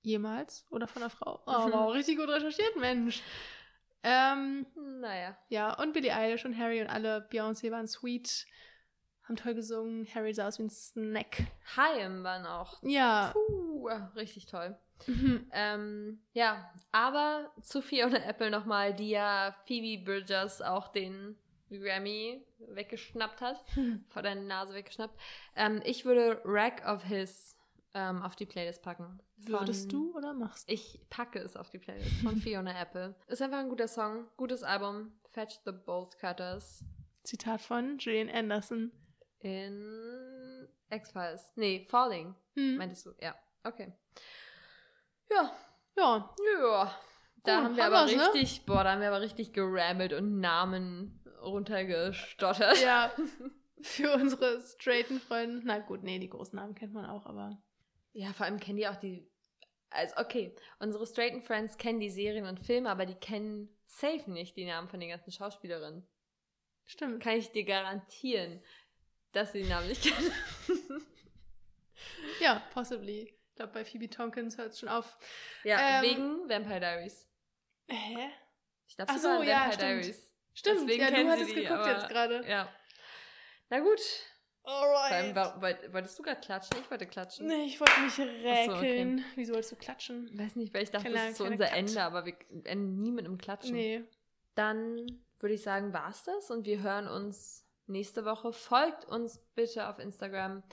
jemals oder von einer Frau. Oh, Mhm. wow, richtig gut recherchiert, Mensch. Ähm, Naja. ja, und Billie Eilish und Harry und alle Beyoncé waren sweet, haben toll gesungen. Harry sah aus wie ein Snack. Haim waren auch. Ja. Puh, richtig toll. Mhm. Ähm, ja, aber zu Fiona Apple nochmal, die ja Phoebe Bridgers auch den Grammy weggeschnappt hat, vor der Nase weggeschnappt. Ähm, ich würde Rack of His ähm, auf die Playlist packen. Von- Würdest du oder machst du? Ich packe es auf die Playlist von Fiona Apple. Ist einfach ein guter Song, gutes Album. Fetch the Bolt Cutters Zitat von Gillian Anderson. In X-Files. Nee, Falling, Hm. meintest du? Ja, okay. Ja, Ja, Ja. Da Cool, haben wir haben aber wir's, ne? richtig, boah, da haben wir aber richtig gerammelt und Namen runtergestottert. ja. Für unsere straighten Freunde. Na gut, nee, die großen Namen kennt man auch, aber. Ja, vor allem kennen die auch die. Also, okay, unsere straighten Friends kennen die Serien und Filme, aber die kennen safe nicht die Namen von den ganzen Schauspielerinnen. Stimmt. Kann ich dir garantieren, dass sie die Namen nicht kennen. Ja, possibly. Ich glaube, bei Phoebe Tompkins hört es schon auf. ja, Ähm, wegen Vampire Diaries. Hä? Ich glaube, so, ja, Vampire stimmt. Diaries. Stimmt, Deswegen ja, du sie hattest die, geguckt aber- jetzt gerade. Ja. Na gut. Vor allem, Alright. woll- wolltest du gerade klatschen? Ich wollte klatschen. Nee, ich wollte mich so, räkeln. Wieso wolltest du klatschen? Weiß nicht, weil ich dachte, Kleiner- das ist so unser Cut. Ende, aber wir enden nie mit einem Klatschen. Nee. Dann würde ich sagen, war's das und wir hören uns nächste Woche. Folgt uns bitte auf Instagram.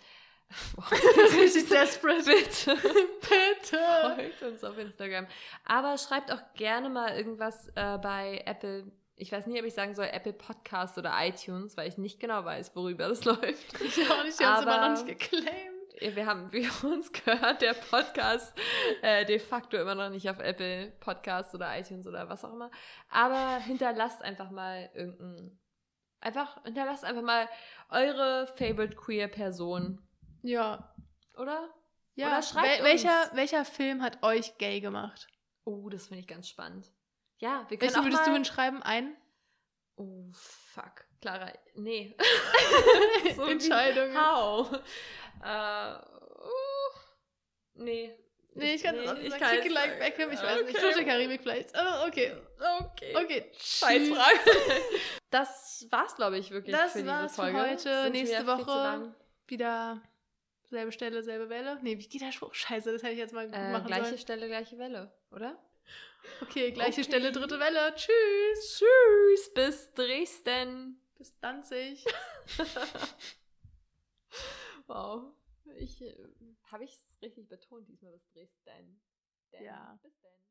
Boah, Richtig desperate. bitte. Bitte. Folgt uns auf Instagram. Aber schreibt auch gerne mal irgendwas äh, bei Apple. Ich weiß nicht, ob ich sagen soll Apple Podcast oder iTunes, weil ich nicht genau weiß, worüber das läuft. Ich auch nicht, die haben es immer noch nicht geclaimed. wir haben, wie uns gehört, der Podcast äh, de facto immer noch nicht auf Apple Podcasts oder iTunes oder was auch immer. Aber hinterlasst einfach mal irgendein. Einfach, hinterlasst einfach mal eure favorite queer Person. Ja. Oder? Ja. Oder schreibt Wel welcher, uns. welcher Film hat euch gay gemacht? Oh, das finde ich ganz spannend. Ja, wir können Welchen würdest du mal... hinschreiben? Ein? Oh, fuck. Clara, nee. Entscheidung. How? Äh, uh, nee. Nee, ich kann auch nicht ich sagen. kann Kick it jetzt like. Beckham, ich weiß nicht. Okay. Fluch der Karibik vielleicht. Oh, okay. Okay. Okay. Scheiß. Frage. Das war's, glaube ich, wirklich Das für diese war's für Folge. heute. Sind Nächste Woche. Wieder selbe Stelle, selbe Welle. Nee, wie geht der Spruch? Scheiße, das hätte ich jetzt mal Äh, machen gleiche sollen. Stelle, gleiche Welle, oder? Okay, gleiche Okay. Stelle, dritte Welle. Tschüss. Tschüss, bis Dresden. Bis Danzig. Wow. Ich, äh, habe ich es richtig betont diesmal bis Dresden. Denn, Ja. Bis dann.